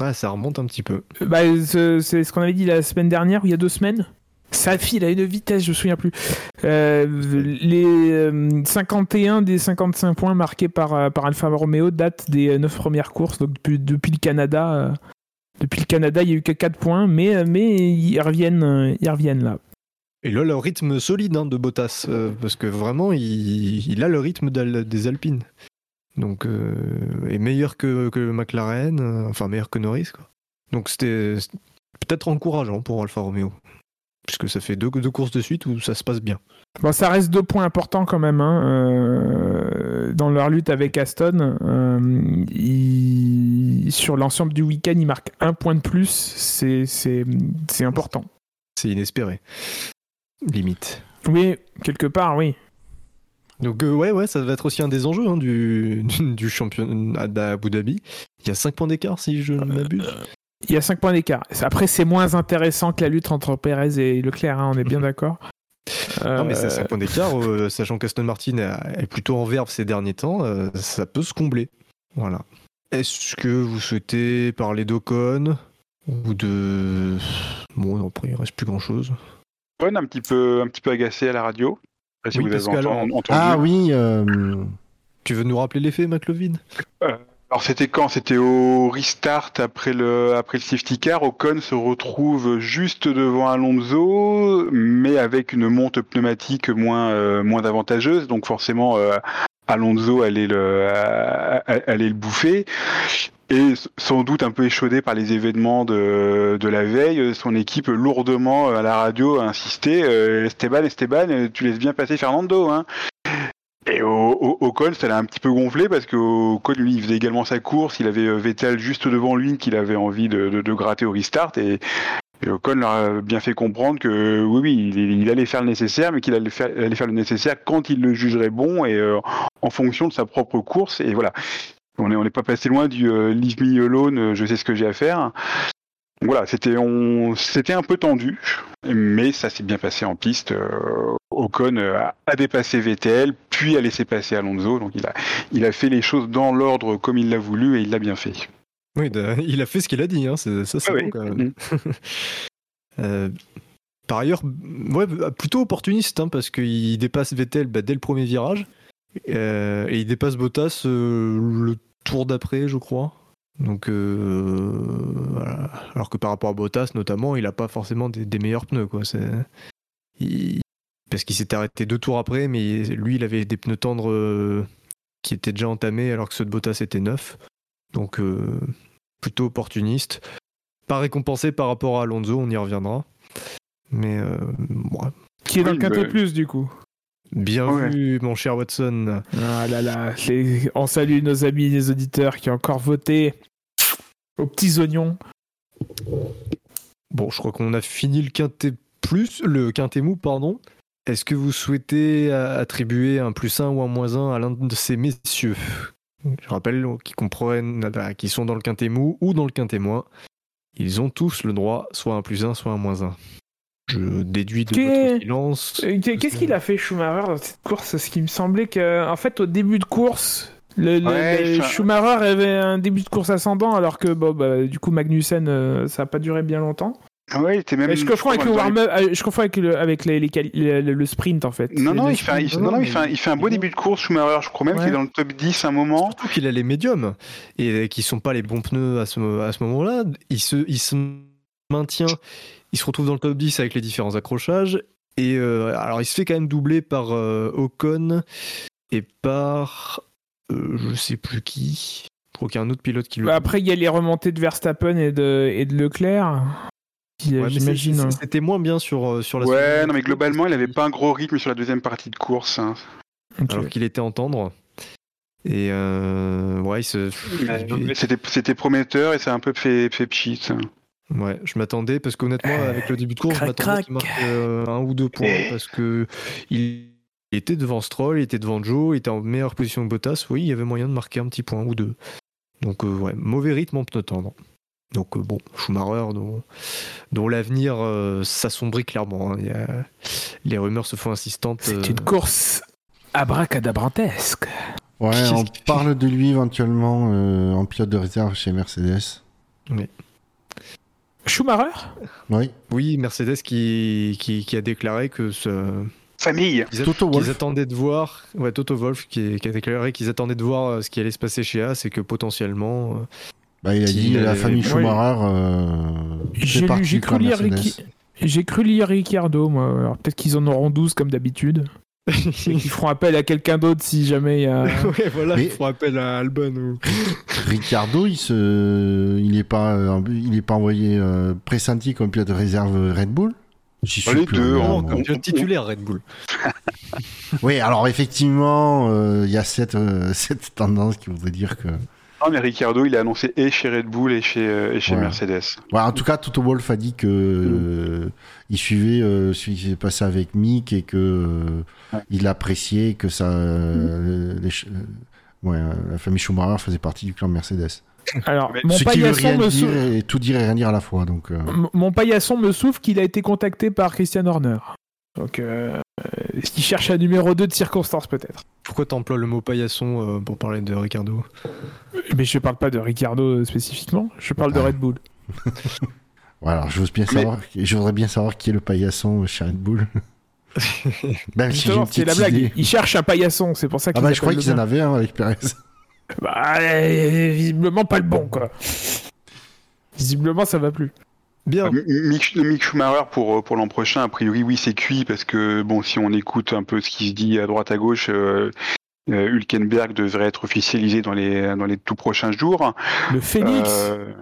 Ah, ça remonte un petit peu. Bah, ce- c'est ce qu'on avait dit la semaine dernière ou il y a deux semaines. Ça file à une vitesse, je me souviens plus. Euh, les euh, 51 des 55 points marqués par, euh, par Alfa Romeo datent des 9 premières courses. Donc depuis, le Canada, euh, depuis le Canada, il y a eu que 4 points, mais, euh, mais ils reviennent, euh, ils reviennent là. Et là, le rythme solide hein, de Bottas, euh, parce que vraiment, il, a le rythme des Alpines. Donc, euh, est meilleur que, que McLaren, euh, enfin meilleur que Norris. Donc, c'était peut-être encourageant pour Alfa Romeo, puisque ça fait deux, deux courses de suite où ça se passe bien. Bon, ça reste deux points importants quand même hein, euh, dans leur lutte avec Aston. Euh, sur l'ensemble du week-end, ils marquent un point de plus. C'est important. C'est inespéré, limite. Oui, quelque part, oui. Donc, euh, ouais, ouais, ça va être aussi un des enjeux hein, du, du championnat d'Abu Dhabi. Il y a 5 points d'écart, si je ne m'abuse. Il y a 5 points d'écart. Après, c'est moins intéressant que la lutte entre Perez et Leclerc, hein, on est bien d'accord. Non, mais c'est Euh, 5 points d'écart, euh, sachant qu'Aston Martin est plutôt en verve ces derniers temps, euh, ça peut se combler. Voilà. Est-ce que vous souhaitez parler d'Ocon ou de. Bon, non, après, il reste plus grand chose. Ocon un petit peu, un petit peu agacé à la radio. Si Oui, vous avez entendu. Ah oui, euh, Tu veux nous rappeler l'effet, McLovin? Alors c'était quand? C'était au restart après le après le safety car. Ocon se retrouve juste devant Alonso, mais avec une monte pneumatique moins euh, moins avantageuse. Donc forcément, euh, Alonso allait le euh, allait le bouffer. Et sans doute un peu échaudé par les événements de, de la veille, son équipe lourdement à la radio a insisté Esteban, Esteban, tu laisses bien passer Fernando. Hein. Et au, au, Ocon, ça l'a un petit peu gonflé parce que Ocon, lui, il faisait également sa course. Il avait euh, Vettel juste devant lui qu'il avait envie de, de, de gratter au restart. Et, et Ocon leur a bien fait comprendre que oui, oui, il, allait faire le nécessaire, mais qu'il allait faire, allait faire le nécessaire quand il le jugerait bon et euh, en fonction de sa propre course. Et voilà. On n'est on est pas passé loin du euh, Leave me alone, euh, je sais ce que j'ai à faire. Voilà, c'était un peu tendu, mais ça s'est bien passé en piste. Euh, Ocon euh, a, dépassé Vettel, puis a laissé passer Alonso. Donc il a, il a fait les choses dans l'ordre comme il l'a voulu et il l'a bien fait. Oui, il a fait ce qu'il a dit, hein, ça c'est Ah bon oui. quand même. Mhm. Euh, par ailleurs, ouais, plutôt opportuniste, hein, parce qu'il dépasse Vettel bah, dès le premier virage, euh, et il dépasse Bottas euh, le tour d'après, je crois. Donc, voilà. alors que par rapport à Bottas, notamment, il n'a pas forcément des, des meilleurs pneus, quoi. Il- parce qu'il s'est arrêté deux tours après, mais lui, il avait des pneus tendres euh, qui étaient déjà entamés, alors que ceux de Bottas étaient neufs. Donc, euh, plutôt opportuniste. Pas récompensé par rapport à Alonso, on y reviendra. Mais euh, ouais. Qui est dans Oui, le quintet mais- plus, du coup. bien Ouais. vu, mon cher Watson. Ah là là, les- on salue nos amis les auditeurs qui ont encore voté aux petits oignons. Bon, je crois qu'on a fini le quintet plus, le quintet mou, pardon. Est-ce que vous souhaitez euh, attribuer un plus 1 ou un moins 1 à l'un de ces messieurs? Je rappelle qu'ils comprennent, euh, qu'ils sont dans le quintet mou ou dans le quintet moins. Ils ont tous le droit, soit un plus 1, soit un moins 1. Je déduis de Qu'est- votre silence. Euh, Qu'est-ce qu'il a fait Schumacher dans cette course? Ce qui me semblait que, en fait, au début de course, le, Ouais, Schumacher avait un début de course ascendant, alors que bon, bah, du coup Magnussen, euh, ça a pas duré bien longtemps. Ouais, il était même. Et je confonds avec le warm-up, euh, je confonds avec le, avec les, les quali- le, le- le sprint en fait. Non, non, il fait, un, il- sprint, non, non, il mais fait un, il fait un beau début de course, Schumacher. Je crois même Ouais. qu'il est dans le top 10 à un moment. Surtout qu'il a les médiums et qui sont pas les bons pneus à ce, à ce moment-là. Il se, il se maintient, il se retrouve dans le top 10 avec les différents accrochages. Et euh, alors, il se fait quand même doubler par euh, Ocon et par. euh, je sais plus qui. Je crois qu'il y a un autre pilote qui le. Bah, Après, il y a les remontées de Verstappen et de, et de Leclerc. Qui, Ouais, mais c'est- J'imagine. c'est- hein. C'était moins bien sur, euh, sur la Ouais, non, mais globalement, il parce avait qu'il- pas un gros rythme sur la deuxième partie de course. hein. Alors qu'il était en tendre. Et euh, ouais, il se. C'était c'était prometteur et ça a un peu fait, fait pchit. Ouais, je m'attendais parce qu'honnêtement, avec le début de course, je m'attendais qu'il marque euh, un ou deux points parce que il était devant Stroll, il était devant Joe, il était en meilleure position que Bottas. Oui, il y avait moyen de marquer un petit point ou deux. Donc, euh, ouais, mauvais rythme en pneu tendre. Donc, euh, bon, Schumacher, dont, dont l'avenir euh, s'assombrit clairement. hein. Il y a- les rumeurs se font insistantes. C'est euh, une course abracadabrantesque. Ouais, on parle de lui éventuellement euh, en pilote de réserve chez Mercedes. Schumacher? Oui. Oui, Mercedes qui, qui, qui a déclaré que ce, Famille. qu'ils a- Toto qu'ils Wolff. attendaient de voir, ouais, Toto Wolff qui, qui a déclaré qu'ils attendaient de voir ce qui allait se passer chez As et que potentiellement, euh, Bah, il a dit la famille. Schumacher euh, J'ai cru lire Mercedes. Ricky- J'ai cru lire Ricciardo, moi. Alors peut-être qu'ils en auront 12 comme d'habitude. Qu'ils feront appel à quelqu'un d'autre si jamais il y a. ouais, voilà, Mais- il faut appel à Albon ou. Ricardo, il se, il est pas, euh, il est pas envoyé euh, pressenti comme pilote de réserve Red Bull? J'y Bah, les plus deux, Le titulaire Red Bull. Oui, alors effectivement, euh, il y a cette, euh, cette tendance qui voudrait dire que. Non, mais Ricardo, il a annoncé et chez Red Bull et chez, euh, et chez Ouais. Mercedes. Ouais, en tout cas, Toto Wolff a dit que euh, il suivait euh, ce qui s'est passé avec Mick et que euh, Ouais. il appréciait que ça, les ch- ouais, euh, la famille Schumacher faisait partie du clan Mercedes. Alors, Mais mon ce qui veut paillasson, rien me dire sou- et tout dire et rien dire à la fois. Donc, euh, mon paillasson me souffle qu'il a été contacté par Christian Horner. Donc, euh, est-ce qu'il cherche un numéro 2 de circonstance peut-être Pourquoi t'emploies le mot paillasson euh, pour parler de Ricardo? Mais je parle pas de Ricardo euh, spécifiquement, je parle de Ah. Red Bull. voilà, je, bien Mais- savoir, je voudrais bien savoir qui est le paillasson chez Red Bull. Même si c'est la blague. idée. Il cherche un paillasson, c'est pour ça Ah qu'il bah, je croyais qu'ils en avaient un avec Perez. Bah, euh, visiblement pas le bon, quoi. Visiblement, ça va plus. Bien. Mick, Mick Schumacher pour, euh, pour l'an prochain, a priori, oui, c'est cuit parce que, bon, si on écoute un peu ce qui se dit à droite à gauche, euh, euh, Hülkenberg devrait être officialisé dans les, dans les tout prochains jours. Le Phoenix. Euh,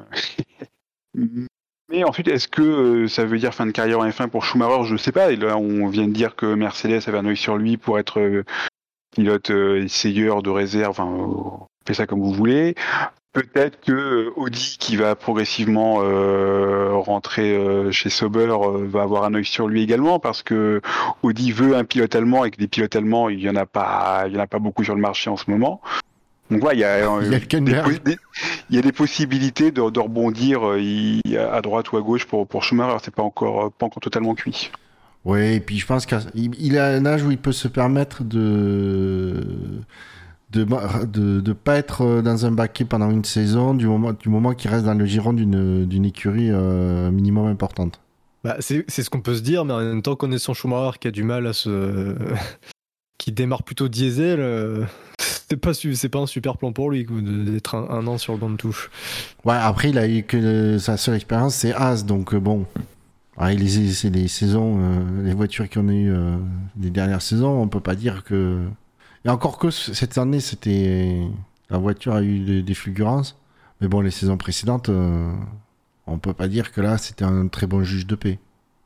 Mais ensuite, est-ce que ça veut dire fin de carrière en F1 pour Schumacher? Je sais pas. Et là, on vient de dire que Mercedes avait un œil sur lui pour être pilote essayeur de réserve. Enfin, faites ça comme vous voulez. Peut-être que euh, Audi, qui va progressivement euh, rentrer euh, chez Sauber, euh, va avoir un œil sur lui également, parce que Audi veut un pilote allemand et que des pilotes allemands, il y en a pas, il y en a pas beaucoup sur le marché en ce moment. Donc voilà, il y a, Il des Hülkenberg. pos- des- il y a des possibilités de, de rebondir il- à droite ou à gauche pour, pour Schumacher. C'est pas encore, pas encore totalement cuit. Oui, et puis je pense qu'il il a un âge où il peut se permettre de de de pas être dans un baquet pendant une saison du moment du moment qu'il reste dans le giron d'une écurie euh, minimum importante. Bah, c'est c'est ce qu'on peut se dire, mais en même temps, connaissant Schumacher qui a du mal à se. qui démarre plutôt diesel, euh, c'est pas, pas un super plan pour lui d'être un, un an sur le banc de touche. Ouais, après il a eu que sa seule expérience c'est As donc euh, bon. Ouais, les, saisons, euh, les voitures qu'on a eu euh, les dernières saisons, on peut pas dire que. Et encore que cette année, c'était la voiture a eu des, fulgurances, mais bon, les saisons précédentes, euh, on peut pas dire que là c'était un très bon juge de paix.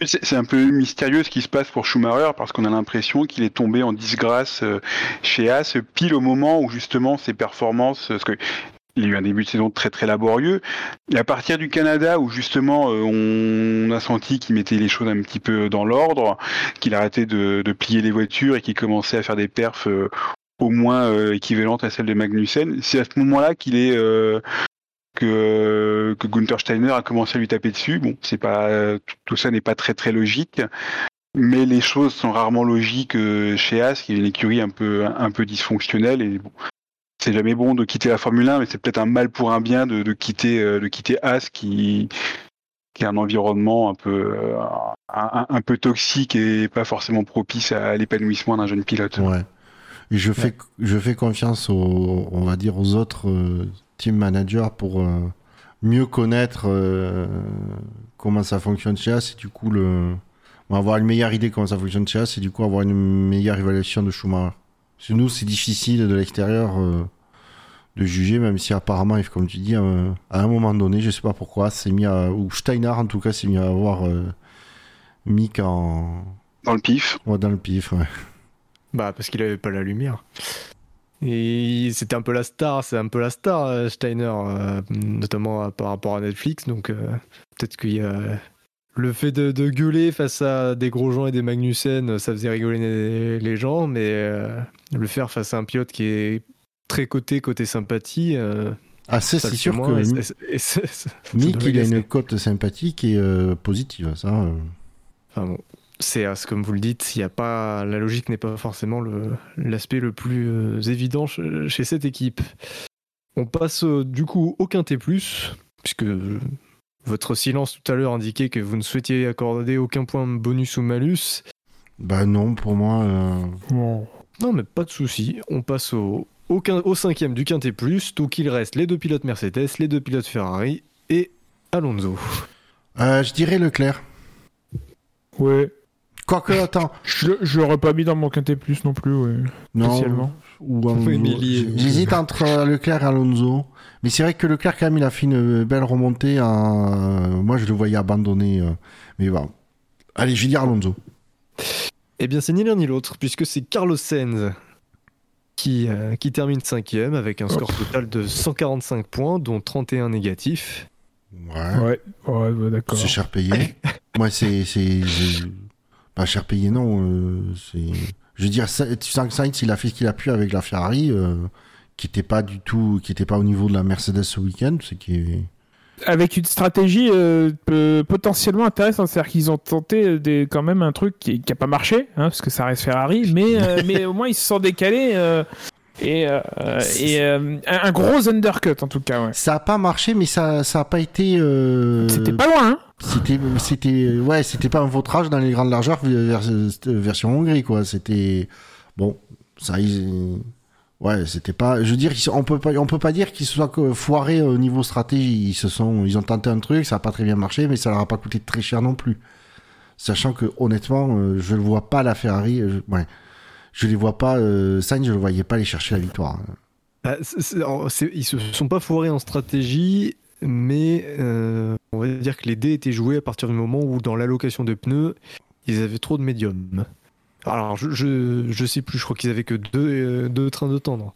C'est un peu mystérieux ce qui se passe pour Schumacher parce qu'on a l'impression qu'il est tombé en disgrâce euh, chez As pile au moment où justement ses performances, que il a eu un début de saison très très laborieux. Et à partir du Canada où justement euh, on a senti qu'il mettait les choses un petit peu dans l'ordre, qu'il arrêtait de, plier les voitures et qu'il commençait à faire des perfs euh, au moins euh, équivalentes à celles de Magnussen, c'est à ce moment-là qu'il est que, que Gunther Steiner a commencé à lui taper dessus. Bon, c'est pas tout, ça n'est pas très très logique, mais les choses sont rarement logiques chez As, qui est une écurie un peu un peu dysfonctionnelle et bon, c'est jamais bon de quitter la Formule 1, mais c'est peut-être un mal pour un bien de, de quitter euh, de quitter As qui qui est un environnement un peu euh, un, un peu toxique et pas forcément propice à l'épanouissement d'un jeune pilote. Ouais. Et je fais, je fais confiance aux, on va dire, aux autres euh, team managers pour mieux connaître comment ça fonctionne chez As et du coup le, on va avoir une meilleure idée comment ça fonctionne chez As et du coup avoir une meilleure évaluation de Schumacher. Parce que nous, c'est difficile de l'extérieur euh, de juger, même si apparemment, comme tu dis, euh, à un moment donné, je sais pas pourquoi, c'est mis à, ou Steiner en tout cas, s'est mis à avoir euh, Mick en, Dans le pif. ouais, dans le pif. ouais. Bah, parce qu'il avait pas la lumière. Et c'était un peu la star, c'est un peu la star, Steiner, euh, notamment par rapport à Netflix. Donc euh, peut-être qu'il y a le fait de, de gueuler face à des gros gens et des Magnussen, ça faisait rigoler les, les gens, mais euh, le faire face à un pilote qui est très coté, côté sympathie, euh, Ah, c'est sûr que et ça Mick, il a une cote sympathique et euh, positive, ça. euh. Enfin bon, c'est euh, comme vous le dites, il y a pas la logique n'est pas forcément l'aspect le plus évident ch- chez cette équipe. On passe du coup au quintet plus, puisque votre silence tout à l'heure indiquait que vous ne souhaitiez accorder aucun point bonus ou malus. Bah non, pour moi. euh. Non, mais pas de souci. On passe au, au, quin- au cinquième du quintet plus, donc il reste les deux pilotes Mercedes, les deux pilotes Ferrari et Alonso. euh, je dirais Leclerc. Ouais. Quoique, attends. Je, je l'aurais pas mis dans mon quintet plus non plus, ouais. Non. Ou J'hésite entre Leclerc et Alonso. Mais c'est vrai que Leclerc, quand même, il a fait une belle remontée. en- Moi, je le voyais abandonner. euh, Mais bon. Allez, je vais dire Alonso. Eh bien, c'est ni l'un ni l'autre, puisque c'est Carlos Sainz qui, euh, qui termine cinquième avec un score total de 145 points, dont 31 négatifs. Ouais. Ouais, ouais, ouais, d'accord. C'est cher payé. Moi, c'est. Pas cher payé, non. euh, c'est. Je veux dire, ça- tu sens que Sainz, il a fait ce qu'il a pu avec la Ferrari, euh, qui était pas du tout. qui était pas au niveau de la Mercedes ce week-end. C'est qui. Avec une stratégie euh, potentiellement intéressante, c'est-à-dire qu'ils ont tenté des, quand même un truc qui n'a pas marché, hein, parce que ça reste Ferrari, mais, euh, mais au moins ils se sont décalés euh, et, et un, gros undercut en tout cas. Ouais. Ça a pas marché, mais ça, ça a pas été. C'était pas loin, hein C'était, c'était, ouais, c'était pas un vautrage dans les grandes largeurs vers- version Hongrie, quoi. C'était, bon, ça, ils- ouais, c'était pas, je veux dire, on peut pas, on peut pas dire qu'ils se soient foirés au niveau stratégie. Ils se sont, ils ont tenté un truc, ça a pas très bien marché, mais ça leur a pas coûté très cher non plus. Sachant que, honnêtement, euh, je ne vois pas la Ferrari, euh, je, ouais, je les vois pas, euh, je le voyais pas aller chercher la victoire. Ah, alors, c'est- ils se sont pas foirés en stratégie, mais euh, on va dire que les dés étaient joués à partir du moment où, dans l'allocation de pneus, ils avaient trop de médium. Alors, je, je, sais plus, je crois qu'ils avaient que deux, euh, trains de tendre.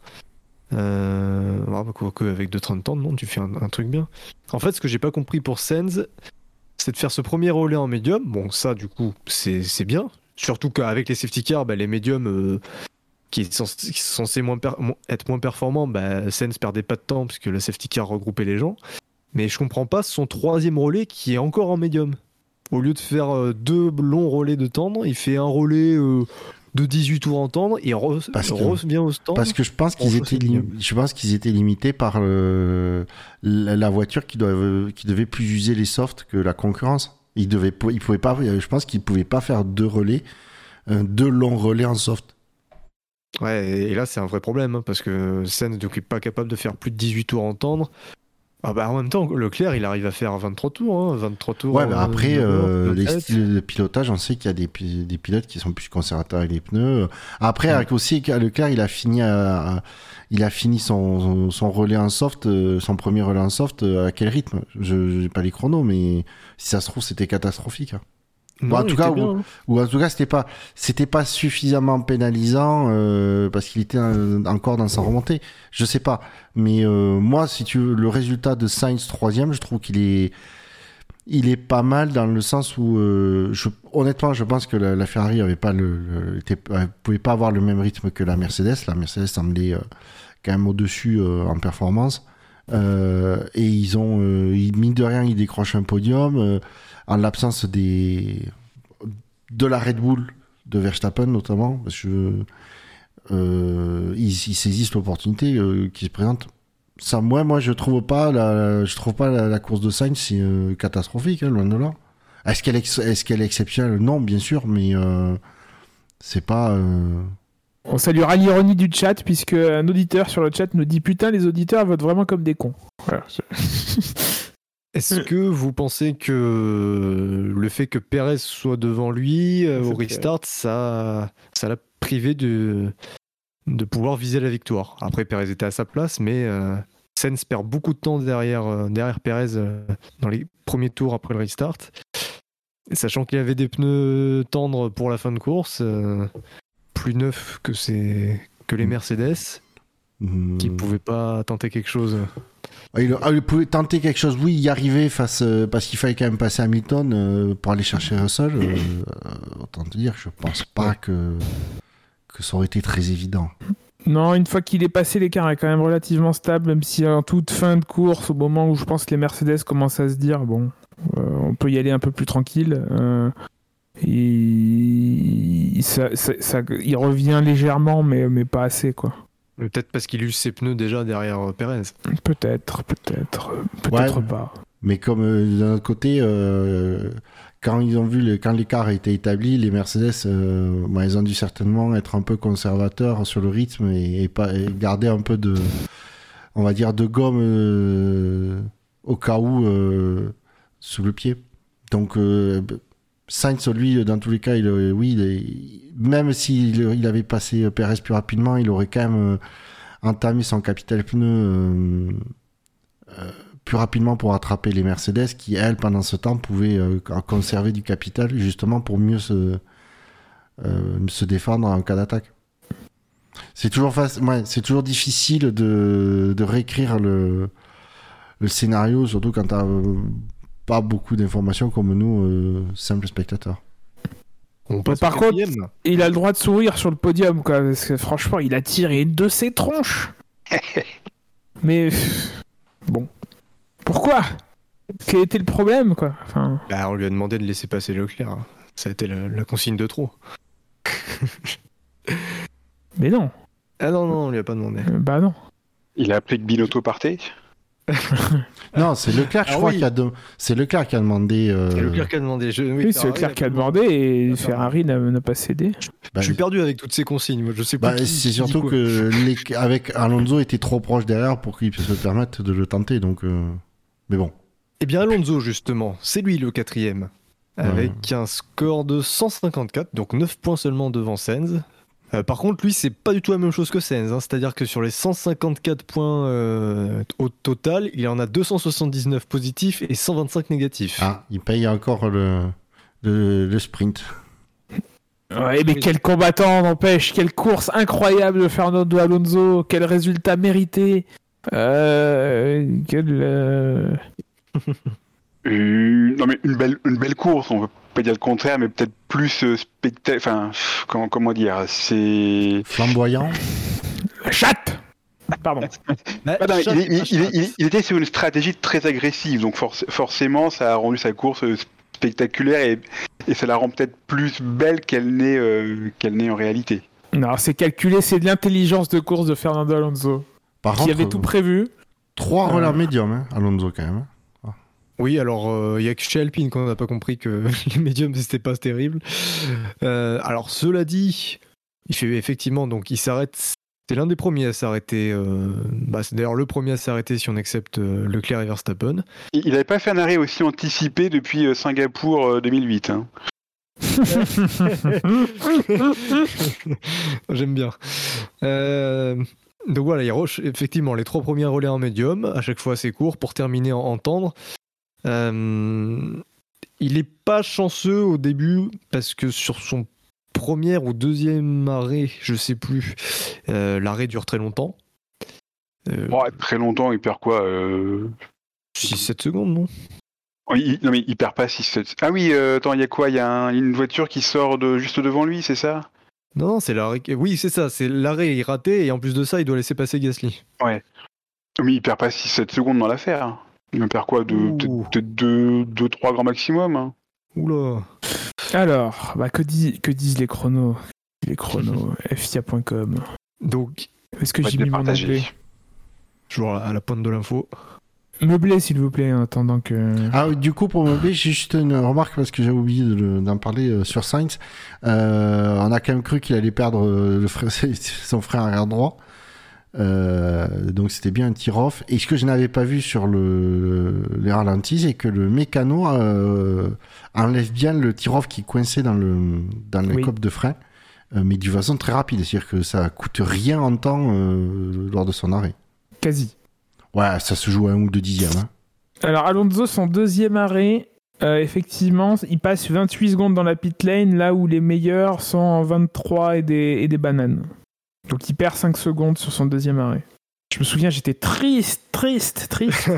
Euh, ah, avec deux trains de tendre, non, tu fais un, truc bien. En fait, ce que j'ai pas compris pour Sens, c'est de faire ce premier relais en médium. Bon, ça, du coup, c'est bien. Surtout qu'avec les safety cars, bah, les médiums euh, qui, sont, censés être moins performants, bah, Sens perdait pas de temps puisque le safety car regroupait les gens. Mais je comprends pas son troisième relais qui est encore en médium. Au lieu de faire euh, deux longs relais de tendre, il fait un relais euh, de 18 tours en tendre et que- revient au stand. Parce que je pense qu'ils étaient, c'est lim- je pense qu'ils étaient limités par euh, la, la voiture qui, doit, qui devait plus user les softs que la concurrence. Ils devaient, ils pouvaient pas, je pense qu'ils pouvaient pas faire deux relais, deux longs relais en soft. Ouais, et là c'est un vrai problème hein, parce que Sens n'est pas capable de faire plus de 18 tours en tendre. Ah bah en même temps, Leclerc il arrive à faire 23 tours, hein, 23 tours. Ouais, euh, après, euh, les styles de pilotage, on sait qu'il y a des, pi- des pilotes qui sont plus conservateurs avec les pneus. Après, avec aussi, Leclerc, il a fini, à- à- il a fini son, son relais en soft, euh, son premier relais en soft, euh, à quel rythme? Je n'ai pas les chronos, mais si ça se trouve, c'était catastrophique. hein. Non, en tout cas, bien, ou- hein. Ou en tout cas, c'était pas, c'était pas suffisamment pénalisant euh, parce qu'il était encore dans sa remontée. Je sais pas, mais euh, moi, si tu veux, le résultat de Sainz troisième, je trouve qu'il est, il est pas mal dans le sens où, euh, je, honnêtement, je pense que la, la Ferrari avait pas le, le- était, euh, pouvait pas avoir le même rythme que la Mercedes. La Mercedes semblait euh, quand même au-dessus euh, en performance. Euh, et ils ont, euh, ils- mine de rien, ils décrochent un podium euh, en l'absence des de la Red Bull de Verstappen notamment parce que euh, ils, saisissent l'opportunité euh, qui se présente. Moi, moi, je trouve pas je trouve pas la, course de Sainz euh, catastrophique, hein, loin de là. Est-ce qu'elle est, est-ce est exceptionnelle? Non, bien sûr, mais c'est pas. On saluera l'ironie du chat, puisque un auditeur sur le chat nous dit Putain, les auditeurs votent vraiment comme des cons. Voilà. Est-ce que vous pensez que le fait que Perez soit devant lui euh, au restart, ça, ça l'a privé de, de pouvoir viser la victoire? Après, Perez était à sa place, mais euh, Sainz perd beaucoup de temps derrière, euh, derrière Perez euh, dans les premiers tours après le restart. Et sachant qu'il avait des pneus tendres pour la fin de course, euh, plus neufs que, ses- que les Mercedes. Hmm. Qui pouvait pas tenter quelque chose. Ah, Il, ah, il pouvait tenter quelque chose, oui, y arriver face, euh, parce qu'il fallait quand même passer Hamilton euh, pour aller chercher Russell. euh, autant te dire, je pense pas que, que ça aurait été très évident. Non, une fois qu'il est passé, l'écart est quand même relativement stable, même si en toute fin de course, au moment où je pense que les Mercedes commencent à se dire, bon, euh, on peut y aller un peu plus tranquille, euh, il, ça- ça- ça- il revient légèrement, mais, mais pas assez, quoi. Peut-être parce qu'il use ses pneus déjà derrière euh, Perez. Peut-être, peut-être, euh, peut-être Ouais. pas. Mais comme euh, d'un autre côté, euh, quand ils ont vu le, quand l'écart a été établi, les Mercedes, euh, bah, ils ont dû certainement être un peu conservateurs sur le rythme et, et pas et garder un peu de, on va dire, de gomme euh, au cas où euh, sous le pied. Donc euh, Sainz, lui, dans tous les cas, euh, oui, même s'il il avait passé Perez plus rapidement, il aurait quand même euh, entamé son capital pneu. euh, euh, plus rapidement pour attraper les Mercedes qui, elles, pendant ce temps, pouvaient euh, conserver du capital justement pour mieux se, euh, se défendre en cas d'attaque. C'est toujours, ouais, toujours difficile de, de réécrire le, le scénario, surtout quand t'as euh, pas beaucoup d'informations comme nous, euh, simples spectateurs. On passe par contre-. Il a le droit de sourire sur le podium, quoi, parce que franchement, il a tiré une de ses tronches. Mais bon, pourquoi? Quel était le problème, quoi? Enfin, Bah, on lui a demandé de laisser passer Leclerc. hein. Ça a été la, la consigne de trop. mais non, Ah non, non, on lui a pas demandé. Euh, bah non. Il a appelé que Binotto partait. Non, c'est Leclerc, je Ah crois, oui. qui a, de- c'est Leclerc qui a demandé. euh, C'est Leclerc qui a demandé. Je, Oui, c'est Leclerc qui a demandé et. Ferrari n'a n'a pas cédé. bah, Je suis perdu avec toutes ces consignes. Moi, je sais pas. Bah, qui- c'est qui surtout que les- avec Alonso était trop proche derrière pour qu'il puisse se permettre de le tenter. Donc, euh, mais bon. Eh bien, Alonso, justement, c'est lui le quatrième. Avec un score de 154, donc 9 points seulement devant Sainz. Euh, par contre, lui, c'est pas du tout la même chose que Sainz. hein. C'est-à-dire que sur les 154 points euh, au total, il en a 279 positifs et 125 négatifs. Ah, il paye encore le, le, le sprint. Ouais, mais quel combattant, n'empêche, quelle course incroyable de Fernando Alonso, quel résultat mérité. Euh, quel, euh, Euh, non mais une belle, une belle course, on peut pas dire le contraire, mais peut-être plus euh, spectacle. Enfin, comment, comment dire C'est. Flamboyant. La chatte Pardon. Bah, non, il, était sur une stratégie très agressive, donc forc- forcément ça a rendu sa course euh, spectaculaire et, et ça la rend peut-être plus belle qu'elle n'est euh, qu'elle n'est en réalité. Non, c'est calculé, c'est de l'intelligence de course de Fernando Alonso, Par qui contre, avait tout prévu. trois Euh. relais médiums, hein, Alonso quand même. Oui, alors il y a que chez Alpine qu'on n'a pas compris que les médiums c'était pas terrible. Euh, alors cela dit, il fait effectivement donc il s'arrête. C'est l'un des premiers à s'arrêter. euh, bah, c'est d'ailleurs le premier à s'arrêter si on accepte euh, Leclerc et Verstappen. Il n'avait pas fait un arrêt aussi anticipé depuis euh, Singapour euh, 2008. hein. J'aime bien. Euh, donc voilà, il rush effectivement les trois premiers relais en médium, à chaque fois assez court pour terminer en, en tendre. Euh, il est pas chanceux au début parce que sur son premier ou deuxième arrêt, je sais plus, euh, l'arrêt dure très longtemps. Euh, Bon, très longtemps, il perd quoi euh... 6-7 secondes, non? Oh, il- Non mais il perd pas 6 7 Ah oui, euh, attends, il y a quoi? Il y a un- une voiture qui sort de juste devant lui, c'est ça? Non, non, c'est l'arrêt. Oui, c'est ça, c'est l'arrêt est raté et en plus de ça, il doit laisser passer Gasly. Mais il perd pas 6-7 secondes dans l'affaire. Il en perd quoi de. Peut-être 2-3 grands maximum. hein. Oula. Alors, bah, que, dis- que disent les chronos? Les chronos, FIA.com. Donc, Est-ce que j'ai mis mon onglet toujours à la pointe de l'info. Meublé, s'il vous plaît, en attendant que. Ah, oui, du coup, pour meubler, j'ai juste une remarque parce que j'ai oublié de le- d'en parler euh, sur Sainz. Euh, on a quand même cru qu'il allait perdre euh, le frère- son frère arrière droit. Euh, donc c'était bien un tir-off. Et ce que je n'avais pas vu sur le, les ralentis, c'est que le mécano euh, enlève bien le tir-off qui coinçait dans le dans les Oui. copes de frein, euh, mais d'une façon très rapide. C'est-à-dire que ça coûte rien en temps lors de son arrêt. Quasi. Ouais, ça se joue à un ou deux dixièmes. hein. Alors, Alonso, son deuxième arrêt, euh, effectivement, il passe 28 secondes dans la pit lane, là où les meilleurs sont en 23 et des, et des bananes. Donc il perd 5 secondes sur son deuxième arrêt. Je me souviens, j'étais triste, triste, triste.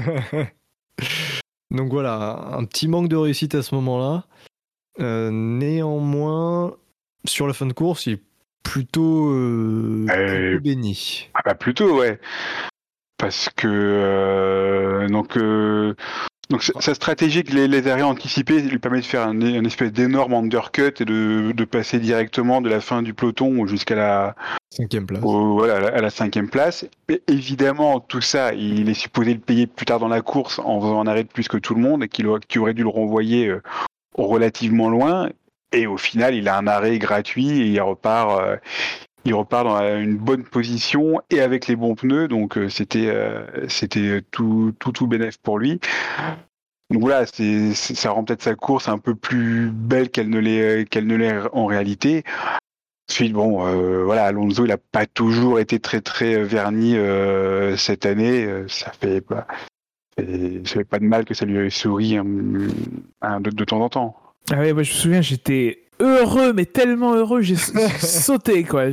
Donc voilà, un petit manque de réussite à ce moment-là. Euh, néanmoins, sur la fin de course, il est plutôt, euh, Euh, plutôt béni. Ah bah plutôt, ouais. Parce que euh, donc euh, donc sa stratégie que les, les arrêts anticipés lui permet de faire un, un espèce d'énorme undercut et de, de passer directement de la fin du peloton jusqu'à la Cinquième place. au- voilà, à la- cinquième place. Mais évidemment, tout ça, il est supposé le payer plus tard dans la course en faisant un arrêt de plus que tout le monde et qu'il aurait, qu'il aurait dû le renvoyer euh, relativement loin. Et au final, il a un arrêt gratuit et il repart, euh, il repart dans une bonne position et avec les bons pneus. Donc euh, c'était, euh, c'était tout, tout, tout bénéf pour lui. Donc voilà, ça rend peut-être sa course un peu plus belle qu'elle ne l'est, qu'elle ne l'est en réalité. Ensuite, bon, euh, voilà, Alonso, il n'a pas toujours été très très euh, verni euh, cette année. Euh, Ça fait ça fait pas de mal que ça lui sourit un- de, de temps en temps. Ah ouais, moi je me souviens, j'étais heureux, mais tellement heureux, j'ai sauté quoi.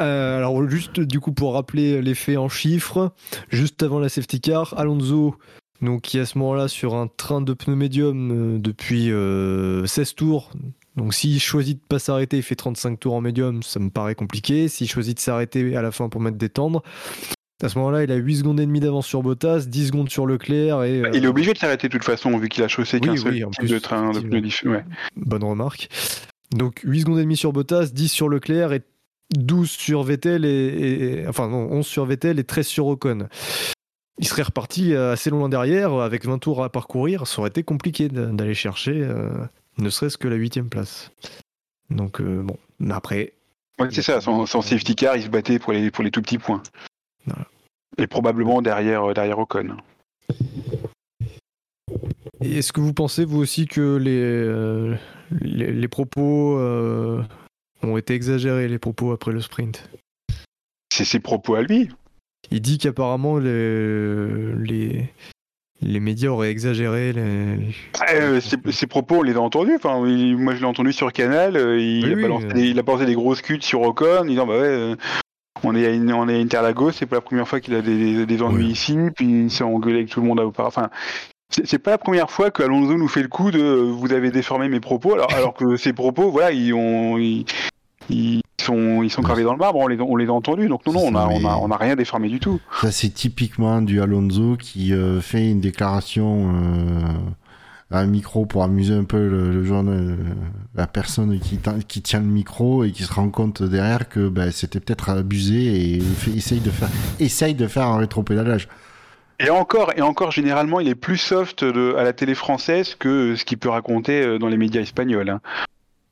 Euh, alors juste du coup pour rappeler les faits en chiffres, juste avant la safety car, Alonso, donc qui est à ce moment-là sur un train de pneus médium euh, depuis euh, 16 tours. Donc s'il choisit de pas s'arrêter, il fait 35 tours en médium, ça me paraît compliqué. S'il choisit de s'arrêter à la fin pour mettre des tendres, à ce moment-là, il a 8 secondes et demie d'avance sur Bottas, 10 secondes sur Leclerc et euh, Il est obligé de s'arrêter de toute façon, vu qu'il a chaussé qu'un Oui, seul oui, en type plus, de train de pneus ouais. Bonne remarque. Donc 8 secondes et demie sur Bottas, 10 sur Leclerc et 12 sur Vettel et, et- enfin non, 11 sur Vettel et 13 sur Ocon. Il serait reparti assez loin derrière avec 20 tours à parcourir, ça aurait été compliqué d'aller chercher euh, ne serait-ce que la huitième place. Donc euh, bon, mais après, Ouais, c'est ça, son, son safety car, il se battait pour les, pour les tout petits points. Voilà. Et probablement derrière, euh, derrière Ocon. Est-ce que vous pensez, vous aussi, que les, euh, les, les propos euh, ont été exagérés, les propos après le sprint? C'est ses propos à lui. Il dit qu'apparemment, les, les, les médias auraient exagéré les... Euh, ses, ses propos, on les a entendus. Enfin, il- moi, je l'ai entendu sur Canal. il, Oui, a oui, balancé des, il a balancé des grosses cuts sur Ocon, disant bah ouais, on est à, une- on est à Interlagos, c'est pas la première fois qu'il a des, des- ennuis ici, puis il s'est engueulé avec tout le monde auparavant. Enfin, c'est pas la première fois que Alonso nous fait le coup de euh, vous avez déformé mes propos, alors, alors que ces propos, voilà, ils ont. Ils, ils sont, ils sont gravés dans le marbre, on les, on les a entendus, donc non, non, on a, on a, on a rien déformé du tout. Ça, c'est typiquement du Alonso qui euh, fait une déclaration euh, à un micro pour amuser un peu le, le journal- euh, la personne qui, tient- qui tient le micro et qui se rend compte derrière que ben, c'était peut-être abusé et fait- essaye, de faire, essaye de faire un rétropédalage. Et encore, et encore, généralement, il est plus soft de- à la télé française que ce qu'il peut raconter euh, dans les médias espagnols. hein.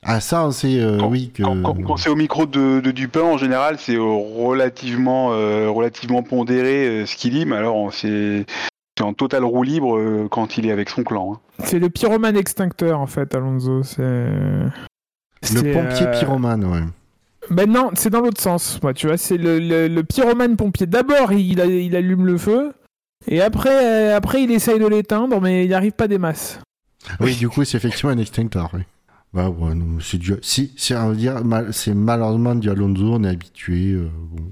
Ah, ça, sait, euh, Quand- oui, que. Quand, quand- quand c'est au micro de, de Dupin, en général, c'est relativement, euh, relativement pondéré euh, ce qu'il dit, mais alors on- c'est c'est en total roue libre euh, quand il est avec son clan. hein. C'est le pyromane extincteur en fait, Alonso. C'est Le pompier euh, pyromane, ouais. Ben non, c'est dans l'autre sens. Moi, tu vois, c'est le, le, le pyromane pompier. D'abord, il, il allume le feu, et après, euh, après, il essaye de l'éteindre, mais il n'y arrive pas des masses. Oui, du coup, c'est effectivement un extincteur, oui. Bah, ouais, non, c'est du. Si, c'est à dire, mal- c'est malheureusement du Alonso, on est habitué. euh, bon.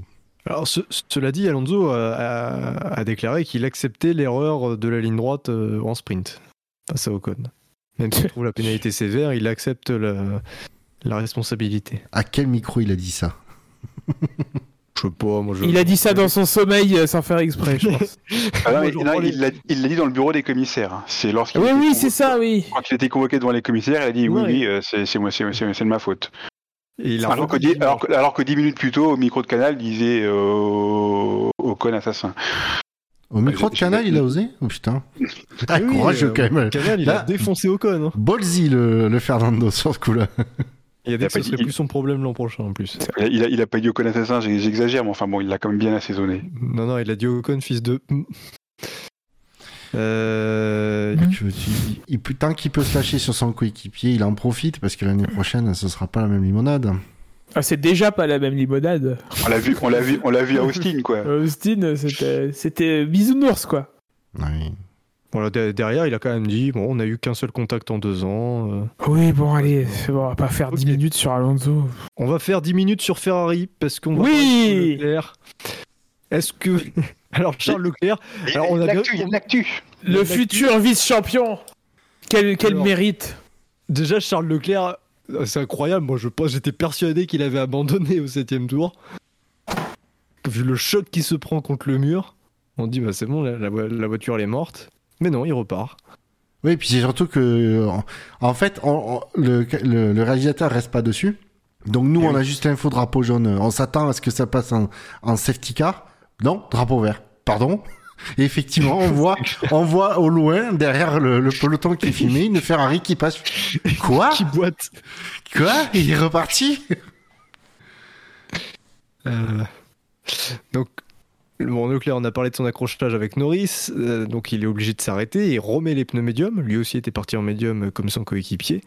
Alors, ce- cela dit, Alonso a, a- a déclaré qu'il acceptait l'erreur de la ligne droite euh, en sprint face à Ocon. Même s'il trouve la pénalité sévère, il accepte la, la responsabilité. À quel micro il a dit ça? Je sais pas, moi je. Il a dit ça dans son sommeil euh, sans faire exprès, je pense. Ah non, mais- non, les- il l'a dit dans le bureau des commissaires. hein. C'est lorsqu'il oui, était oui, convoqué- c'est ça, oui. Quand il était convoqué devant les commissaires, il a dit oui, Ouais. oui, euh, c'est c'est moi, c'est c'est- c'est de ma faute. Et il a Alors que, redit- dix- alors, que, alors que dix minutes plus tôt, au micro de Canal, il disait euh, au au con assassin. Au micro de Canal, il a osé Oh putain. Ah, Oui, courageux euh, quand même. Canal, il Là- a défoncé Ocon. Hein. Ballsy, le, le Fernando, sur ce coup-là. Il a dit que ce serait plus son problème l'an prochain en plus. Il a, il a, il a pas dit au con assassin, j'exagère, mais enfin bon, il l'a quand même bien assaisonné. Non, non, il a dit Ocon, fils de. Euh, tu- il tant qu'il peut se lâcher sur son coéquipier, il en profite parce que l'année prochaine, ce sera pas la même limonade. Ah, c'est déjà pas la même limonade. On l'a vu, on l'a vu, on l'a vu à Austin, quoi. Austin, c'était, c'était bisounours, quoi. Oui. Voilà, de- derrière, il a quand même dit bon, on a eu qu'un seul contact en deux ans. euh, Oui, bon, allez, c'est bon, on va pas faire 10 Ok. minutes sur Alonso. On va faire 10 minutes sur Ferrari parce qu'on va Oui. Est-ce que. Alors, Charles Leclerc, Et- Alors, on a l'actu, bien- il y a de l'actu. Le futur vice-champion Quel, quel Alors- mérite? déjà, Charles Leclerc, c'est incroyable. Moi, je pense, j'étais persuadé qu'il avait abandonné au 7 tour. Vu le choc qui se prend contre le mur, on dit bah c'est bon, la, la vo- la voiture elle est morte. Mais non, il repart. Oui, puis c'est surtout que, en- fait, on- on- le, le, le réalisateur reste pas dessus. Donc nous, on oui. a juste l'info drapeau jaune. On s'attend à ce que ça passe en, en safety car. Non, drapeau vert. Pardon. Et effectivement, on voit, on voit au loin, derrière le, le peloton qui est filmé, une Ferrari qui passe. Quoi Qui boite Quoi? Il est reparti? Euh, Donc, bon, Leclerc, on a parlé de son accrochage avec Norris, euh, donc il est obligé de s'arrêter et remet les pneus médiums. Lui aussi était parti en médium euh, comme son coéquipier.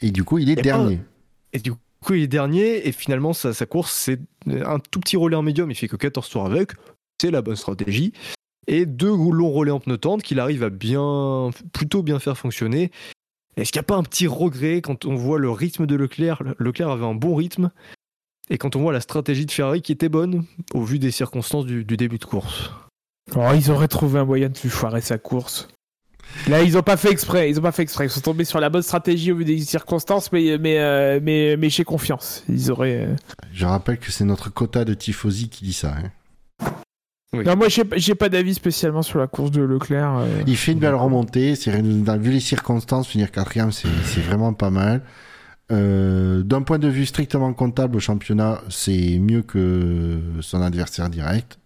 Et du coup, il est dernier. Et du il est dernier et finalement, sa, course, c'est un tout petit relais en médium. Il fait que 14 tours avec. C'est la bonne stratégie. Et deux longs relais en pneu qu'il arrive à bien, plutôt bien faire fonctionner. Est-ce qu'il n'y a pas un petit regret quand on voit le rythme de Leclerc? Leclerc avait un bon rythme. Et quand on voit la stratégie de Ferrari qui était bonne, au vu des circonstances du, début de course. Oh, ils auraient trouvé un moyen de lui foirer sa course. Là, ils ont pas fait exprès. Ils ont pas fait exprès. Ils sont tombés sur la bonne stratégie au vu des circonstances, mais mais euh, mais, mais j'ai confiance. Ils auraient. euh, Je rappelle que c'est notre quota de tifosi qui dit ça. hein. Oui. Non, moi j'ai pas d'avis spécialement sur la course de Leclerc. euh. Il fait une belle remontée. C'est vu les circonstances, finir quatrième, c'est c'est vraiment pas mal. Euh, D'un point de vue strictement comptable au championnat, c'est mieux que son adversaire direct.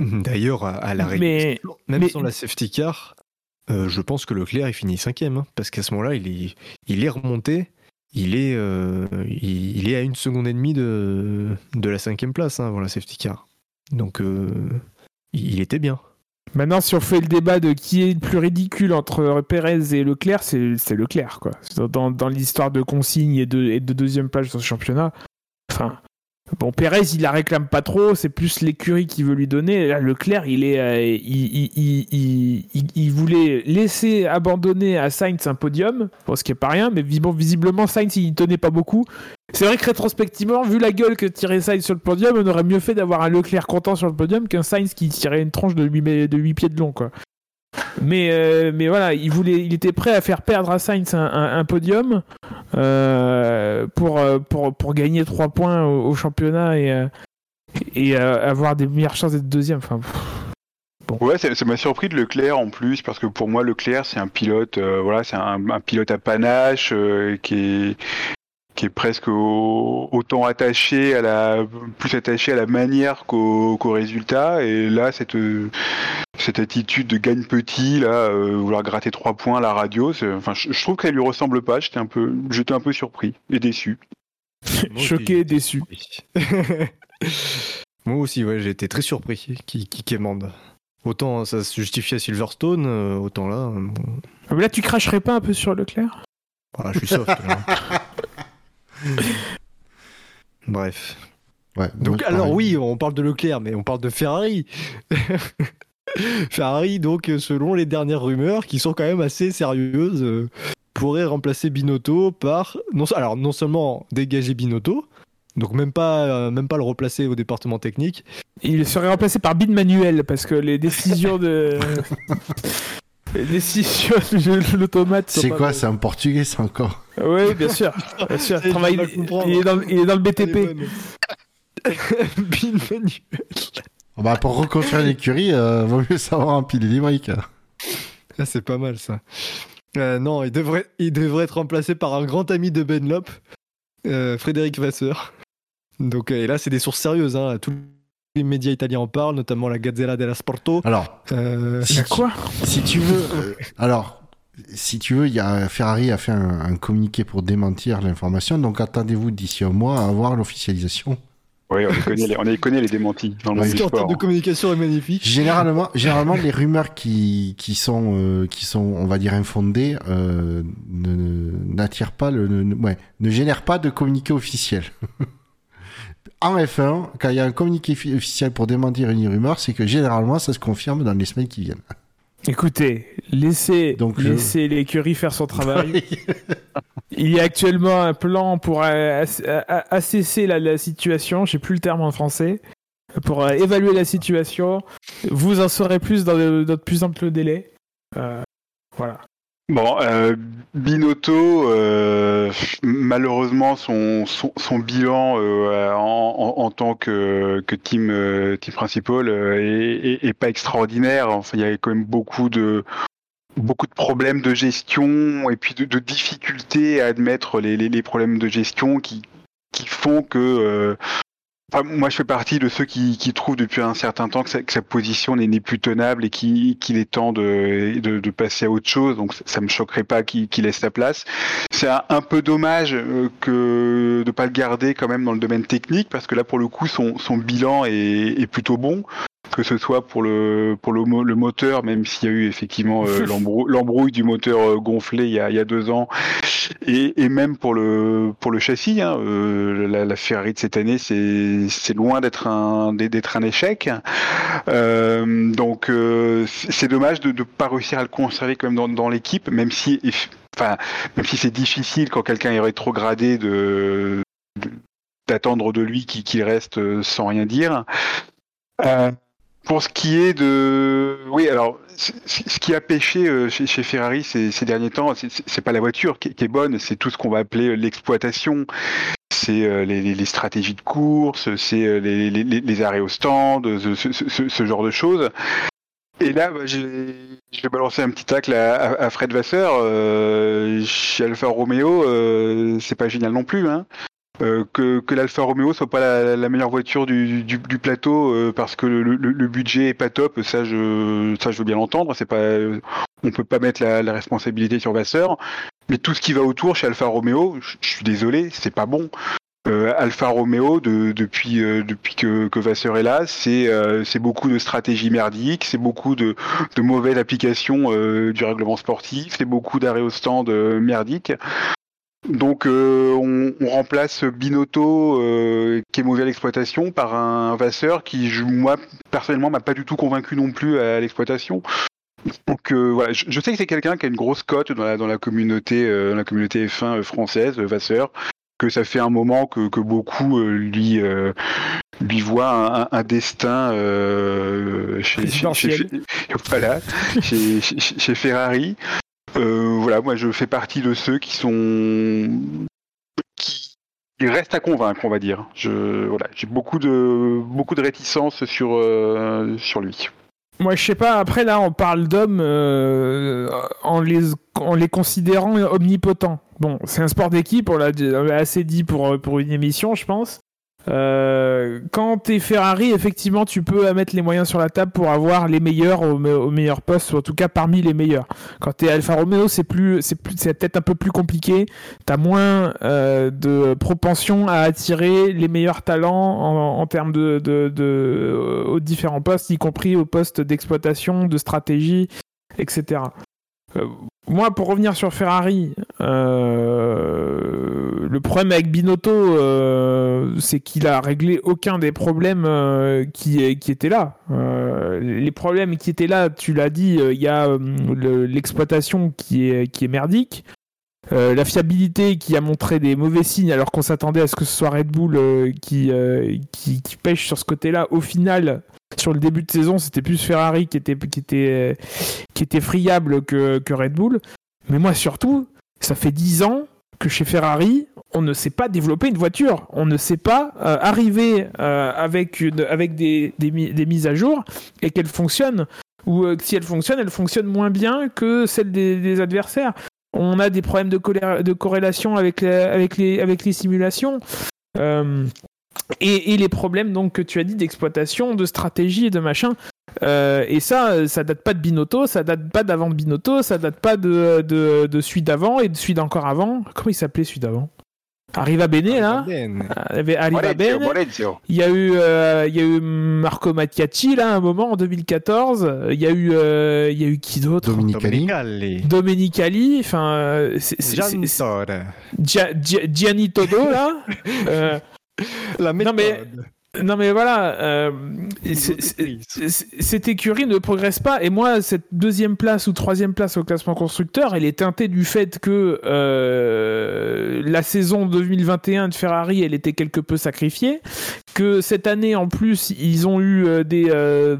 D'ailleurs, à, à l'arrêt, Mais même mais- sans la safety car, euh, je pense que Leclerc il finit cinquième. hein, parce qu'à ce moment-là, il est, remonté. Il est, euh, il, est à une seconde et demie de, la cinquième place hein, avant la safety car. Donc, euh, il était bien. Maintenant, si on fait le débat de qui est le plus ridicule entre Pérez et Leclerc, c'est Leclerc, quoi. Dans, l'histoire de consigne et de, et de deuxième place dans ce championnat. Enfin, bon, Pérez, il la réclame pas trop, c'est plus l'écurie qui veut lui donner. Là, Leclerc, il est, euh, il, il, voulait laisser abandonner à Sainz un podium, ce qui est pas rien, mais visiblement, Sainz, il tenait pas beaucoup. C'est vrai que rétrospectivement, vu la gueule que tirait Sainz sur le podium, on aurait mieux fait d'avoir un Leclerc content sur le podium qu'un Sainz qui tirait une tranche de 8, mé- de 8 pieds de long, quoi. Mais, euh, mais voilà, il, voulait, il était prêt à faire perdre à Sainz un, podium euh, pour, euh, pour, pour gagner 3 points au, championnat et, euh, et avoir des meilleures chances d'être deuxième. Enfin, pff, Ouais, ça m'a surpris de Leclerc en plus parce que pour moi Leclerc c'est un pilote, voilà, c'est un, pilote à panache qui est qui est presque au- autant attaché à la plus attaché à la manière qu'au résultat. Et là cette cette attitude de gagne petit là euh, vouloir gratter trois points à la radio enfin je, je trouve qu'elle lui ressemble pas. J'étais un peu j'étais un peu surpris et déçu. Choqué et déçu. Moi aussi, ouais, j'ai été très surpris qu'il qui quémande. Autant ça se justifie à Silverstone, euh, autant là, euh, bon, Mais là, tu cracherais pas un peu sur Leclerc? Voilà, je suis soft. Bref. Ouais, Donc, moi, alors pareil. oui, on parle de Leclerc, mais on parle de Ferrari. Ferrari, donc, selon les dernières rumeurs, qui sont quand même assez sérieuses, euh, pourrait remplacer Binotto par. Non, alors, non seulement dégager Binotto, donc même pas, euh, même pas le replacer au département technique, Il serait remplacé par Bin Manuel parce que les décisions de. les de l'automate. C'est quoi. C'est un portugais, c'est encore Oui, bien sûr. Bien Travaille- il, est dans, le- il est dans le Elle est BTP. Manuel. Oh, bah, Pour reconstruire l'écurie, euh, vaut mieux savoir empiler les briques. Ah, c'est pas mal ça. Euh, non, il devrait, il devrait être remplacé par un grand ami de Benlop, euh, Frédéric Vasseur. Donc, euh, et là, c'est des sources sérieuses. Hein. Tous les médias italiens en parlent, notamment la Gazzella dello Sporto. Alors, Euh, si, Quoi si tu veux, euh, alors, si tu veux, il y a Ferrari a fait un, un communiqué pour démentir l'information, donc attendez-vous d'ici un mois à avoir l'officialisation. oui on les connaît les, on les connaît les démentis dans le monde ce du qui en termes sport de communication est magnifique. Généralement, généralement, les rumeurs qui, qui sont, euh, qui sont, on va dire, infondées, euh, n'attirent pas le, ne, ouais, ne génèrent pas de communiqué officiel. en F1, quand il y a un communiqué fi- officiel pour démentir une rumeur, c'est que généralement, ça se confirme dans les semaines qui viennent. Écoutez, laissez, Donc, je- l'écurie faire son travail. Il y a actuellement un plan pour ass- assesser la, la situation, j'ai plus le terme en français, pour euh, évaluer la situation. Vous en saurez plus dans de, dans de plus amples délais. Euh, voilà. Bon, euh, Binotto, euh, malheureusement, son, son, son bilan euh, en, en, en tant que, que team, euh, team principal euh, est, est- est pas extraordinaire. Enfin, il y avait quand même beaucoup de beaucoup de problèmes de gestion et puis de, de difficultés à admettre les, les, les problèmes de gestion qui, qui font que euh, Moi, je fais partie de ceux qui, trouvent depuis un certain temps que sa, position n'est plus tenable et qui- qu'il est temps de, passer à autre chose. Donc, ça, me choquerait pas qu'il laisse sa place. C'est un, peu dommage euh, que de pas le garder quand même dans le domaine technique parce que là, pour le coup, son, bilan est plutôt bon. Que ce soit pour le pour le, mo- le moteur, même s'il y a eu effectivement euh, l'embrou- l'embrouille du moteur euh, gonflé il y a, il y a deux ans, et, et même pour le pour le châssis, hein, euh, la, la Ferrari de cette année, c'est loin d'être un d'être un échec. Donc c'est dommage de ne pas réussir à le conserver quand même dans, dans l'équipe, même si enfin même si c'est difficile quand quelqu'un est rétrogradé de de- d'attendre de lui qu'il reste sans rien dire. Euh, pour ce qui est de, oui, alors ce qui a pêché euh, chez, Ferrari ces, derniers temps, c'est- pas la voiture qui, est bonne, c'est tout ce qu'on va appeler euh, l'exploitation. C'est euh, les, stratégies de course, c'est les, arrêts au stand, ce, genre de choses. Et là, bah, je, vais, balancer un petit tacle à, Fred Vasseur. Chez Alfa Romeo, euh, c'est pas génial non plus. Hein. Euh, que, que l'Alfa Romeo soit pas la, la meilleure voiture du, du, du plateau euh, parce que le, le, le budget est pas top, ça je, ça je veux bien l'entendre. C'est pas, on peut pas mettre la, la responsabilité sur Vasseur, mais tout ce qui va autour chez Alfa Romeo, je, suis désolé, c'est pas bon. Euh, Alfa Romeo, de, depuis, euh, depuis que, que Vasseur est là, c'est c'est beaucoup de stratégie merdique, c'est beaucoup de, de mauvaise application du règlement sportif, c'est beaucoup d'arrêts au stand merdique. Donc euh, on, on remplace Binotto, euh, qui est mauvais à l'exploitation, par un Vasseur qui, je- moi, personnellement, m'a pas du tout convaincu non plus à l'exploitation. Donc euh, voilà, je, je sais que c'est quelqu'un qui a une grosse cote dans la, dans la communauté, dans la communauté F1 française, Vasseur, que ça fait un moment que, que beaucoup lui lui voient un, un destin chez, chez, chez- Présidentiel. voilà, chez, chez- chez Ferrari. Euh, voilà, moi je fais partie de ceux qui sont qui restent à convaincre, on va dire. Je voilà, j'ai beaucoup de beaucoup de réticence sur euh, sur lui. Moi, je sais pas. Après, là, on parle d'hommes euh, en, les, en les considérant omnipotents. Bon, c'est un sport d'équipe, on l'a l'a assez dit pour, pour une émission, je pense. Euh, quand t'es Ferrari, effectivement, tu peux mettre les moyens sur la table pour avoir les meilleurs au, me- au meilleur poste, ou en tout cas parmi les meilleurs. Quand t'es Alfa Romeo, c'est plus, peut-être un peu plus compliqué. T'as moins euh, de propension à attirer les meilleurs talents en, termes de, euh, différents postes, y compris aux postes d'exploitation, de stratégie, etc. Euh, moi, pour revenir sur Ferrari, euh, le problème avec Binotto, euh, c'est qu'il a réglé aucun des problèmes euh, qui, étaient là. Euh, les problèmes qui étaient là, tu l'as dit, euh, il y a le- l'exploitation qui est merdique. Euh, la fiabilité qui a montré des mauvais signes alors qu'on s'attendait à ce que ce soit Red Bull euh, qui, euh, qui, pêche sur ce côté-là. Au final, sur le début de saison, c'était plus Ferrari qui était, friable que, Red Bull. Mais moi surtout, ça fait 10 ans que chez Ferrari, on ne sait pas développer une voiture. On ne sait pas arriver avec, des, des, mi- des mises à jour et qu'elle fonctionne. Ou si elle fonctionne, elle fonctionne moins bien que celle des adversaires. On a des problèmes de, corrélation avec, les- simulations. Euh, et, les problèmes donc que tu as dit d'exploitation, de stratégie et de machin. Euh, et ça, euh, ça date pas de Binotto, ça date pas d'avant Binotto, ça date pas de, de, de celui d'avant et de celui d'encore avant. Comment il s'appelait celui d'avant? Arriva Bene là? Il y avait Arriva Bene. Il y a eu, euh, il y a eu Marco Mattiacci là, à un moment en 2014. Il y a eu, euh, il y a eu qui d'autre? Dominicali. Domenicali. Domenicali. Enfin, euh, Gianni Todo là? Euh, La méthode. mais- Non mais voilà, euh, cette écurie ne progresse pas et moi cette deuxième place ou troisième place au classement constructeur, elle est teintée du fait que euh, la saison 2021 de Ferrari, elle était quelque peu sacrifiée, que cette année en plus ils ont eu euh, des euh,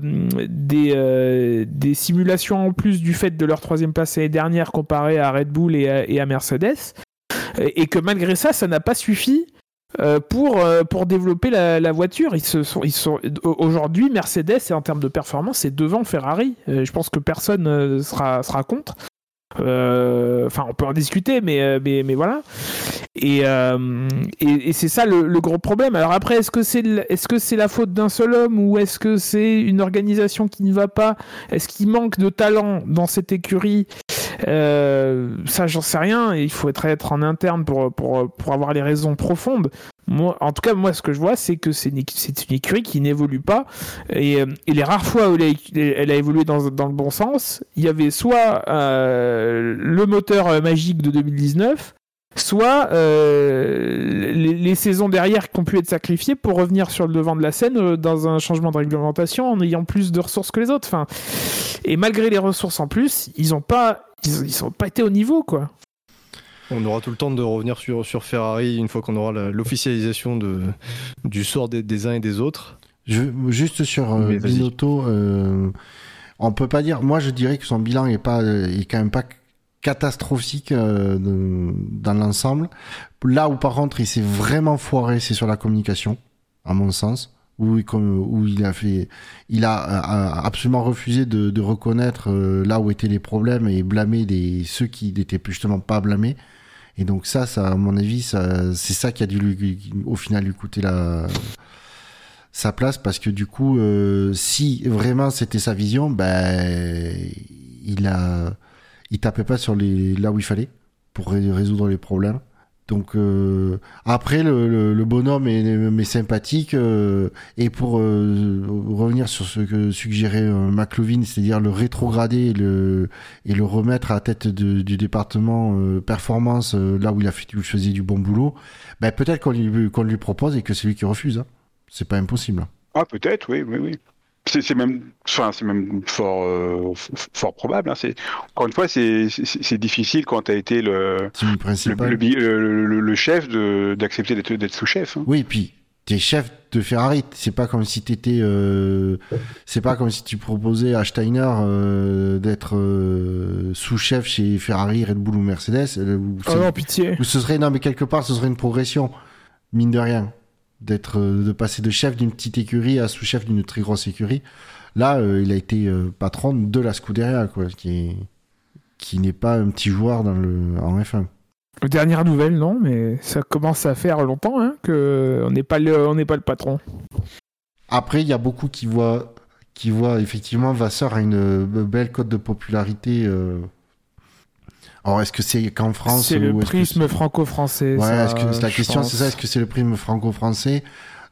des des simulations en plus du fait de leur troisième place l'année dernière comparé à Red Bull et à, et à Mercedes, et et que malgré ça, ça n'a pas suffi euh, pour, euh, pour développer la, voiture. Ils sont, aujourd'hui, Mercedes, en termes de performance, c'est devant Ferrari. Euh, je pense que personne sera, sera contre. Euh, Enfin, on peut en discuter, mais, euh, mais, voilà. Et, euh, et, et c'est ça le, gros problème. Alors après, est-ce que c'est est -ce que la faute d'un seul homme ou est-ce que c'est une organisation qui ne va pas? Est-ce qu'il manque de talent dans cette écurie? Ça, j'en sais rien. Il faut être, être en interne pour, pour, pour avoir les raisons profondes. En tout cas, moi, ce que je vois, c'est que c'est une, écurie qui n'évolue pas. Et, euh, et les rares fois où elle a, évolué dans, le bon sens, il y avait soit euh, le moteur euh, magique de 2019, soit les, saisons derrière qui ont pu être sacrifiées pour revenir sur le devant de la scène dans un changement de réglementation en ayant plus de ressources que les autres. Enfin, et malgré les ressources en plus, ils ont pas, ils, ils pas été au niveau, quoi. On aura tout le temps de revenir sur, sur Ferrari une fois qu'on aura l'officialisation du sort des, des uns et des autres. Je, juste sur euh. Binotto, euh, on peut pas dire. Moi, je dirais que son bilan est pas, est quand même pas catastrophique euh, de- dans l'ensemble. Là où par contre, il s'est vraiment foiré, c'est sur la communication, à mon sens, où, il- comme- où il a fait, il a, a- a absolument refusé de, de reconnaître euh, là où étaient les problèmes et blâmer des ceux qui n'étaient justement pas blâmés. Et donc ça, ça, à mon avis, ça, c'est ça qui a dû lui, au final lui coûter la sa place parce que du coup, euh, si vraiment c'était sa vision, ben il a, il tapait pas sur les là où il fallait pour ré- résoudre les problèmes. Donc euh, après le, bonhomme est, sympathique euh, et pour euh, revenir sur ce que suggérait McLovin, c'est-à-dire le rétrograder et le et le remettre à la tête de- du département performance là où il a fait, où faisait du bon boulot, ben peut-être qu'on lui lui propose et que c'est lui qui refuse. Hein. C'est pas impossible. Ah, peut-être, oui, oui, oui. C'est c'est même, enfin, c'est même fort, euh, fort probable. hein. C'est encore une fois, c'est c'est- c'est difficile quand tu as été le le, le, le- le- le chef de d'accepter d'être d'être sous-chef. hein. Oui, puis t'es chef de Ferrari. C'est pas comme si t'étais. Euh... C'est pas comme si tu proposais à Steiner euh, d'être euh, sous-chef chez Ferrari, Red Bull ou Mercedes. Ou, Oh non, pitié. ou ce serait non, mais quelque part, ce serait une progression, mine de rien, d'être euh, de passer de chef d'une petite écurie à sous-chef d'une très grosse écurie. Là, euh, il a été euh, patron de la Scuderia, quoi, qui est qui n'est pas un petit joueur dans le en F1. Dernière nouvelle, non, mais ça commence à faire longtemps hein, que on n'est pas le, on n'est pas le patron. Après, il y a beaucoup qui voient, qui voient effectivement Vasseur a une belle cote de popularité. euh. Alors, est-ce que c'est qu'en France C'est le ou est-ce que prisme franco-français. Ouais, ça, est-ce que la question c'est ça Est-ce que c'est le prisme franco-français?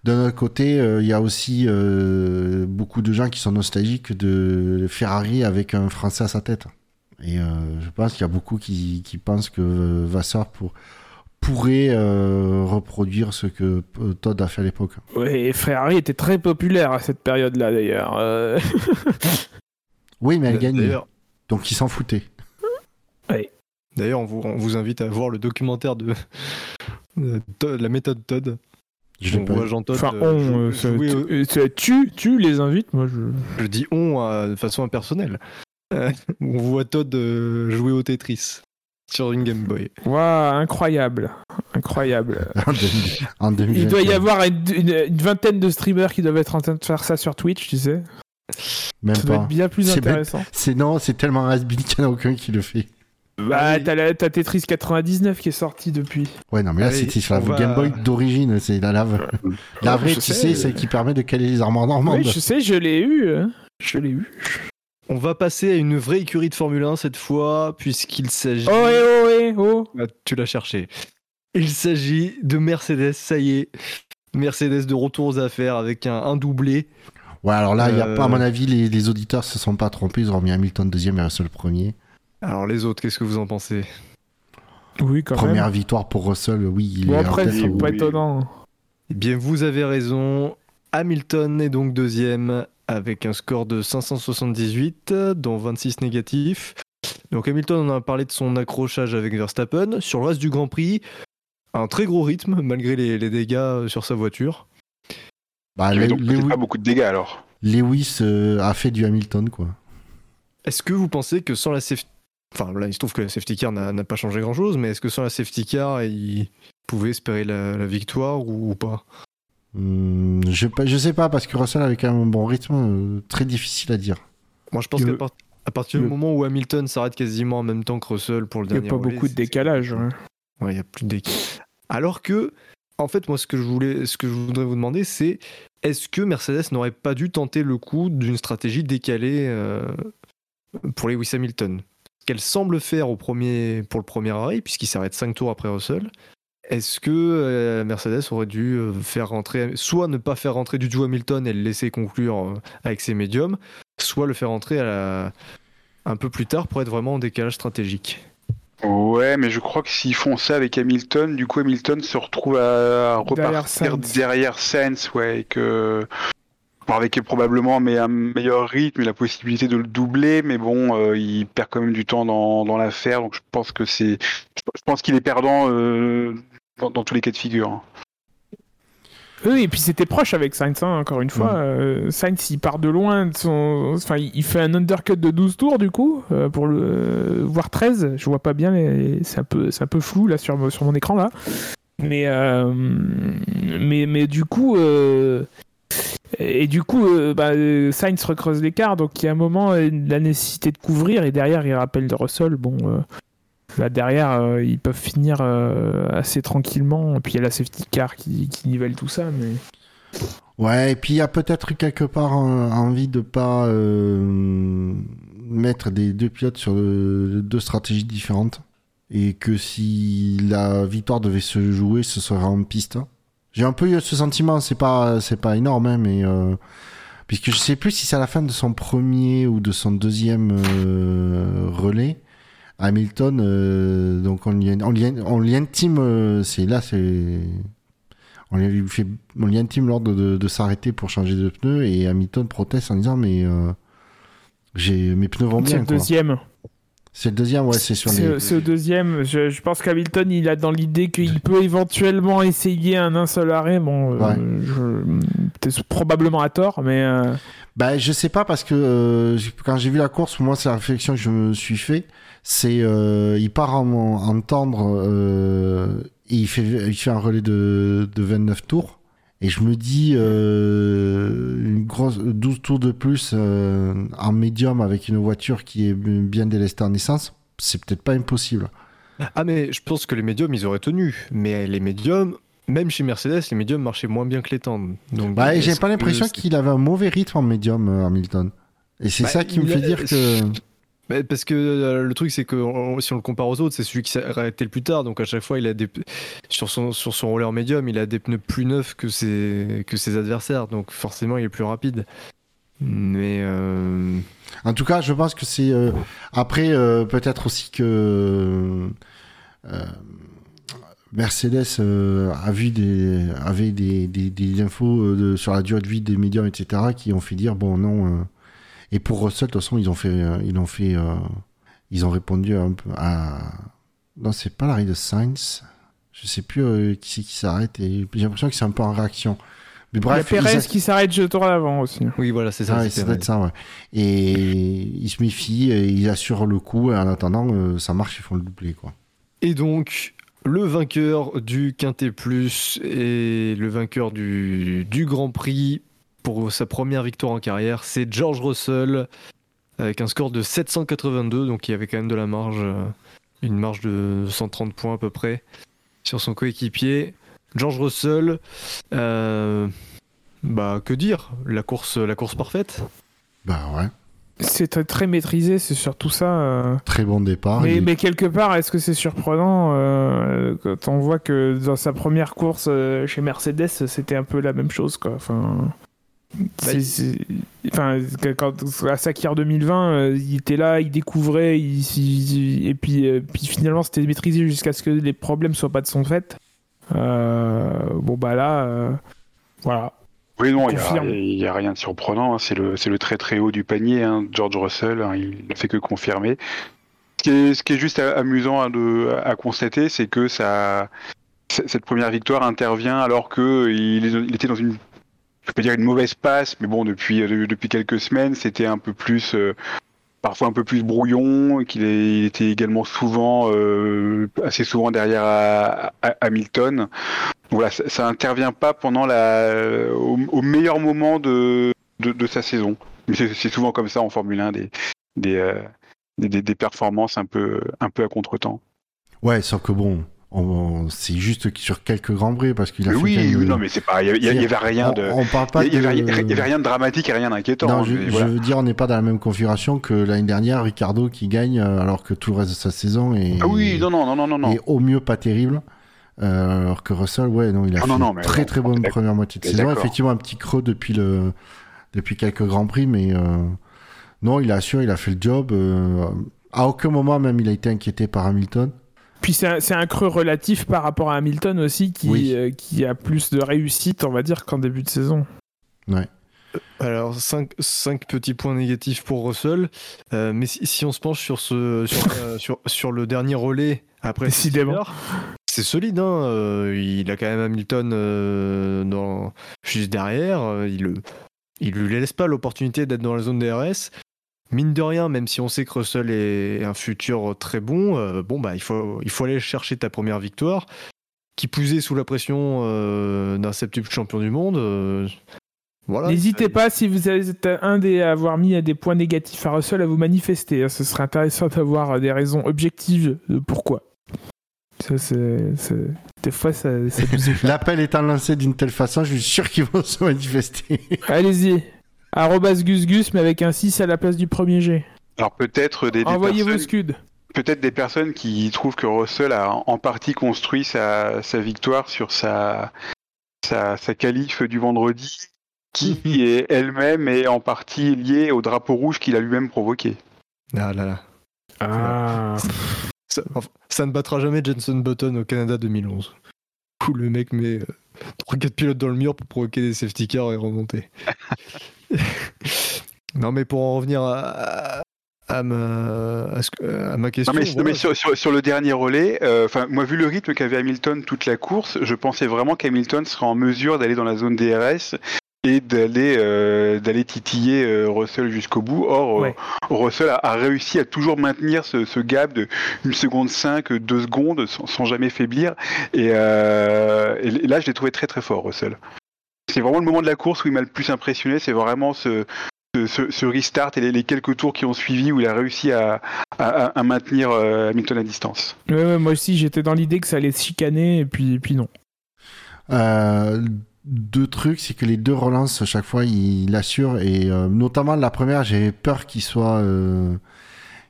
D'un autre côté, euh, il y a aussi euh, beaucoup de gens qui sont nostalgiques de Ferrari avec un Français à sa tête. Et euh, je pense qu'il y a beaucoup qui, qui pensent que euh, Vasseur pour, pourrait euh, reproduire ce que euh, Todd a fait à l'époque. Ouais, Ferrari était très populaire à cette période-là d'ailleurs. Euh, Oui, mais elle. D'ailleurs, Donc il s'en foutait. D'ailleurs, on vous, on vous invite à voir le documentaire de, la méthode Todd. Je On voit. Jean Todd Enfin, on, euh, jouer au- tu, euh, tu, tu les invites, moi je. Je dis on euh, de façon impersonnelle. Euh, on voit Todd euh, jouer au Tetris sur une Game Boy. Waouh, incroyable, incroyable. en 2000 en Il 2021. doit y avoir une, une- une vingtaine de streamers qui doivent être en train de faire ça sur Twitch, tu sais. Même Ça doit pas. être bien plus C'est intéressant. C'est non, c'est tellement has qu'il n'y en a aucun qui le fait. Bah, t'as, la- t'as Tetris 99 qui est sorti depuis. Ouais, non, mais là, Allez, c'était sur la va- Game Boy d'origine. C'est la lave. La vraie, tu sais, sais, euh. celle qui permet de caler les armoires normandes. Oui, je sais, je l'ai eu. hein. Je l'ai eu. On va passer à une vraie écurie de Formule 1 cette fois, puisqu'il s'agit. Oh, eh, oh, eh, oh. Ah, tu l'as cherché. Il s'agit de Mercedes, ça y est. Mercedes de retour aux affaires avec un, un doublé. Ouais, alors là, il y a Euh. pas, à mon avis, les, les auditeurs se sont pas trompés. Ils ont mis Hamilton deuxième et Russell premier. Alors les autres, qu'est-ce que vous en pensez? Oui, quand Première même. victoire pour Russell, oui. Il Bon, est après, c'est pas oui. étonnant. Eh bien, vous avez raison. Hamilton est donc deuxième avec un score de 578, dont 26 négatifs. Donc Hamilton, on a parlé de son accrochage avec Verstappen. Sur le reste du Grand Prix, un très gros rythme malgré les, les dégâts sur sa voiture. Bah, Il y avait Le- donc peut-être Lewi- pas beaucoup de dégâts alors. Lewis euh, a fait du Hamilton, quoi. Est-ce que vous pensez que sans la safety... Enfin là, il se trouve que la safety car n'a pas changé grand-chose, mais est-ce que sans la safety car, il pouvait espérer la, la victoire ou, ou pas? Hum, je, sais pas, parce que Russell avait quand même un bon rythme, euh, très difficile à dire. Moi, je pense qu'à part- partir du moment où Hamilton s'arrête quasiment en même temps que Russell pour le Il n'y a dernier pas relais, beaucoup de décalage. hein. Ouais, il y a plus de décalage. Alors que, en fait, moi, ce que je voulais, ce que je voudrais vous demander, c'est est-ce que Mercedes n'aurait pas dû tenter le coup d'une stratégie décalée euh, pour Lewis Hamilton? Qu'elle semble faire au premier, pour le premier arrêt, puisqu'il s'arrête 5 tours après Russell. Est-ce que euh, Mercedes aurait dû euh, faire rentrer, soit ne pas faire rentrer du tout Hamilton et le laisser conclure euh, avec ses médiums, soit le faire rentrer à la- un peu plus tard pour être vraiment en décalage stratégique? Ouais, mais je crois que s'ils font ça avec Hamilton, du coup Hamilton se retrouve à, à Derrière repartir Sainz. derrière Sainz, ouais, et que avec probablement mais un meilleur rythme et la possibilité de le doubler, mais bon, euh, il perd quand même du temps dans, dans l'affaire, donc je pense que c'est, je pense qu'il est perdant euh, dans, dans tous les cas de figure. hein. Oui, et puis c'était proche avec Sainz, hein, encore une fois. Mm. Euh, Sainz, il part de loin. De son... Enfin, il fait un undercut de 12 tours, du coup, pour le... voire 13. Je vois pas bien, les... c'est un, peu... c'est un peu flou là sur, sur mon écran. là. Mais, euh, mais, mais du coup. euh, Et du coup, euh, bah, euh, Sainz recreuse l'écart, donc il y a un moment euh, la nécessité de couvrir, et derrière il rappelle de Russell. Bon, là derrière ils peuvent finir assez tranquillement, et puis il y a la safety car qui, qui nivelle tout ça. Mais... Ouais, et puis il y a peut-être eu quelque part envie de pas mettre des deux pilotes sur deux stratégies différentes. Et que si la victoire devait se jouer, ce serait en piste. J'ai un peu eu ce sentiment, c'est pas, c'est pas énorme, hein, mais euh, puisque je sais plus si c'est à la fin de son premier ou de son deuxième euh, relais, Hamilton, euh, donc on lui, on lui, on lui intime, euh, c'est là, c'est on lui fait, on lui intime l'ordre de, de s'arrêter pour changer de pneus et Hamilton proteste en disant mais euh, j'ai mes pneus vont C'est bien le quoi. C'est le deuxième, ouais, c'est sur les. C'est c'est au deuxième. Je, je pense qu'Hamilton, il a dans l'idée qu'il peut éventuellement essayer un, un seul arrêt. Bon, euh, je- probablement à tort, mais euh, Bah, je sais pas parce que euh, quand j'ai vu la course, moi, c'est la réflexion que je me suis fait. C'est euh, il part en, en tendre et il fait il fait un relais de, de 29 tours. Et je me dis euh, une grosse 12 tours de plus euh, en médium avec une voiture qui est bien délestée en essence, c'est peut-être pas impossible. Ah mais je pense que les médiums ils auraient tenu, mais les médiums, même chez Mercedes, les médiums marchaient moins bien que les tendres. Donc Bah, j'ai pas l'impression qu'il avait un mauvais rythme en médium, euh, Hamilton. Et c'est Bah, ça qui me fait a- dire que. Bah, parce que euh, le truc c'est que si on le compare aux autres, c'est celui qui s'est arrêté le plus tard. Donc à chaque fois, il a sur son sur son roller médium, il a des pneus plus neufs que ses que ses adversaires. Donc forcément, il est plus rapide. Mais euh, En tout cas, je pense que c'est. euh, Après, peut-être aussi que. Mercedes a vu des, avait des, des, infos sur la durée de vie des médiums, etc., qui ont fait dire bon, non. Et pour Russell, de toute façon, ils ont fait. euh, ils ont fait. euh, Ils ont répondu un peu à. Non, c'est pas l'arrêt de Sainz. Je sais plus euh, qui c'est qui s'arrête et j'ai l'impression que c'est un peu en réaction. Mais bref, il y a Perez ils a- qui s'arrête je tourne avant aussi. oui, voilà, c'est ça. ah c'est ça doit être ça, ouais. Et il se méfie, et il assure le coup, et en attendant, euh, ça marche, ils font le doublé, quoi. Et donc, le vainqueur du Quintet Plus et le vainqueur du, du Grand Prix pour sa première victoire en carrière, c'est George Russell avec un score de 782, donc il y avait quand même de la marge, euh, une marge de 130 points à peu près sur son coéquipier. George Russell, euh, bah que dire, la course, la course parfaite? Bah ouais. C'est très, très maîtrisé, c'est surtout ça. euh. Très bon départ. Mais, il- mais quelque part, est-ce que c'est surprenant euh, quand on voit que dans sa première course chez Mercedes, c'était un peu la même chose, quoi. Enfin, c'est- c'est- enfin, que- quand à Sakir 2020, euh, il était là, il découvrait, il, il- et puis, euh, puis finalement, c'était maîtrisé jusqu'à ce que les problèmes soient pas de son fait. Euh, bon bah là, euh, voilà. Oui, non, il n'y a, rien de surprenant. hein. C'est le, c'est le très très haut du panier, hein, George Russell. hein, il ne fait que confirmer. Ce qui est, ce qui est juste amusant à, de- à constater, c'est que ça, c- cette première victoire intervient alors que il, est- il était dans une, je peux dire une mauvaise passe, mais bon, depuis, euh, depuis quelques semaines, c'était un peu plus, euh, parfois un peu plus brouillon, qu'il était également souvent, euh, assez souvent derrière Hamilton. Voilà, ça, ça intervient pas pendant la, au, meilleur moment de, de, sa saison. C'est souvent comme ça en Formule 1, des, des, des, performances un peu, un peu à contre-temps. Ouais, sauf que bon, on- c'est juste sur quelques grands prix parce qu'il a Mais fait Oui, oui, non, mais c'est pas, il y, avait- il y avait rien de, On, on parle pas il y avait, de- il y avait rien de dramatique et rien d'inquiétant. Non, je, mais je voilà. veux dire, on n'est pas dans la même configuration que l'année dernière, Ricardo qui gagne euh, alors que tout le reste de sa saison est, Ah oui, non, non, non, non, non, est au mieux pas terrible. Euh, alors que Russell, ouais, non, il a Ah fait non, non, une mais très très on bonne première moitié de saison. Effectivement, un petit creux depuis le depuis quelques grands prix, mais euh, non, il a assuré, il a fait le job. euh, à aucun moment même il a été inquiété par Hamilton. Puis c'est un, creux relatif par rapport à Hamilton aussi, qui, Oui. euh, qui a plus de réussite, on va dire, qu'en début de saison. Alors, 5, petits points négatifs pour Russell. Euh, mais si, si on se penche sur, ce, sur, euh, sur, sur le dernier relais après Décidément. c'est solide. Hein euh, il a quand même Hamilton euh, dans, juste derrière. euh, Il, le- il lui laisse pas l'opportunité d'être dans la zone DRS. Mine de rien, même si on sait que Russell est un futur très bon, euh, bon bah il faut, il faut aller chercher ta première victoire. Qui plus est sous la pression euh, d'un septuple champion du monde. euh, voilà. N'hésitez pas, si vous êtes un des à avoir mis des points négatifs à Russell, à vous manifester. hein. Ce serait intéressant d'avoir des raisons objectives de pourquoi. Ça, c'est, c'est- Des fois, ça. L'appel étant lancé d'une telle façon, je suis sûr qu'ils vont se manifester. Allez-y. Arrobas Gus Gus, mais avec un 6 à la place du premier G. Alors peut-être des, des Envoyez vos personnes, scuds. peut-être des personnes qui trouvent que Russell a en- partie construit sa, sa victoire sur sa, sa, sa qualif du vendredi, qui est elle-même est en partie liée au drapeau rouge qu'il a lui-même provoqué. Ah là là. Ah. Ça, ne battra jamais Jenson Button au Canada 2011. Où le mec met 3-4 pilotes dans le mur pour provoquer des safety cars et remonter. non, mais pour en revenir à, à ma, à, ce que- à ma question. Non mais, non, voilà. mais sur, sur- sur le dernier relais, euh, enfin moi vu le rythme qu'avait Hamilton toute la course, je pensais vraiment qu'Hamilton serait en mesure d'aller dans la zone DRS et d'aller euh, d'aller titiller euh, Russell jusqu'au bout. Or, Ouais. Russell a, a réussi à toujours maintenir ce, ce gap de 1 seconde 5, 2 secondes sans, sans jamais faiblir. Et, euh, et là, je l'ai trouvé très très fort, Russell. C'est vraiment le moment de la course où il m'a le plus impressionné. C'est vraiment ce, ce, ce- ce restart et les, les quelques tours qui ont suivi où il a réussi à, à, maintenir euh, Hamilton à distance. Ouais, ouais, moi aussi, j'étais dans l'idée que ça allait se chicaner, et puis, et puis non. Euh, deux trucs, c'est que les deux relances, à chaque fois, il l'assure. Et euh, notamment la première, j'avais peur qu'il soit, euh,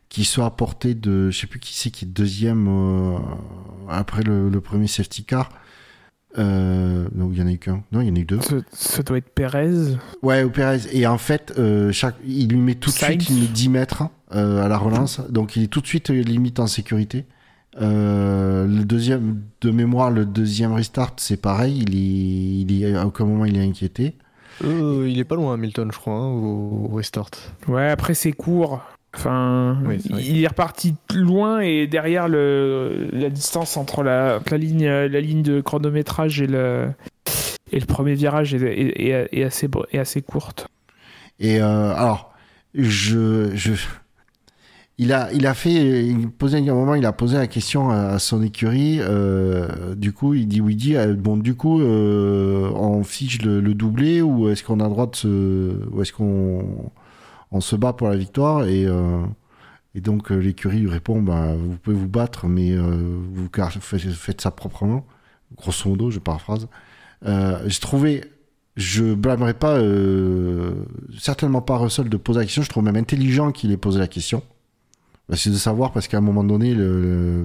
qu'il soit à portée de. Je sais plus qui c'est qui est deuxième euh, après le, le premier safety car. Euh, non, il y en a eu qu'un. Non, il y en a eu deux. Ça, ça doit être Perez. Ouais, au Perez. Et en fait, euh, chaque, il lui met tout de Sainz. suite il met 10 mètres euh, à la relance. Donc il est tout de suite euh, limite en sécurité. Euh, le deuxième, de mémoire, le deuxième restart, c'est pareil. Il est, il est, à aucun moment il est inquiété. Euh, il est pas loin, Hamilton, je crois, hein, au, au restart. Ouais, après c'est court. Enfin, Oui, il est reparti loin et derrière le, la distance entre la, la ligne, la ligne de chronométrage et le, et le premier virage est, est- est- est assez, assez courte. Et euh, alors, je, je, il a, il a fait, il posait un moment, il a posé la question à, son écurie. euh, du coup, il dit, oui, il dit, euh, bon, du coup, euh, on fiche le, le doublé ou est-ce qu'on a le droit de se, ou est-ce qu'on, on se bat pour la victoire et euh, et donc euh, l'écurie lui répond, bah, vous pouvez vous battre, mais euh, vous faites, ça proprement. Grosso modo, je paraphrase. J'ai trouvé je blâmerai pas, certainement pas Russell de poser la question. Je trouve même intelligent qu'il ait posé la question. Bah, c'est de savoir parce qu'à un moment donné,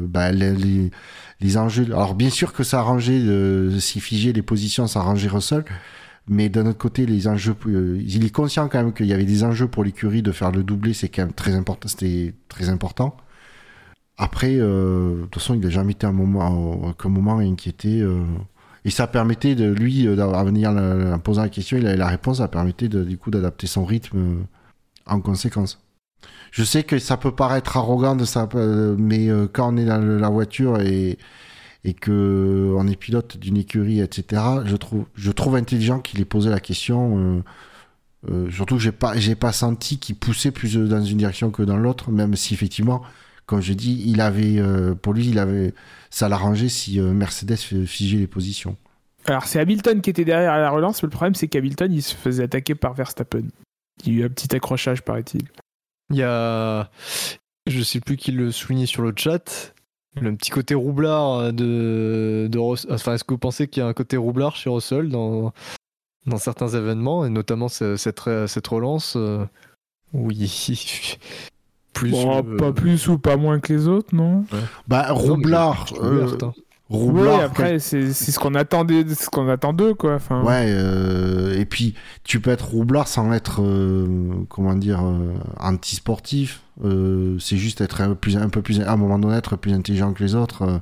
bah, les, les, enjeux. Alors bien sûr que ça arrangeait, euh, si figé les positions, ça arrangeait Russell. Mais d'un autre côté, les enjeux, euh, il est conscient quand même qu'il y avait des enjeux pour l'écurie de faire le doublé. C'est quand même très important. C'était très important. Après, euh, de toute façon, il n'a jamais été un moment, à aucun moment inquiété. euh, Et ça permettait de lui, d'avoir venir en posant la question, il avait la réponse, ça permettait du coup d'adapter son rythme en conséquence. Je sais que ça peut paraître arrogant ça, mais quand on est dans la voiture et, et que on est pilote d'une écurie, etc., je trouve, je trouve intelligent qu'il ait posé la question. surtout que j'ai pas, j'ai pas senti qu'il poussait plus dans une direction que dans l'autre, même si effectivement, comme je dis, il avait, pour lui, il avait, ça l'arrangeait si Mercedes figeait les positions. Alors c'est Hamilton qui était derrière à la relance, mais le problème c'est qu'Hamilton il se faisait attaquer par Verstappen. Il y a eu un petit accrochage, paraît-il. Il y a. Je sais plus qui le soulignait sur le chat. Le petit côté roublard de, de Enfin, est-ce que vous pensez qu'il y a un côté roublard chez Russell dans, dans certains événements, et notamment cette, cette relance euh, Oui. plus bon, pas plus ou pas moins que les autres, non? Bah, roublard. Oui, après, c'est ce qu'on attendait, ce qu'on attend d'eux, quoi. Enfin... Ouais, euh, et puis tu peux être roublard sans être, euh, comment dire, euh, anti-sportif. c'est juste être un peu, plus, un peu plus, à un moment donné, être plus intelligent que les autres.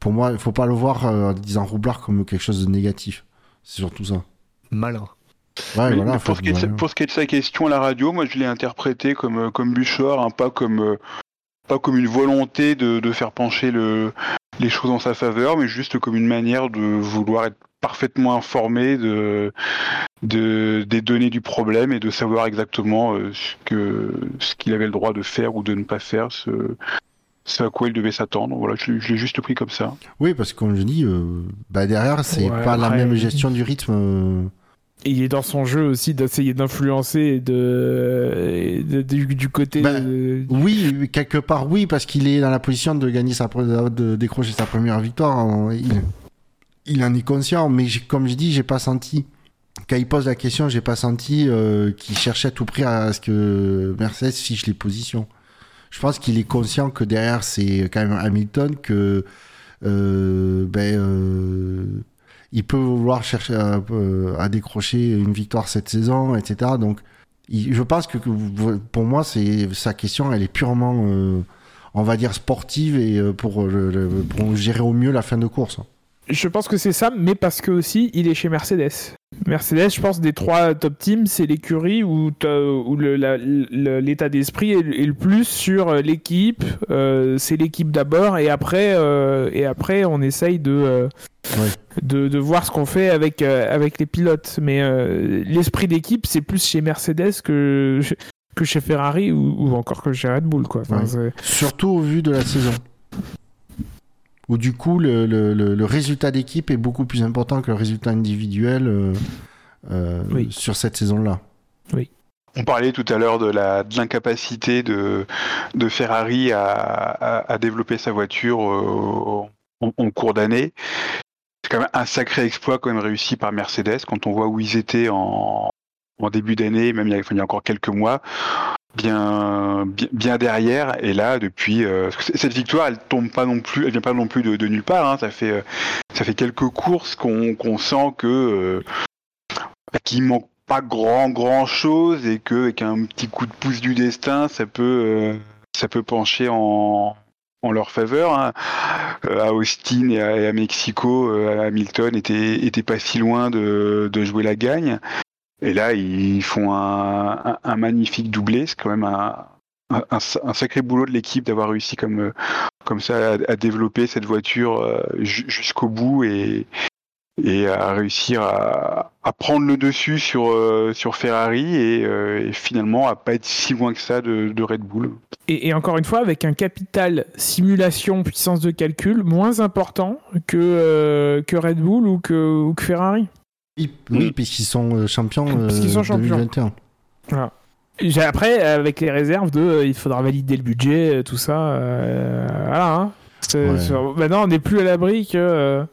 pour moi, il faut pas le voir en disant roublard comme quelque chose de négatif. C'est surtout ça. Malin. Ouais, voilà, pour, ce qui est, pour, ce qui est de sa question à la radio, moi je l'ai interprété comme, comme Bouchard, hein, pas comme pas comme une volonté de, de faire pencher le, les choses en sa faveur, mais juste comme une manière de vouloir être parfaitement informé de, de, des données du problème et de savoir exactement euh, ce que ce qu'il avait le droit de faire ou de ne pas faire, ce, ce à quoi il devait s'attendre. Voilà, je, l'ai juste pris comme ça. Oui, parce que comme je dis, euh, bah derrière, c'est pas la même gestion du rythme. Il est dans son jeu aussi d'essayer d'influencer de, du, côté. Ben, oui, quelque part oui, parce qu'il est dans la position de gagner sa de décrocher sa première victoire. Il, il en est conscient, mais comme je dis, j'ai pas senti. Quand il pose la question, j'ai pas senti euh, qu'il cherchait à tout prix à ce que Mercedes fiche les positions. Je pense qu'il est conscient que derrière c'est quand même Hamilton que euh, ben euh, il peut vouloir chercher à, décrocher une victoire cette saison, etc. Donc, je pense que pour moi, c'est sa question, elle est purement, euh, on va dire, sportive et euh, pour, pour gérer au mieux la fin de course. Je pense que c'est ça, mais parce que aussi il est chez Mercedes. Mercedes, je pense, des trois top teams, c'est l'écurie où, où l'état d'esprit est, le plus sur euh, l'équipe. Euh, c'est l'équipe d'abord, et après, euh, et après, on essaye de, de, de, voir ce qu'on fait avec, avec les pilotes. Mais l'esprit d'équipe, c'est plus chez Mercedes que, que chez Ferrari ou, encore que chez Red Bull. Quoi. Surtout au vu de la saison où du coup le, le, le résultat d'équipe est beaucoup plus important que le résultat individuel euh, euh, sur cette saison-là. Oui. On parlait tout à l'heure de l'incapacité de, de, Ferrari à, à, développer sa voiture euh, en, cours d'année. C'est quand même un sacré exploit quand même réussi par Mercedes quand on voit où ils étaient en, en début d'année, même il y, a, il y a encore quelques mois bien, bien, derrière. Et là, depuis euh, cette victoire, elle tombe pas non plus, elle vient pas non plus de, nulle part. Hein. Ça fait euh, ça fait quelques courses qu'on sent que euh, qu'il manque pas grand grand chose et que avec un petit coup de pouce du destin, ça peut ça peut pencher en en leur faveur. Hein. à Austin et à, Mexico, Hamilton était, était pas si loin de, de jouer la gagne. Et là, ils font un, magnifique doublé. C'est quand même un, sacré boulot de l'équipe d'avoir réussi comme, comme ça à, développer cette voiture euh, jusqu'au bout et, à réussir à, prendre le dessus sur, euh, sur Ferrari et, euh, finalement à pas être si loin que ça de, Red Bull. Et, encore une fois, avec un capital simulation, puissance de calcul moins important que, que Red Bull ou que Ferrari. Oui, mm. puisqu'ils sont euh, champions euh, sont champions. 2021. Voilà. Après, avec les réserves de, euh, il faudra valider le budget, tout ça. voilà. Hein. Maintenant, on n'est plus à l'abri que.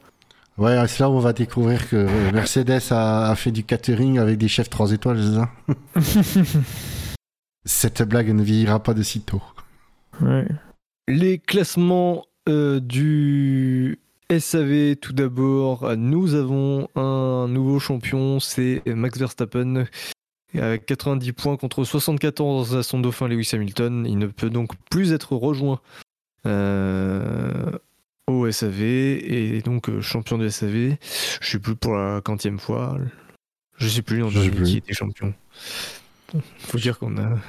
Ouais, c'est là où on va découvrir que Mercedes a, fait du catering avec des chefs 3 étoiles, c'est ça? Cette blague ne vieillira pas de sitôt. Ouais. Les classements du SAV, tout d'abord, nous avons un nouveau champion, c'est Max Verstappen. Avec 90 points contre 74 à son dauphin Lewis Hamilton, il ne peut donc plus être rejoint euh, au SAV et donc euh, champion du SAV. Je sais plus pour la quantième fois. Je sais plus en qui était champion. Faut dire qu'on a,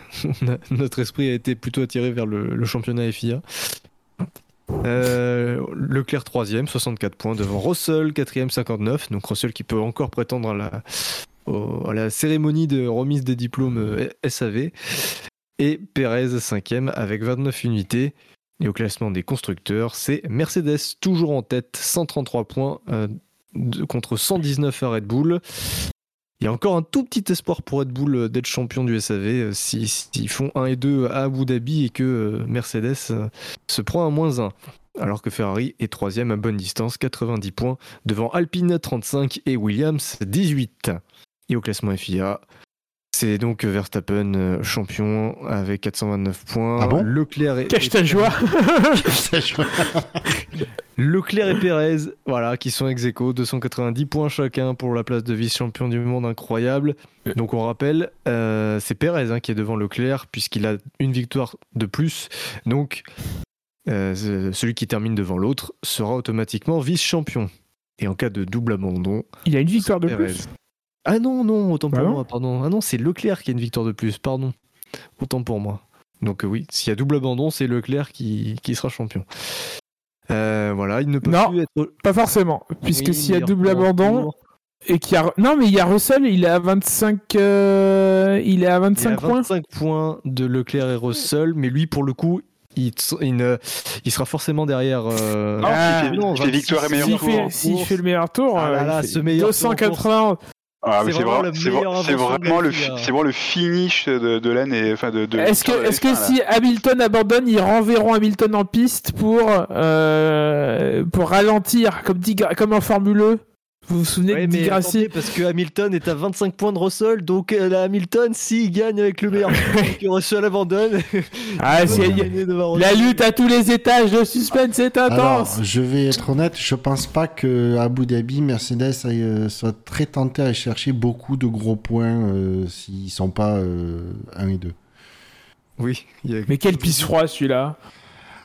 notre esprit a été plutôt attiré vers le, le championnat FIA. Euh, Leclerc 3ème, 64 points devant Russell 4ème, 59. Donc Russell qui peut encore prétendre à la, cérémonie de remise des diplômes euh, SAV. Et Perez 5ème avec 29 unités. Et au classement des constructeurs, c'est Mercedes toujours en tête, 133 points euh, contre 119 à Red Bull. Il y a encore un tout petit espoir pour Red Bull euh, d'être champion du SAV euh, si- s'ils font 1 et 2 à Abu Dhabi et que euh, Mercedes se prend un moins 1. Alors que Ferrari est troisième à bonne distance, 90 points, devant Alpine 35 et Williams 18. Et au classement FIA, c'est donc Verstappen euh, champion avec 429 points. Ah bon Leclerc et, Cache ta joie. Leclerc et Pérez, voilà, qui sont ex aequo, 290 points chacun pour la place de vice-champion du monde, incroyable. Donc on rappelle, euh, c'est Pérez hein, qui est devant Leclerc, puisqu'il a une victoire de plus. Donc euh, ce- celui qui termine devant l'autre sera automatiquement vice-champion. Et en cas de double abandon, Il a une victoire de Pérez. plus. Ah non, non, autant pour Ah moi, pardon. Ah non, c'est Leclerc qui a une victoire de plus, pardon. Autant pour moi. Donc euh, oui, s'il y a double abandon, c'est Leclerc qui, qui sera champion. Euh, voilà, il ne peut Non. plus être. Pas forcément, puisque Oui, s'il y a double abandon et qu'il y a non mais il y a Russell, il est à 25 euh, il est à Il 25 a points. 25 points de Leclerc et Russell, mais lui, pour le coup, il, il ne- il sera forcément derrière. euh, Non, Ah, s'il fait, non, il fait 26, victoire et meilleur tour. fait, s'il course. fait le meilleur tour, Ah là euh, là, fait ce meilleur tour en 280. Ah, mais C'est vraiment vraiment, vraiment, le, fi- c'est vraiment le finish de, de l'année. Enfin, de, de, Est-ce que, de est-ce que F1, là. si Hamilton abandonne, ils renverront Hamilton en piste pour, euh, pour ralentir, comme, dit, comme en Formule E? Vous vous souvenez Ouais, de mais attendez, parce que Hamilton est à 25 points de Russell, donc euh, là, Hamilton, s'il gagne avec le meilleur que Russell abandonne, Ah, La lutte à tous les étages, le suspense est Alors, intense. je vais être honnête, je pense pas que à Abu Dhabi, Mercedes aille, euh, soit très tenté à aller chercher beaucoup de gros points euh, s'ils sont pas 1 et 2. Oui, il y a- Mais quel pisse froid celui-là.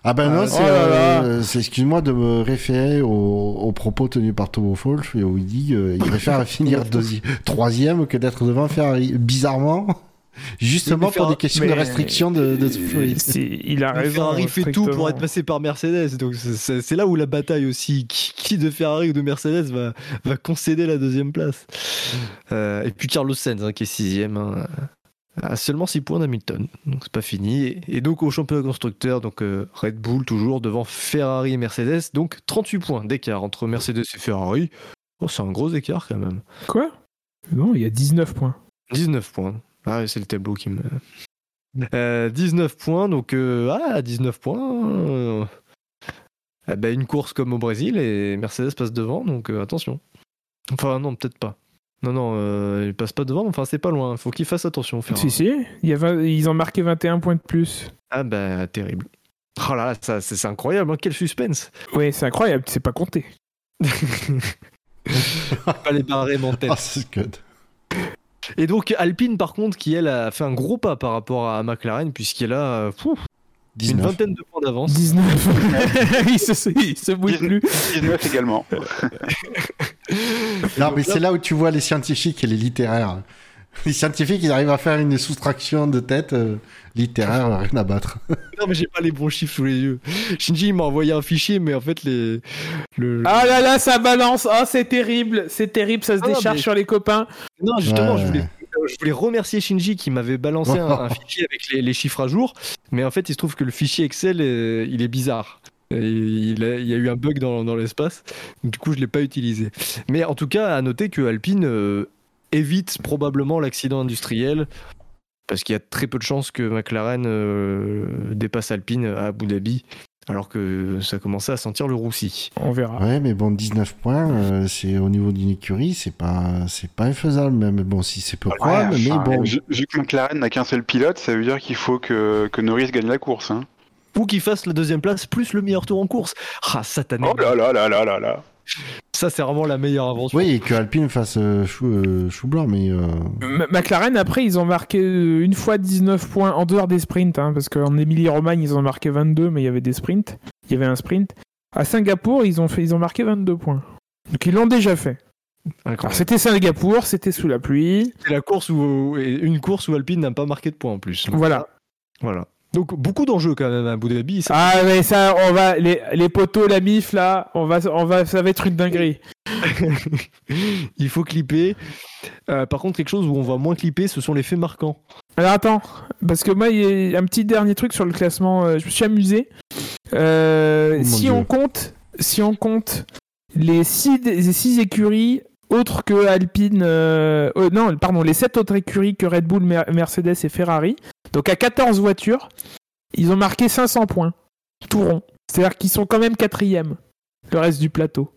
Ah ben non, c'est, oh euh, c'est- excuse-moi de me référer aux, aux propos tenus par Thomas Wolff où il dit euh, il préfère finir deuxi- troisième que d'être devant Ferrari. Bizarrement, justement Oui, pour des questions de restriction de, de Euh, il a raison. Ferrari fait tout pour être passé par Mercedes, donc c'est- là où la bataille aussi, qui, qui de Ferrari ou de Mercedes va, va concéder la deuxième place. Euh, et puis Carlos Sainz hein, qui est sixième, hein, à seulement 6 points d'Hamilton, donc c'est pas fini. Et, donc au championnat constructeur, donc euh, Red Bull toujours devant Ferrari et Mercedes, donc 38 points d'écart entre Mercedes et Ferrari. Oh, c'est un gros écart quand même. Quoi? Non, il y a 19 points. 19 points. Ah, c'est le tableau qui me. Euh, 19 points, donc euh, ah, 19 points. euh, eh ben, une course comme au Brésil et Mercedes passe devant, donc euh, attention. Enfin, non, peut-être pas. Non, non, euh, il passe pas devant, enfin c'est pas loin, faut qu'il fasse attention. Ferrari. Si, hein. si, ils ont marqué 21 points de plus. Ah bah terrible. Oh là là, ça, c'est, incroyable, hein, quel suspense. Oui, c'est incroyable, c'est pas compté. pas les barrer mentales. Ah, oh, c'est good. Et donc Alpine par contre qui elle a fait un gros pas par rapport à McLaren puisqu'elle a euh, pouf, une vingtaine de points d'avance. 19. il se, il se bouge 19, plus. 19 également. non, mais c'est là où tu vois les scientifiques et les littéraires. Les scientifiques, ils arrivent à faire une soustraction de tête euh, littéraire, rien à battre. non, mais j'ai pas les bons chiffres sous les yeux. Shinji, il m'a envoyé un fichier, mais en fait, les. Le... Ah là là, ça balance. Oh, c'est terrible. C'est terrible, ça se ah, décharge sur les copains. Non, justement, je voulais je voulais remercier Shinji qui m'avait balancé un, un fichier avec les, les chiffres à jour, mais en fait, il se trouve que le fichier Excel, euh, il est bizarre. Il, a- il y a eu un bug dans, dans l'espace, du coup, je l'ai pas utilisé. Mais en tout cas, à noter que Alpine euh, évite probablement l'accident industriel. Parce qu'il y a très peu de chances que McLaren euh, dépasse Alpine à Abu Dhabi, alors que ça commençait à sentir le roussi. On verra. Ouais, mais bon, 19 points, euh, c'est au niveau d'une écurie, c'est pas, c'est pas infaisable même. Bon, si c'est peu probable, Ouais, mais enfin, bon. vu, vu que McLaren n'a qu'un seul pilote, ça veut dire qu'il faut que, que Norris gagne la course. Hein. Ou qu'il fasse la deuxième place plus le meilleur tour en course. Ah, satané. Oh là là là là là là. Ça, c'est vraiment la meilleure invention. Oui, et que Alpine fasse euh, chou, euh, chou blanc, mais. euh, McLaren, après, ils ont marqué euh, une fois 19 points en dehors des sprints, hein, parce qu'en Émilie-Romagne, ils ont marqué 22, mais il y avait des sprints. Il y avait un sprint. À Singapour, ils ont, fait, ils ont marqué 22 points. Donc ils l'ont déjà fait. Alors c'était Singapour, c'était sous la pluie. C'est la course où une course où Alpine n'a pas marqué de points en plus. Voilà. Voilà. Donc beaucoup d'enjeux quand même à Abu Dhabi. ça- Ah mais ça, on va les, les poteaux, la mif là, on va, on va, ça va être une dinguerie. Il faut clipper. Euh, par contre, quelque chose où on va moins clipper, ce sont les faits marquants. Alors attends, parce que moi, il y a un petit dernier truc sur le classement. euh, je me suis amusé. Euh, Oh si Dieu. on compte, si on compte les six, les six écuries autres que Alpine, euh, non, pardon, les sept autres écuries que Red Bull, Mer- Mercedes et Ferrari. Donc à 14 voitures, ils ont marqué 500 points, tout rond. C'est-à-dire qu'ils sont quand même quatrième, le reste du plateau.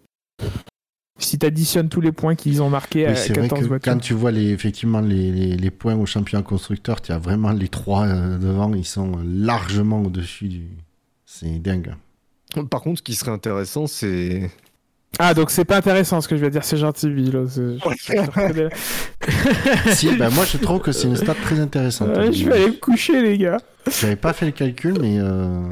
Si tu additionnes tous les points qu'ils ont marqués à Oui, c'est vrai 14 que voitures. quand tu vois les, effectivement les, les, les points au championnat constructeur, tu as vraiment les trois euh, devant, ils sont largement au-dessus du. C'est dingue. Par contre, ce qui serait intéressant, c'est Ah, donc c'est pas intéressant ce que je vais dire, c'est gentil, Bill. c'est- si, ben moi je trouve que c'est une stat très intéressante. Ouais, je vais aller me coucher, les gars. J'avais pas fait le calcul, mais euh,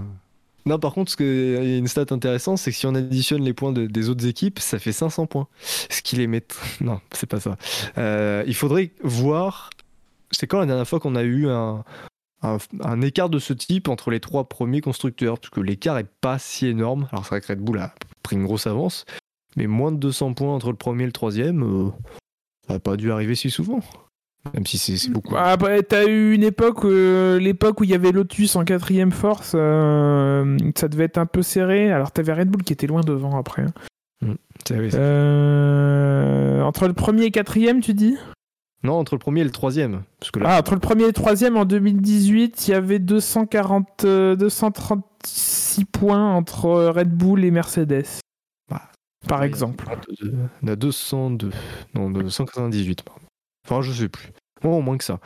Non, par contre, ce que, il y a une stat intéressante, c'est que si on additionne les points de- des autres équipes, ça fait 500 points. Ce qui les met. Non, c'est pas ça. Euh, il faudrait voir. C'est quand la dernière fois qu'on a eu un, un, un écart de ce type entre les trois premiers constructeurs? Parce que l'écart est pas si énorme. Alors, c'est vrai que Red Bull a pris une grosse avance, mais moins de 200 points entre le premier et le troisième, euh, ça n'a pas dû arriver si souvent. Même si c'est beaucoup. Après, t'as eu une époque, euh, l'époque où il y avait Lotus en quatrième force, euh, ça devait être un peu serré. Alors t'avais Red Bull qui était loin devant après. hein. C'est- Euh, entre le premier et quatrième, tu dis? Non, entre le premier et le troisième. Parce que là, Ah, entre le premier et le troisième, en 2018, il y avait 240, euh, 236 points entre Red Bull et Mercedes. Par Oui, exemple. On a 202. Non, 298, pardon. Enfin, je sais plus. Bon, au moins que ça.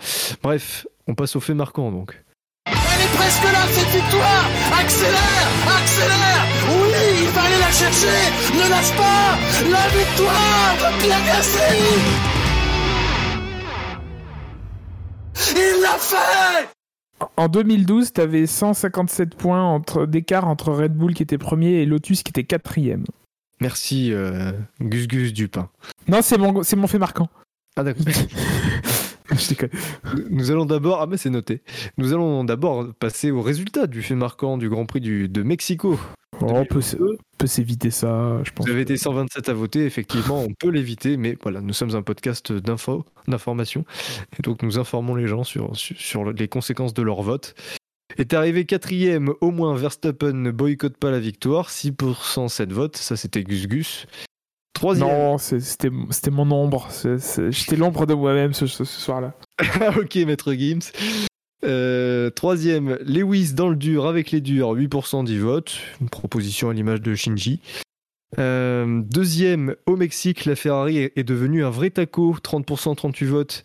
Bref, on passe au fait marquant donc. Elle est presque là, cette victoire Accélère Accélère Oui, il va aller la chercher Ne lâche pas La victoire de Pierre Gasly Il l'a fait En 2012, tu avais 157 points entre- d'écart entre Red Bull qui était premier et Lotus qui était quatrième. Merci, euh, Gus Gus Dupin. Non, c'est mon, c'est mon fait marquant. Ah, d'accord. Je déconne. Nous allons d'abord. Ah, mais c'est noté. Nous allons d'abord passer au résultat du fait marquant du Grand Prix du, de Mexico. Oh, on peut, peut s'éviter ça, je pense. Vous avez été 127 à voter, effectivement, on peut l'éviter, mais voilà, nous sommes un podcast d'info, d'information, et donc nous informons les gens sur les conséquences de leur vote. Est arrivé quatrième, au moins Verstappen ne boycotte pas la victoire, 6% cette vote, ça c'était Gus Gus. Troisième, Non, c'était mon ombre. J'étais l'ombre de moi-même ce, ce- ce soir-là. ok Maître Gims. Euh, troisième, Lewis dans le dur avec les durs, 8% du vote, une proposition à l'image de Shinji. Euh, deuxième, au Mexique, la Ferrari est, est devenue un vrai taco, 30%, 38 votes.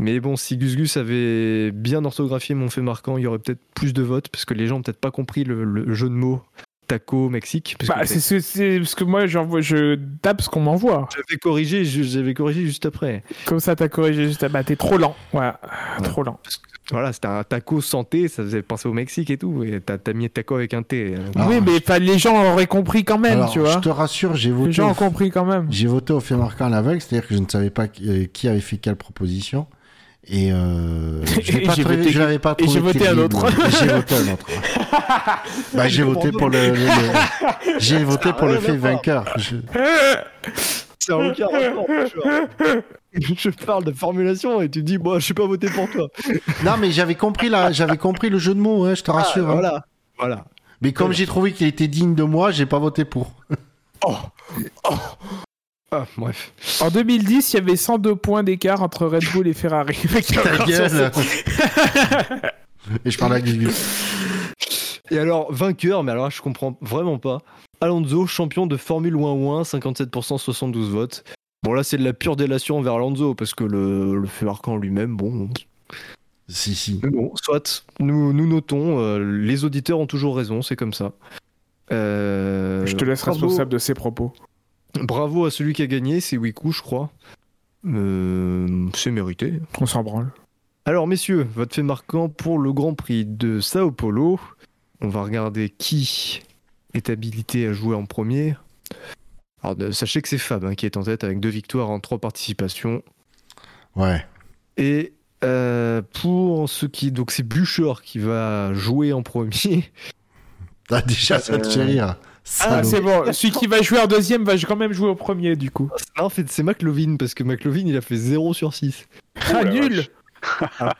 Mais bon, si Gus Gus avait bien orthographié mon fait marquant, il y aurait peut-être plus de votes, parce que les gens ont peut-être pas compris le, le jeu de mots taco Mexique. parce Bah, que c'est c'est- c'est parce que moi, j'envoie- je tape ce qu'on m'envoie. j'avais corrigé, je- j'avais corrigé juste après. Comme ça, t'as corrigé juste. Bah, t'es trop lent. Voilà, trop lent. Voilà, c'était un taco santé, ça faisait penser au Mexique et tout. Et t'as t'as mis taco avec un T. euh, Ah, oui, mais enfin, les gens auraient compris quand même, alors, tu vois. je te rassure, j'ai Les voté, gens au... ont compris quand même. j'ai voté au fait marquant à l'aveugle, c'est-à-dire que je ne savais pas qui, euh, qui avait fait quelle proposition. Et euh, je Et pas j'ai trouvé- voté- je pas et j'ai voté un autre. J'ai voté un autre. bah, j'ai voté pour le, le- le- j'ai voté pour le fait vainqueur. Je- Ça n'a aucun rapport. Je, je parle de formulation et tu dis, moi, je suis pas voté pour toi. Non, mais j'avais compris la, j'avais compris le jeu de mots, hein, je te rassure. hein. Voilà. Voilà. Mais comme j'ai trouvé qu'il était digne de moi, j'ai pas voté pour. Ah, bref. En 2010, il y avait 102 points d'écart entre Red Bull et Ferrari. Ta gueule. Et je parle à Gugu. Et alors, vainqueur, mais alors là, je comprends vraiment pas. Alonso, champion de Formule 1 1, 57%, 72 votes. Bon, là, c'est de la pure délation envers Alonso, parce que le, le fait marquant lui-même, bon. Si, si. Mais bon, soit, nous, nous notons, euh, les auditeurs ont toujours raison, c'est comme ça. Euh, Je te laisse bravo- responsable de ses propos. Bravo à celui qui a gagné, c'est Wiku, je crois. Euh, c'est mérité. On s'en branle. Alors, messieurs, votre fait marquant pour le Grand Prix de Sao Paulo. On va regarder qui est habilité à jouer en premier. Alors, de- sachez que c'est Fab hein, qui est en tête avec deux victoires en trois participations. Ouais. Et euh, pour ce qui. Donc, c'est Bûcher qui va jouer en premier. Ah, déjà, ça te fait rire. Ah, c'est bon. Celui qui va jouer en deuxième va quand même jouer au premier, du coup. Non, en fait, c'est McLovin parce que McLovin il a fait 0 sur 6. Ah, nul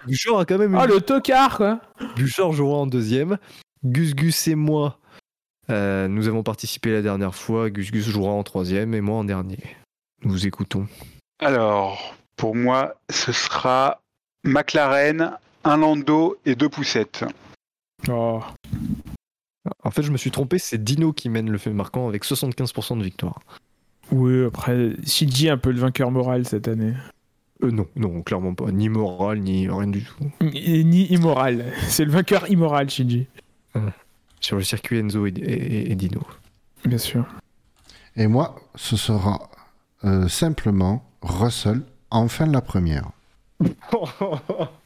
Bûcher a quand même Oh, une le tocard, quoi Bouchard jouera en deuxième. Gus Gus et moi, euh, nous avons participé la dernière fois. Gus Gus jouera en troisième et moi en dernier. Nous vous écoutons. Alors, pour moi, ce sera McLaren, un Lando et deux poussettes. Oh. En fait, je me suis trompé, c'est Dino qui mène le fait marquant avec 75% de victoire. Oui, après, Shinji est un peu le vainqueur moral cette année. Euh, non, non, clairement pas. Ni moral, ni rien du tout. Ni immoral. C'est le vainqueur immoral, Shinji. Sur le circuit Enzo et, et- et Dino. Bien sûr. Et moi, ce sera euh, simplement Russell, enfin la première.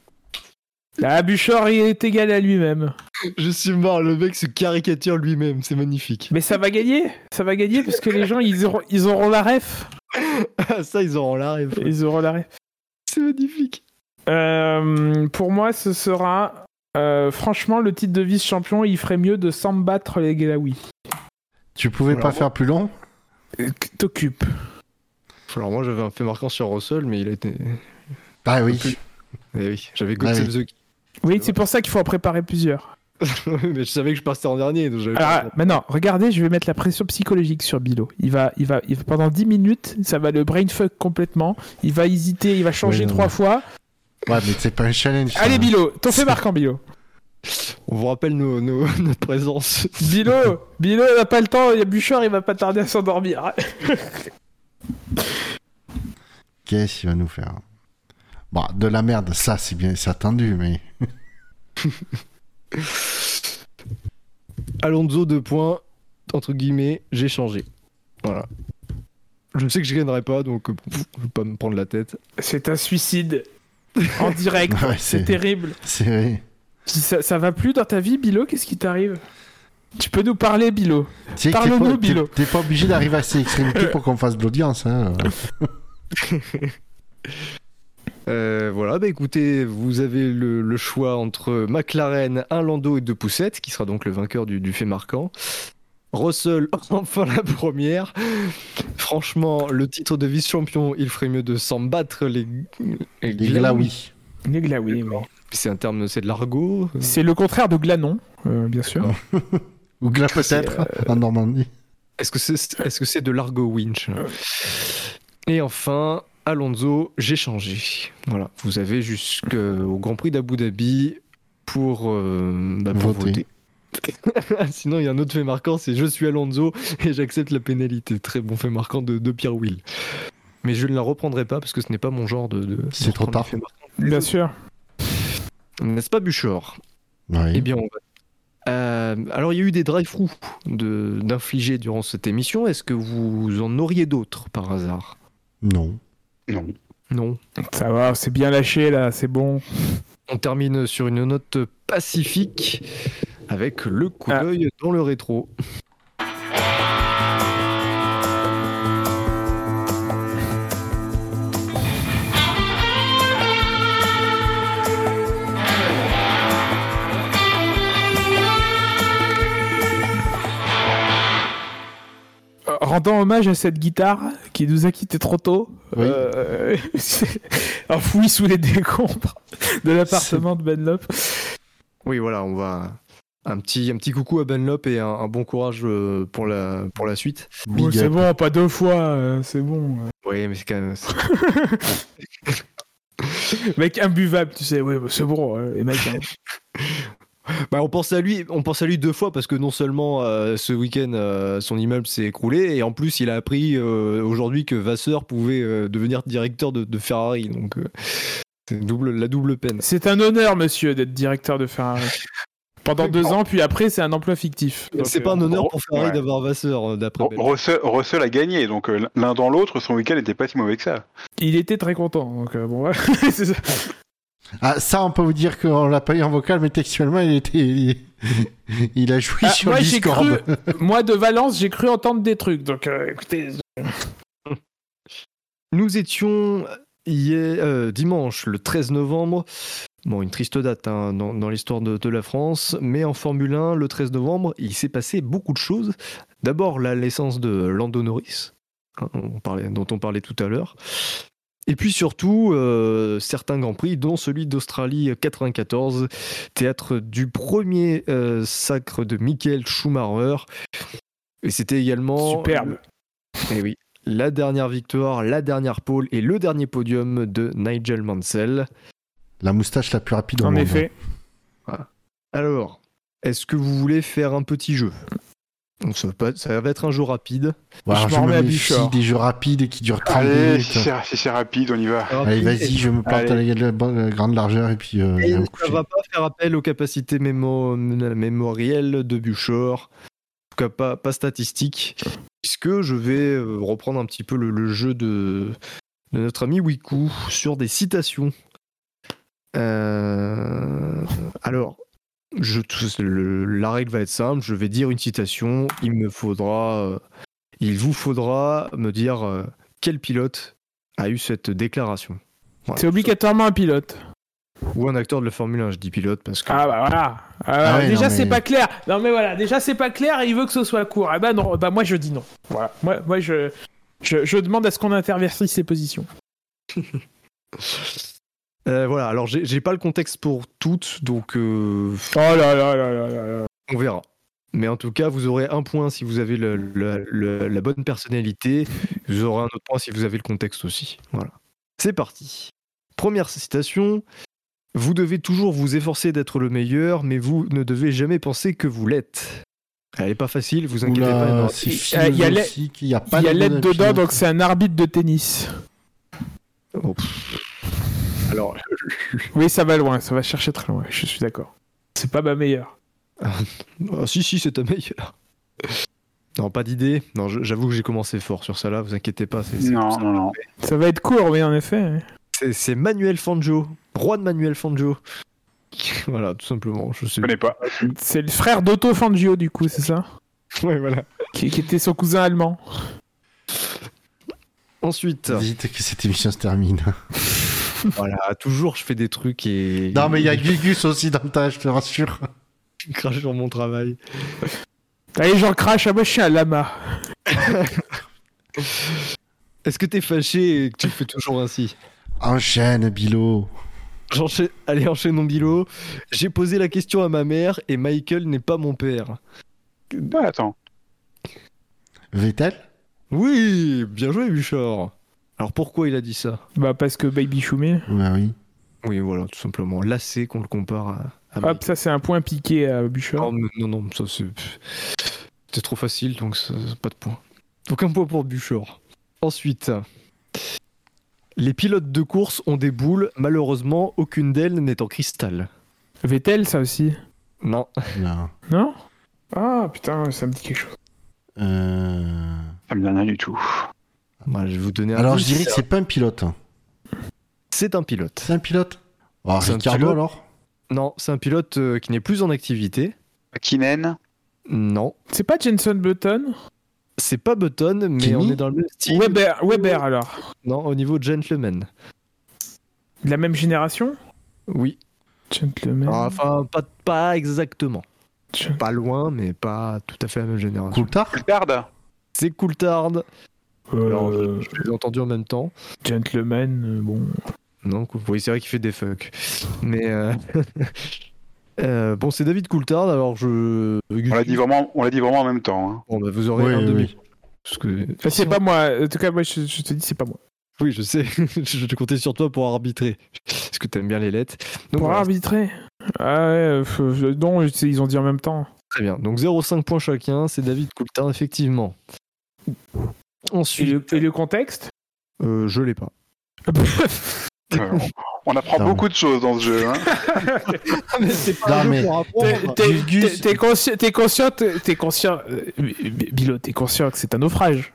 La Bouchard est égal à lui-même. je suis mort, le mec se caricature lui-même, c'est magnifique. Mais ça va gagner. Ça va gagner parce que les gens, ils auront, ils auront la ref. Ah, ça, ils auront la rêve. Ils auront la ref. C'est magnifique. Euh, pour moi, ce sera. euh, franchement, le titre de vice-champion, il ferait mieux de s'en battre les Galawi. Tu pouvais Alors, pas faire plus long? Euh, T'occupes. Alors moi, j'avais un fait marquant sur Russell, mais il a été... Ah oui. Eh oui, j'avais Ah oui. the Oui, c'est pour ça qu'il faut en préparer plusieurs. mais je savais que je partais en dernier. Donc pas- maintenant, regardez, je vais mettre la pression psychologique sur Bilo. Il va, il va, il va pendant 10 minutes, ça va le brainfuck complètement. Il va hésiter, il va changer Oui, trois fois. Ouais, mais c'est pas un challenge. ça. Allez, Bilo, ton fait marquant, Bilo. On vous rappelle nos, nos- notre présence. Bilo, Bilo, il n'a pas le temps, il y a Bouchard, il va pas tarder à s'endormir. Qu'est-ce qu'il va nous faire? Bon, de la merde, ça c'est bien, c'est attendu, mais. Alonso, deux points. Entre guillemets, j'ai changé. Voilà. Je sais que je gagnerai pas, donc euh, pff, je vais pas me prendre la tête. C'est un suicide. En direct. Ouais, c'est terrible. C'est vrai. Ça, ça va plus dans ta vie, Bilo? Qu'est-ce qui t'arrive? Tu peux nous parler, Bilo Parle-nous, pas- Bilo. t'es- T'es pas obligé d'arriver à ces extrémités pour qu'on fasse de l'audience. Hein. Euh, voilà, bah écoutez, vous avez le, le choix entre McLaren, un Lando et deux poussettes, qui sera donc le vainqueur du, du fait marquant. Russell, enfin la première. Franchement, le titre de vice-champion, il ferait mieux de s'en battre les, les glaouis. Les glaouis, oui. C'est un terme, c'est de l'argot. C'est le contraire de glanon, euh, bien sûr. Ou glas peut-être, euh, en Normandie. Est-ce que c'est est -ce c'est de l'argot winch? Et enfin, Alonso, j'ai changé. Voilà, vous avez jusqu'au Grand Prix d'Abu Dhabi pour, euh, bah, pour Voter. voter. Sinon, il y a un autre fait marquant, c'est je suis Alonso et j'accepte la pénalité. Très bon fait marquant de, de Pierre Will. Mais je ne la reprendrai pas parce que ce n'est pas mon genre de. de C'est trop tard. Bien sûr. N'est-ce pas, Buchor? Oui. Eh bien, on va. Euh, alors, il y a eu des drive-through de- d'infliger durant cette émission. Est-ce que vous en auriez d'autres par hasard? Non. Non. Non. Ça va, c'est bien lâché là, c'est bon. On termine sur une note pacifique avec le coup Ah. d'œil dans le rétro. Rendant hommage à cette guitare qui nous a quittés trop tôt, Oui. euh, enfouie sous les décombres de l'appartement de Ben Lop. Oui, voilà, on va. Un petit, un petit coucou à Benlop et un, un bon courage euh, pour la, pour la suite. C'est bon, pas deux fois, euh, c'est bon. Oui, mais c'est quand même. Mec imbuvable, tu sais, ouais, c'est bon, les mecs. hein. Bah, on pense à lui, on pense à lui deux fois parce que non seulement euh, ce week-end euh, son immeuble s'est écroulé et en plus il a appris euh, aujourd'hui que Vasseur pouvait euh, devenir directeur de, de Ferrari. Donc euh, c'est double, la double peine. C'est un honneur, monsieur, d'être directeur de Ferrari. Pendant deux ans, puis après, c'est un emploi fictif. C'est euh, pas un honneur pour Ferrari ouais. d'avoir Vasseur d'après. Russell, Russell a gagné, donc l'un dans l'autre, son week-end n'était pas si mauvais que ça. Il était très content, donc euh, bon, ouais. c'est ça. Ah, ça, on peut vous dire qu'on l'a pas eu en vocal, mais textuellement, il était, il, il a joué Ah, sur moi, j'ai Discord. cru, moi de Valence, j'ai cru entendre des trucs. Donc, euh, écoutez, Nous étions hier, euh, dimanche, le 13 novembre. Bon, une triste date hein, dans, dans l'histoire de, de la France, mais en Formule 1, le 13 novembre, il s'est passé beaucoup de choses. D'abord, la naissance de Lando Norris, hein, on parlait, dont on parlait tout à l'heure. Et puis surtout, euh, certains Grands Prix, dont celui d'Australie 94, théâtre du premier euh, sacre de Michael Schumacher. Et c'était également... superbe. Eh oui. La dernière victoire, la dernière pole et le dernier podium de Nigel Mansell. La moustache la plus rapide au En monde. effet. Alors, est-ce que vous voulez faire un petit jeu? Donc ça va, pas- ça va être un jeu rapide. Bon, Je je m'en remets me à méfie des jeux rapides et qui durent 30 Allez, minutes. si c'est si rapide, on y va. Allez, vas-y, je me plante à la, la- la grande largeur et puis euh, Et ça coucher. va pas faire appel aux capacités mémo- mémorielles de Buchor. En tout cas, pas, pas statistiques. Puisque je vais euh, reprendre un petit peu le, le jeu de, de notre ami Wiku sur des citations. Euh, alors, je, le- la règle va être simple. Je vais dire une citation. Il me faudra, euh, il vous faudra me dire euh, quel pilote a eu cette déclaration. Voilà. C'est obligatoirement un pilote. Ou un acteur de la Formule 1, je dis pilote parce que. Ah bah voilà. Ah, Ah ouais, déjà c'est pas clair. Non mais voilà, déjà c'est pas clair et il veut que ce soit court. Ah bah non, bah moi je dis non. Voilà. Moi, moi je, je, je demande à ce qu'on intervertisse ces positions. Euh, voilà, alors j'ai pas le contexte pour toutes, donc euh, Oh là là là là là là. on verra. Mais en tout cas, vous aurez un point si vous avez le- le- le- la bonne personnalité, vous aurez un autre point si vous avez le contexte aussi. Voilà. C'est parti. Première citation. Vous devez toujours vous efforcer d'être le meilleur, mais vous ne devez jamais penser que vous l'êtes. Elle est pas facile, vous inquiétez Oula, a pas Il y a de l'aide dedans, donc c'est un arbitre de tennis. Oh. Alors, Oui, ça va loin, ça va chercher très loin. Je suis d'accord. C'est pas ma meilleure. Ah, si, si, c'est ta meilleure. Non, pas d'idée. Non, j'avoue que j'ai commencé fort sur ça là, vous inquiétez pas. c'est- c'est Non, ça. non, non. Ça va être court, oui, en effet. C'est- C'est Manuel Fangio, roi de Manuel Fangio. Voilà, tout simplement. Je sais Je connais pas. C'est le frère d'Otto Fangio, du coup, c'est ça? Ouais, voilà. qui, qui était son cousin allemand. Ensuite, Vite que cette émission se termine. voilà, toujours je fais des trucs et. Non, mais il y a Gugus aussi dans le tas, je te rassure. Je crache sur mon travail. Allez, j'en crache, moi je suis un lama. Est-ce que t'es fâché et que tu fais toujours ainsi? Enchaîne, Bilo. J'enchaîne- Allez, enchaînons Bilo. J'ai posé la question à ma mère et Michael n'est pas mon père. Ah, attends. Vettel? Oui, bien joué, Bouchard. Alors pourquoi il a dit ça Bah, parce que Baby Choumé. Bah oui. Oui, voilà, tout simplement. Lassé qu'on le compare à. à Hop, ça c'est un point piqué à Bouchard. Non, mais- non, non, ça c'est. C'était trop facile, donc ça- pas de point. Aucun point pour Bouchard. Ensuite, les pilotes de course ont des boules. Malheureusement, aucune d'elles n'est en cristal. Vettel, ça aussi. Non. Non. Non? Ah, putain, ça me dit quelque chose. Euh... Ça me dit rien du tout. Voilà, je vais vous donner un. Alors, je dirais que c'est pas un pilote. C'est un pilote. C'est un pilote oh, C'est un Ricardo pilote. alors? Non, c'est un pilote euh, qui n'est plus en activité. Kinen Non. C'est pas Jenson Button? C'est pas Button, mais Kimi on est dans le même style. Weber, Weber alors. Non, au niveau gentleman. De la même génération? Oui. Gentleman. Alors, enfin, pas, pas exactement. Pas loin, mais pas tout à fait la même génération. Coulthard? Garde C'est Coulthard. Alors, Euh, je l'ai entendu en même temps. Gentleman, euh, bon. Non, oui, c'est vrai qu'il fait des fucks. Mais euh, euh, bon, c'est David Coulthard. Alors je. On l'a dit vraiment, on l'a dit vraiment en même temps. hein. Bon, bah, vous aurez Oui, un oui, demi. oui. Parce que Ah, c'est pas moi. En tout cas, moi, je, je te dis, c'est pas moi. oui, je sais. je te comptais sur toi pour arbitrer. Parce que t'aimes bien les lettres. Donc, Pour voilà, arbitrer Ah ouais, euh, non, ils ont dit en même temps. très bien. Donc 0,5 points chacun. C'est David Coulthard, effectivement. Et Ensuite, le, et le contexte euh, je l'ai pas. Euh, on apprend Non. beaucoup de choses dans ce jeu. Hein. T'es- conscient, t'es conscient, t'es t'es conscient, euh, Bilo, t'es conscient que c'est un naufrage.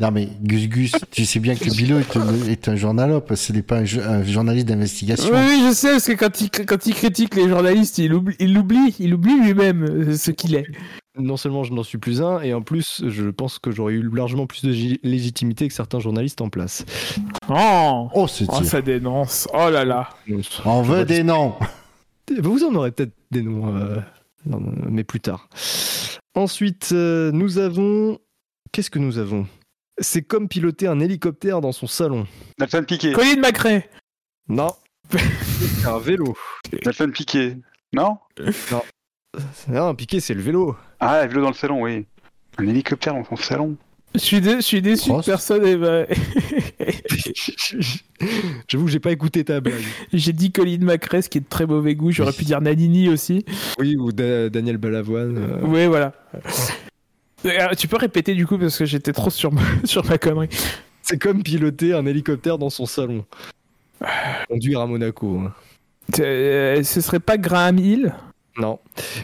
Non mais Gus Gus, tu sais bien que Bilo est, un- est un journalope, ce n'est pas un, jo- un journaliste d'investigation. Oui, oui, je sais, parce que quand il, quand il critique les journalistes, il oublie, il oublie, il oublie lui-même euh, ce qu'il est. Non seulement je n'en suis plus un, et en plus, je pense que j'aurais eu largement plus de gi- légitimité que certains journalistes en place. Oh, Oh, c'est oh ça dénonce. Oh là là. On veut des noms. Vous en aurez peut-être des noms, euh, non, mais plus tard. Ensuite, euh, nous avons. Qu'est-ce que nous avons? C'est comme piloter un hélicoptère dans son salon. Nathan Piquet. Colin McRae. Non. C'est un vélo. Nathan Piquet. Non Non, un piqué, c'est le vélo. Ah, le vélo dans le salon, oui. Un hélicoptère dans son salon. Je suis, dé- je suis déçu que personne ait... bah, J'avoue que j'ai pas écouté ta blague. J'ai dit Colin McRae, ce qui est de très mauvais goût. J'aurais pu dire Nanini aussi. Oui, ou Da- Daniel Balavoine. euh. Ouais, voilà. Euh, Tu peux répéter du coup parce que j'étais trop sur ma, sur ma connerie. C'est comme piloter un hélicoptère dans son salon. Conduire à Monaco. hein. Euh, ce serait pas Graham Hill? Non.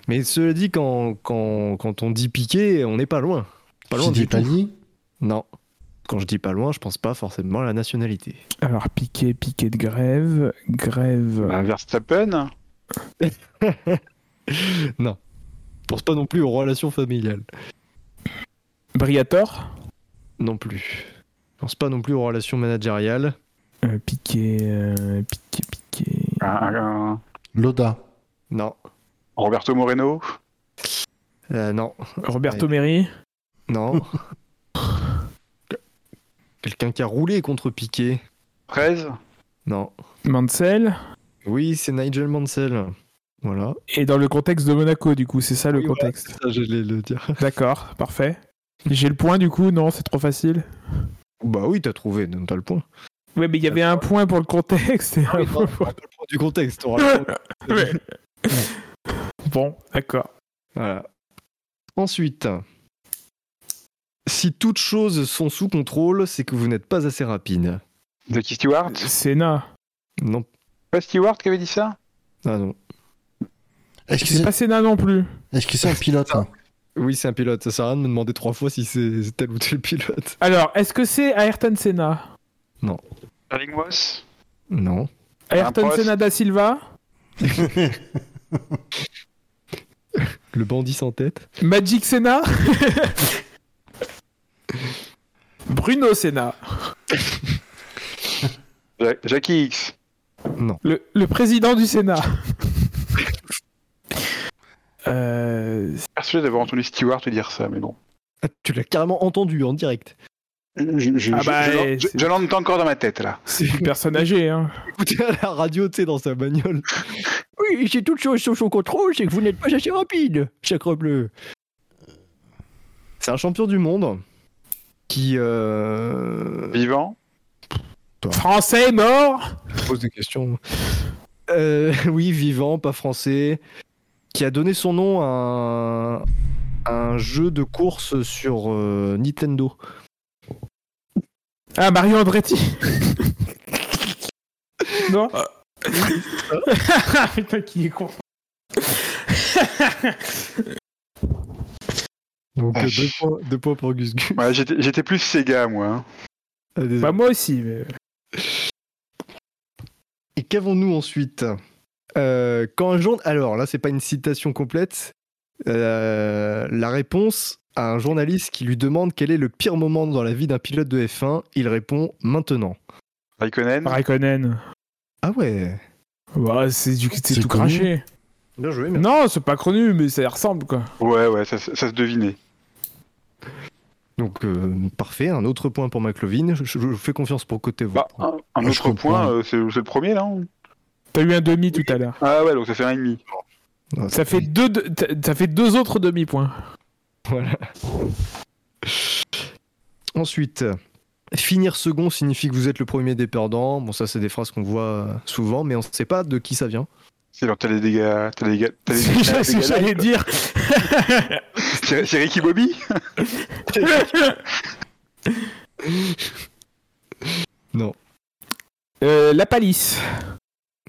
Mais cela dit, quand, quand, quand on dit piqué, on n'est pas loin. Pas loin Tu du tout. Non. Quand je dis pas loin, je pense pas forcément à la nationalité. Alors, piqué, piqué de grève, grève. Bah, Verstappen. non. Je pense pas non plus aux relations familiales. Briator, Non plus. Je pense pas non plus aux relations managériales. euh, piqué, euh, piqué, piqué. Un- un- Loda. Non. Roberto Moreno. Euh, non. Roberto Meri, Non. Quelqu'un qui a roulé contre Piqué. Fraise. Non. Mansell. Oui, c'est Nigel Mansell. Voilà. Et dans le contexte de Monaco, du coup, c'est ça le Oui, contexte. Ça, j'allais le dire. D'accord, parfait. J'ai le point du coup, non, c'est trop facile. Bah oui, t'as trouvé, donc t'as le point. Ouais, mais il y avait un point pour le contexte et un point pour- Du contexte, t'auras le point. Ouais. Bon, d'accord. Voilà. Ensuite, si toutes choses sont sous contrôle, c'est que vous n'êtes pas assez rapide. Jackie Stewart. Sénat. Non. Pas Stewart qui avait dit ça? Ah non. Est-ce que C'est c'est pas Sénat non plus. est-ce que c'est un pilote hein? Oui, c'est un pilote. Ça sert à rien de me demander trois fois si c'est tel ou tel pilote. Alors, est-ce que c'est Ayrton Senna? Erling Moss? Non. Ayrton. Senna da Silva? Le bandit sans tête. Magic Senna? Bruno Senna Ja- Jackie X. le, le président du Sénat. Euh, Persuadé d'avoir entendu Stewart dire ça, mais bon. Ah, tu l'as carrément entendu en direct. Je, je, Ah je- bah, je- eh, je- je l'entends encore dans ma tête là. c'est une personne âgée, hein. Écoutez à la radio, tu sais, dans sa bagnole. Oui, c'est toute chose sous son contrôle, c'est que vous n'êtes pas assez rapide, chacre bleu. C'est un champion du monde qui euh, Vivant. Français mort pose des questions. Euh, oui, vivant, pas français, qui a donné son nom à un, un jeu de course sur euh, Nintendo. Ah, Mario Andretti Non Putain, qui est con. Donc Ah, deux, points, deux points pour Gus Gus. Ouais, j'étais j'étais plus Sega moi. hein. Ah. Bah, moi aussi, mais... Et qu'avons-nous ensuite? Euh, Quand un jour... Alors là, c'est pas une citation complète. Euh, la réponse à un journaliste qui lui demande quel est le pire moment dans la vie d'un pilote de F1, il répond maintenant. Raikkonen. Raikkonen. Ah ouais. Bah, c'est du... c'est C'est tout connu. craché. Bien joué. Non, c'est pas connu, mais ça y ressemble, quoi. Ouais, ouais, ça, ça se devinait. Donc euh, parfait, un autre point pour McLovin. Je, je vous fais confiance pour côté vous. Bah, un, un Ah, je autre point, euh, c'est c'est le premier là hein T'as eu un demi tout à l'heure. Ah ouais, donc ça fait un et demi. Ça fait deux, ça fait deux autres demi-points. Voilà. Ensuite, finir second signifie que vous êtes le premier des perdants. Bon, ça, c'est des phrases qu'on voit souvent, mais on ne sait pas de qui ça vient. C'est genre, t'as les dégâts. T'as les dégâts. T'as les C'est dégâts. ce que j'allais dire. C'est c'est Ricky Bobby Euh, la palisse.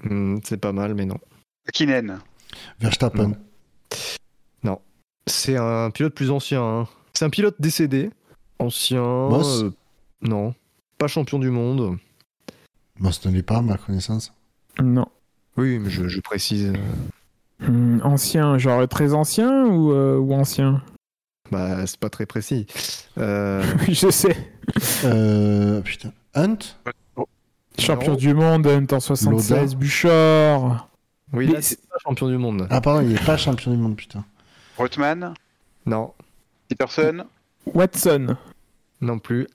Hmm, c'est pas mal, mais non. Kinen. Verstappen. C'est un pilote plus ancien. hein. C'est un pilote décédé, Ancien. Moss euh, non. Pas champion du monde. Bon, ce n'est pas, à ma connaissance. Non. Oui, mais je, je précise. Hmm, ancien, genre très ancien ou, euh, ou ancien? Bah, c'est pas très précis. Euh, Oui, je sais. Euh, putain. Hunt? Champion du monde, en 76, Loda. Bouchard. Oui, là, c'est pas champion du monde. Ah, pardon, il est pas champion du monde, putain. Rothman, Non, Peterson, Watson. non plus.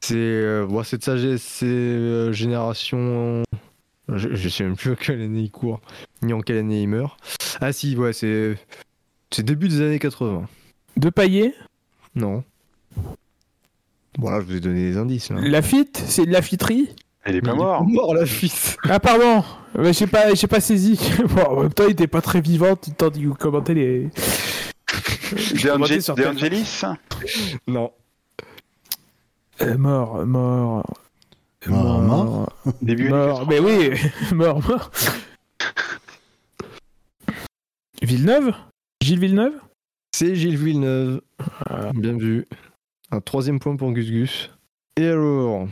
C'est euh, bon, c'est de sa c'est, euh, génération. Je, je sais même plus à quelle année il court, ni en quelle année il meurt. Ah si, ouais, c'est c'est début des années 80. De Paillet? Non. Voilà, je vous ai donné des indices. Là. Lafitte, c'est de la fiterie. Il est pas Il mort. mort la fils. Ah pardon, Ouais, j'ai pas, j'ai pas saisi. Bon, en même temps, il était pas très vivant tout le temps de commenter les. De, commentais Ange- sur De Angelis, Non. Euh, mort, mort. Mort, mort. début Mort, mais oui, mort, mort. Villeneuve? Gilles Villeneuve? C'est Gilles Villeneuve. Bien vu. Un troisième point pour Gus Gus. Et alors?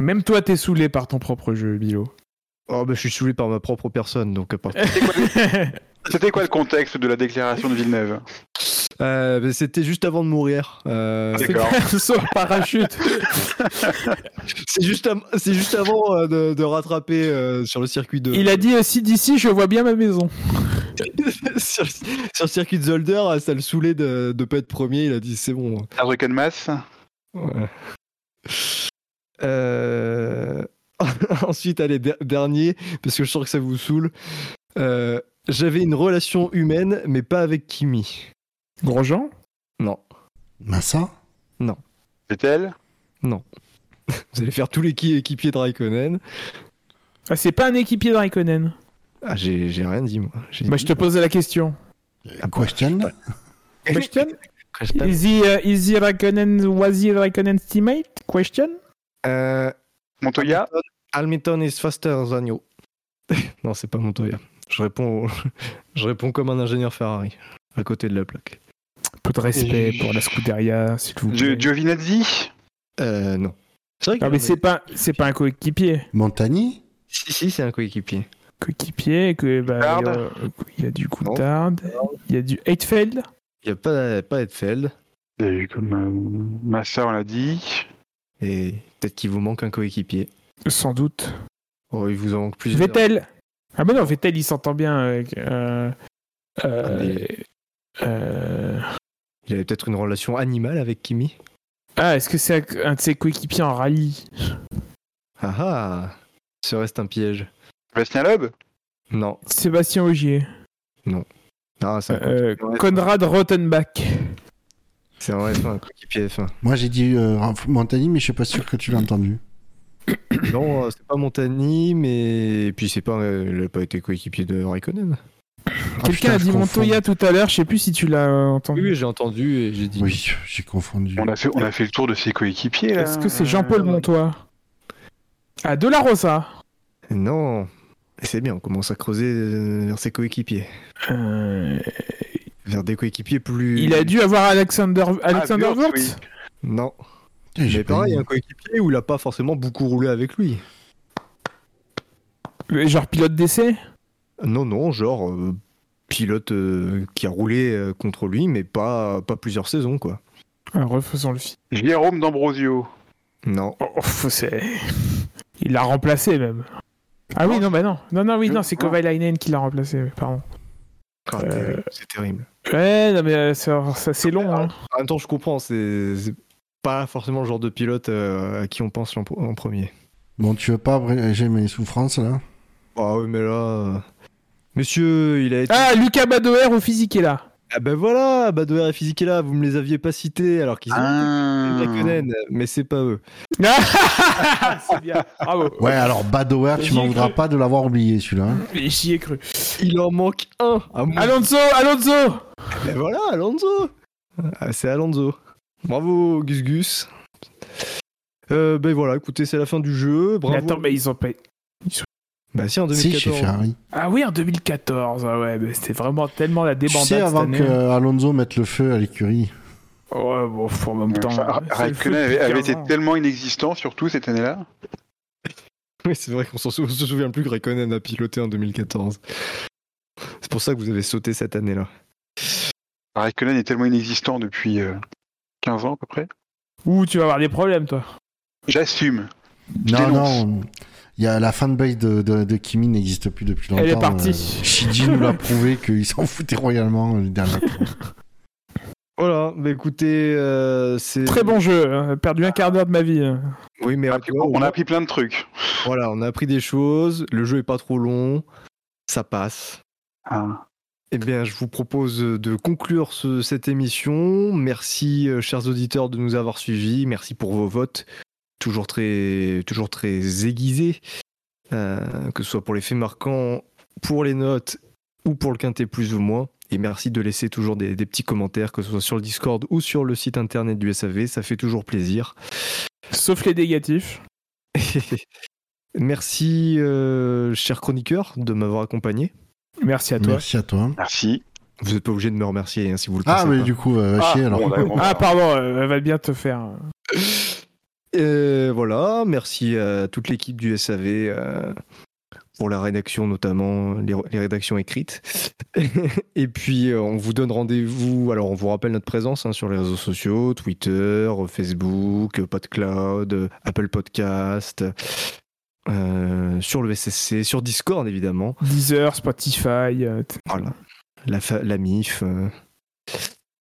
Même toi, t'es saoulé par ton propre jeu, Bilo. Oh bah je suis saoulé par ma propre personne, donc partir. C'était quoi le contexte de la déclaration de Villeneuve? Euh, bah, C'était juste avant de mourir. Euh, C'est- D'accord. en parachute. c'est juste, c'est juste avant euh, de, de rattraper euh, sur le circuit de. Il a dit aussi d'ici, je vois bien ma maison. sur, sur le circuit de Zolder, euh, ça le saoulait de ne pas être premier. Il a dit c'est bon. Mass Ouais. Euh, Ensuite, allez, der- dernier, parce que je sens que ça vous saoule. Euh, J'avais une relation humaine, mais pas avec Kimi. Grosjean? Non, Massa? Vettel vous allez faire tous les qui- équipiers de Raikkonen. Ah, c'est pas un équipier de Raikkonen? Ah, j'ai j'ai rien dit, moi. Bah, dit- je te posais la question. Question? Question? Question? Is he, uh, is he Raikkonen, was he Raikkonen's teammate? Question? Euh, Montoya Hamilton is faster than you. non, c'est pas Montoya. Je réponds, au- je réponds comme un ingénieur Ferrari, à côté de la plaque. Peu de respect pour la Scuderia, s'il vous plaît. Gio- Giovinazzi Euh, non. C'est vrai Non, qu'il mais c'est est- pas, c'est pas un coéquipier. Montagny Si, si, c'est un coéquipier. Coéquipier, que, bah, il y a- il y a du Coulthard, il y a du Heidfeld. Il n'y a pas, pas Edfeld. Il y a eu comme euh, Massa, on l'a dit. Et peut-être qu'il vous manque un coéquipier. Sans doute. Oh, il vous en manque plusieurs. Vettel. Ah, mais non, Vettel, il s'entend bien avec. Euh, euh, Ah, mais- euh, Il avait peut-être une relation animale avec Kimi. Ah, est-ce que c'est un de ses coéquipiers en rallye? Ah ah Ce reste un piège. Bastien Loeb Non. Sébastien Ogier. Ah, c'est un, Euh, coéquipier en F1. Conrad Rottenbach. C'est en F1, un coéquipier F1. Moi j'ai dit euh, Montagny, mais je suis pas sûr que tu l'as entendu. Non, euh, c'est pas Montagny, mais. Et puis c'est pas. euh, Il n'a pas été coéquipier de Raikkonen. Ah, Quelqu'un a dit. Montoya tout à l'heure, je sais plus si tu l'as euh, entendu. oui, j'ai entendu et j'ai dit. Oui, j'ai confondu. on a, fait, on a fait le tour de ses coéquipiers là. Est-ce que c'est Jean-Paul Montoya Ah, De La Rosa. Non. C'est bien, on commence à creuser euh, vers ses coéquipiers. Euh, Vers des coéquipiers plus. il a dû avoir Alexander, Alexander Wurz, Wurz oui. Non. Putain, j'ai pareil, un coéquipier où il a pas forcément beaucoup roulé avec lui. Genre pilote d'essai Non, non, genre euh, pilote euh, qui a roulé euh, contre lui, mais pas, pas plusieurs saisons, quoi. Alors, refaisons le film. Jérôme D'Ambrosio. Non. Oh, oh, c'est... Il l'a remplacé même. Ah oui, non, bah non. Non, non, oui, non, c'est Kovalainen qui l'a remplacé, pardon. Euh, C'est terrible. Ouais, non, mais euh, c'est, c'est long, hein. En même temps, je comprends, c'est c'est pas forcément le genre de pilote euh, à qui on pense en, en premier. Bon, tu veux pas abréger mes souffrances là? Ah oui, mais là. Monsieur, il a été. Ah, Lucas Badoer au physique est là. Ah ben voilà, Badoer et Physique est là, vous me les aviez pas cités alors qu'ils ont Ah. Mais c'est pas eux. c'est bien, bravo. Ouais, alors Badoer, tu m'en voudras pas de l'avoir oublié celui-là. hein. Mais J'y ai cru. Il en manque un moi. Alonso, Alonso Ben voilà, Alonso Ah, C'est Alonso. Bravo, Gus Gus. Euh, ben voilà, écoutez, c'est la fin du jeu. Bravo. Mais attends, mais ils ont pas... Bah si, en Si, 2014. chez Ferrari. Ah oui, en 2014, ah ouais, mais c'était vraiment tellement la Tu débandade sais, avant cette que. Alonso mette le feu à l'écurie. Ouais, bon, en même temps. Enfin, c'est le Raikkonen avait, depuis avait 15 été tellement inexistant, surtout cette année-là. Oui, c'est vrai qu'on se souvient plus que Raikkonen a piloté en 2014. C'est pour ça que vous avez sauté cette année-là. Raikkonen est tellement inexistant depuis euh, 15 ans à peu près. Ouh, tu vas avoir des problèmes, toi. J'assume. Je Non, dénonce. non. Il y a la fanbase de, de, de Kimi n'existe plus depuis longtemps. Elle est partie. Euh, Shiji nous l'a prouvé qu'il s'en foutait royalement euh, les dernières fois. Voilà, bah écoutez, euh, c'est. Très bon jeu. hein. Perdu un quart d'heure de ma vie. hein. Oui, mais On a, à appris, toi, au on a appris plein de trucs. voilà, on a appris des choses. Le jeu est pas trop long, ça passe. Ah. Eh bien, je vous propose de conclure ce- cette émission. Merci, euh, chers auditeurs, de nous avoir suivis. Merci pour vos votes, toujours très, toujours très aiguisés, euh, que ce soit pour les faits marquants, pour les notes ou pour le quintet plus ou moins. Et merci de laisser toujours des, des petits commentaires, que ce soit sur le Discord ou sur le site internet du SAV. Ça fait toujours plaisir. Sauf les négatifs. merci, euh, cher chroniqueur, de m'avoir accompagné. Merci à toi. Merci à toi. Merci. Vous n'êtes pas obligé de me remercier hein, si vous le Ah, pensez mais pas. du coup, euh, va Ah, chier alors. bon. Ah, pardon, euh, elle va bien te faire. Et voilà, merci à toute l'équipe du SAV euh, pour la rédaction notamment, les, les rédactions écrites. Et puis euh, on vous donne rendez-vous, alors on vous rappelle notre présence hein, sur les réseaux sociaux, Twitter, Facebook, PodCloud, Apple Podcast, euh, sur le SSC, sur Discord évidemment. Deezer, Spotify. euh, Voilà, la MIF.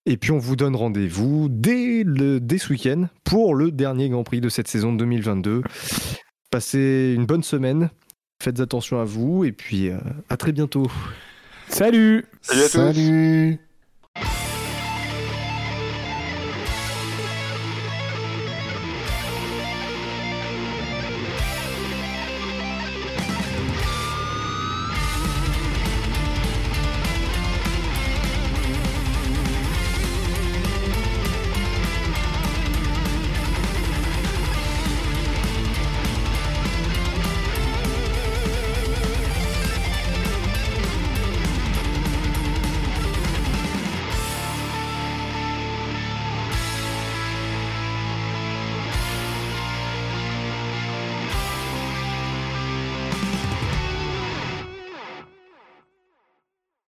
Et puis on vous donne rendez-vous dès, le, dès ce week-end pour le dernier Grand Prix de cette saison 2022. Passez une bonne semaine, faites attention à vous et puis euh, à très bientôt. Salut Salut à tous. Salut